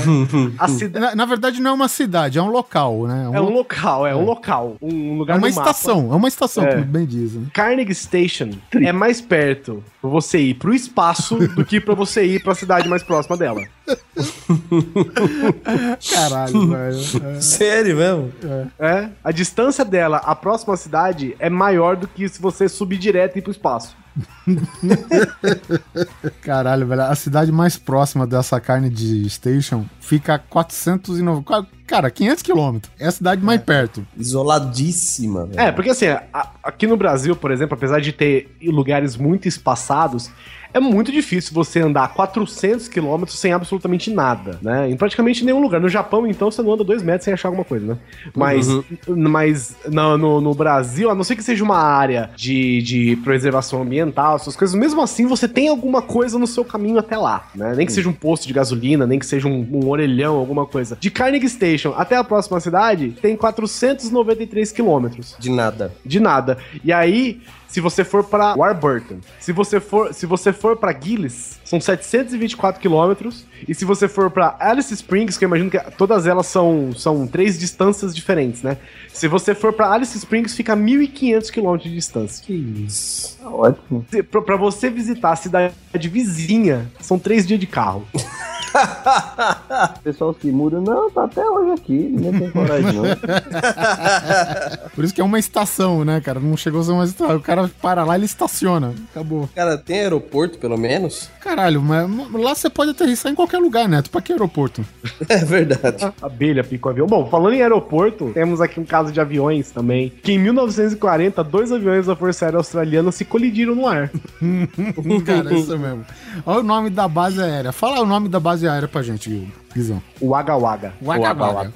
a cida- [LAUGHS] Na, na verdade, não é uma cidade, é um local, né? é um lo- local, é um local, um lugar é uma no mapa. estação, é uma estação, É. como bem dizem. Carnegie Station é mais perto pra você ir pro espaço do que pra você ir pra cidade mais próxima dela. [LAUGHS] Caralho, velho. É. Sério mesmo? É, a distância dela à próxima cidade é maior do que se você subir direto e ir pro espaço. [LAUGHS] Caralho, velho. A cidade mais próxima dessa carne de station fica a 490. Cara, 500 quilômetros. É a cidade mais perto. Isoladíssima, velho. É, porque assim, a- aqui no Brasil, por exemplo, apesar de ter lugares muito espaçados, é muito difícil você andar 400 quilômetros sem absolutamente nada, né? Em praticamente nenhum lugar. No Japão, então, você não anda dois metros sem achar alguma coisa, né? Mas, mas no, no, no Brasil, a não ser que seja uma área de, de preservação ambiental, essas coisas, mesmo assim você tem alguma coisa no seu caminho até lá, né? Nem que seja um posto de gasolina, nem que seja um, um orelhão, alguma coisa. De Carnegie Station até a próxima cidade, tem 493 quilômetros De nada. de nada. E aí, se você for pra Warburton, se você for, se você for para Gillis, são 724 quilômetros. E se você for pra Alice Springs, que eu imagino que todas elas são, são três distâncias diferentes, né? Se você for pra Alice Springs, fica 1.500 quilômetros de distância. Que isso. Tá ótimo. Pra você visitar a cidade vizinha, são três dias de carro. [LAUGHS] O [LAUGHS] pessoal se muda, não, tá até hoje aqui, ninguém tem coragem não. [LAUGHS] Por isso que é uma estação, né, cara? Não chegou a ser uma estação. O cara para lá, ele estaciona. Acabou. Cara, tem aeroporto, pelo menos? Caralho, mas lá você pode aterrissar em qualquer lugar, Neto. Pra que aeroporto? [LAUGHS] É verdade. Abelha pica o avião. Bom, falando em aeroporto, temos aqui um caso de aviões também. Que em 1940, dois aviões da Força Aérea Australiana se colidiram no ar. cara, isso mesmo. Olha o nome da base aérea. Fala o nome da base aérea pra gente, Guizão. O Wagga Wagga. Wagga Wagga.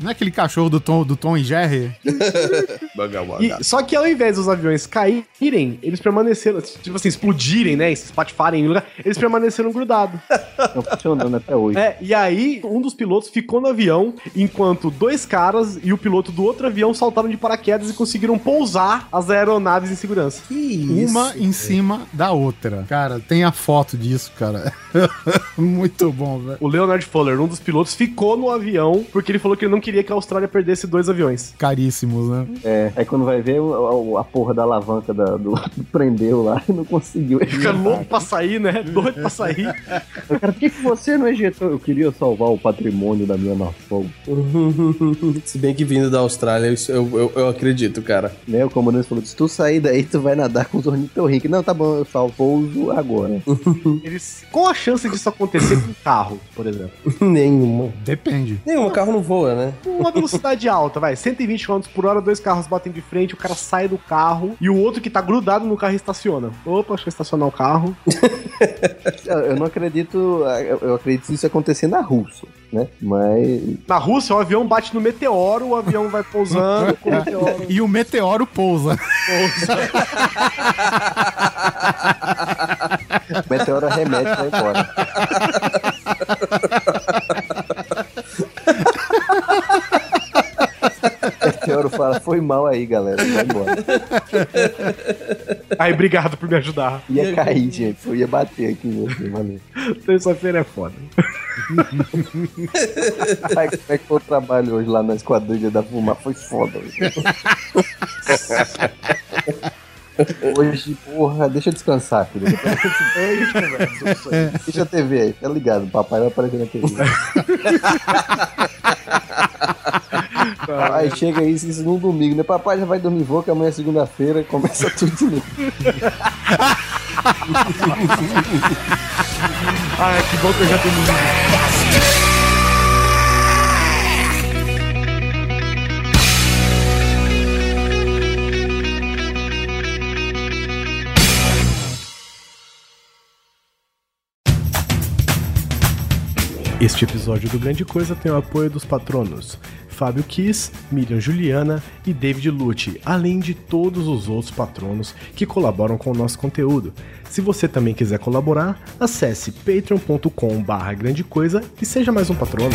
Não é aquele cachorro do Tom, do Tom e Jerry? E- só que ao invés dos aviões caírem, eles permaneceram, tipo assim, explodirem, né? Se espatifarem em lugar, eles permaneceram grudados. Estão funcionando até hoje. É, e aí, um dos pilotos ficou no avião, enquanto dois caras e o piloto do outro avião saltaram de paraquedas e conseguiram pousar as aeronaves em segurança. Que isso? Uma em cima da outra. Cara, tem a foto disso, cara. [LAUGHS] Muito bom, O Leonard Fuller, um dos pilotos, ficou no avião porque ele falou que ele não queria que a Austrália perdesse dois aviões. Caríssimos, né? É, aí quando vai ver, o- a, a porra da alavanca da- do, [LAUGHS] prendeu lá e não conseguiu. Ele fica louco pra sair, né? [LAUGHS] Doido pra sair. Cara, por que, que você não ejetou? Eu queria salvar o patrimônio da minha nação. [LAUGHS] Se bem que vindo da Austrália, isso eu, eu, eu acredito, cara. Né? O comandante falou: se tu sair daí, tu vai nadar com os ornitorrincos. Não, tá bom, eu salvo agora. Eles, qual a chance disso acontecer com um carro, por exemplo? [LAUGHS] Nenhuma. Depende. Nenhuma, o carro não voa, né? Uma velocidade [LAUGHS] alta, vai, 120 km por hora, dois carros batem de frente, o cara sai do carro e o outro que tá grudado no carro estaciona. Opa, acho que estacionar o carro. [LAUGHS] Eu, não acredito, eu, acredito isso acontecer na Rússia, né? Mas. Na Rússia, o avião bate no meteoro, o avião vai pousando com o meteoro. E o meteoro pousa. O meteoro remete e vai embora. [LAUGHS] Meteoro fala, foi mal aí, galera. Vai embora. Aí, obrigado por me ajudar. Ia cair, gente. Eu ia bater aqui em você, valeu. Terça-feira é foda. Ai, como é que foi o trabalho hoje lá na Esquadrilha da Fumar? Foi foda. Hoje. [LAUGHS] Hoje, porra, deixa eu descansar, aí. Deixa a TV aí, tá ligado? Papai vai aparecer na TV. Aí chega isso, isso num domingo, né? Papai já vai dormir, vou que amanhã é segunda-feira, começa tudo de novo. Ai, que bom que eu já tenho. Este episódio do Grande Coisa tem o apoio dos patronos Fábio Kiss, Miriam Juliana e David Lute, além de todos os outros patronos que colaboram com o nosso conteúdo. Se você também quiser colaborar, acesse patreon.com barra grande coisa e seja mais um patrono.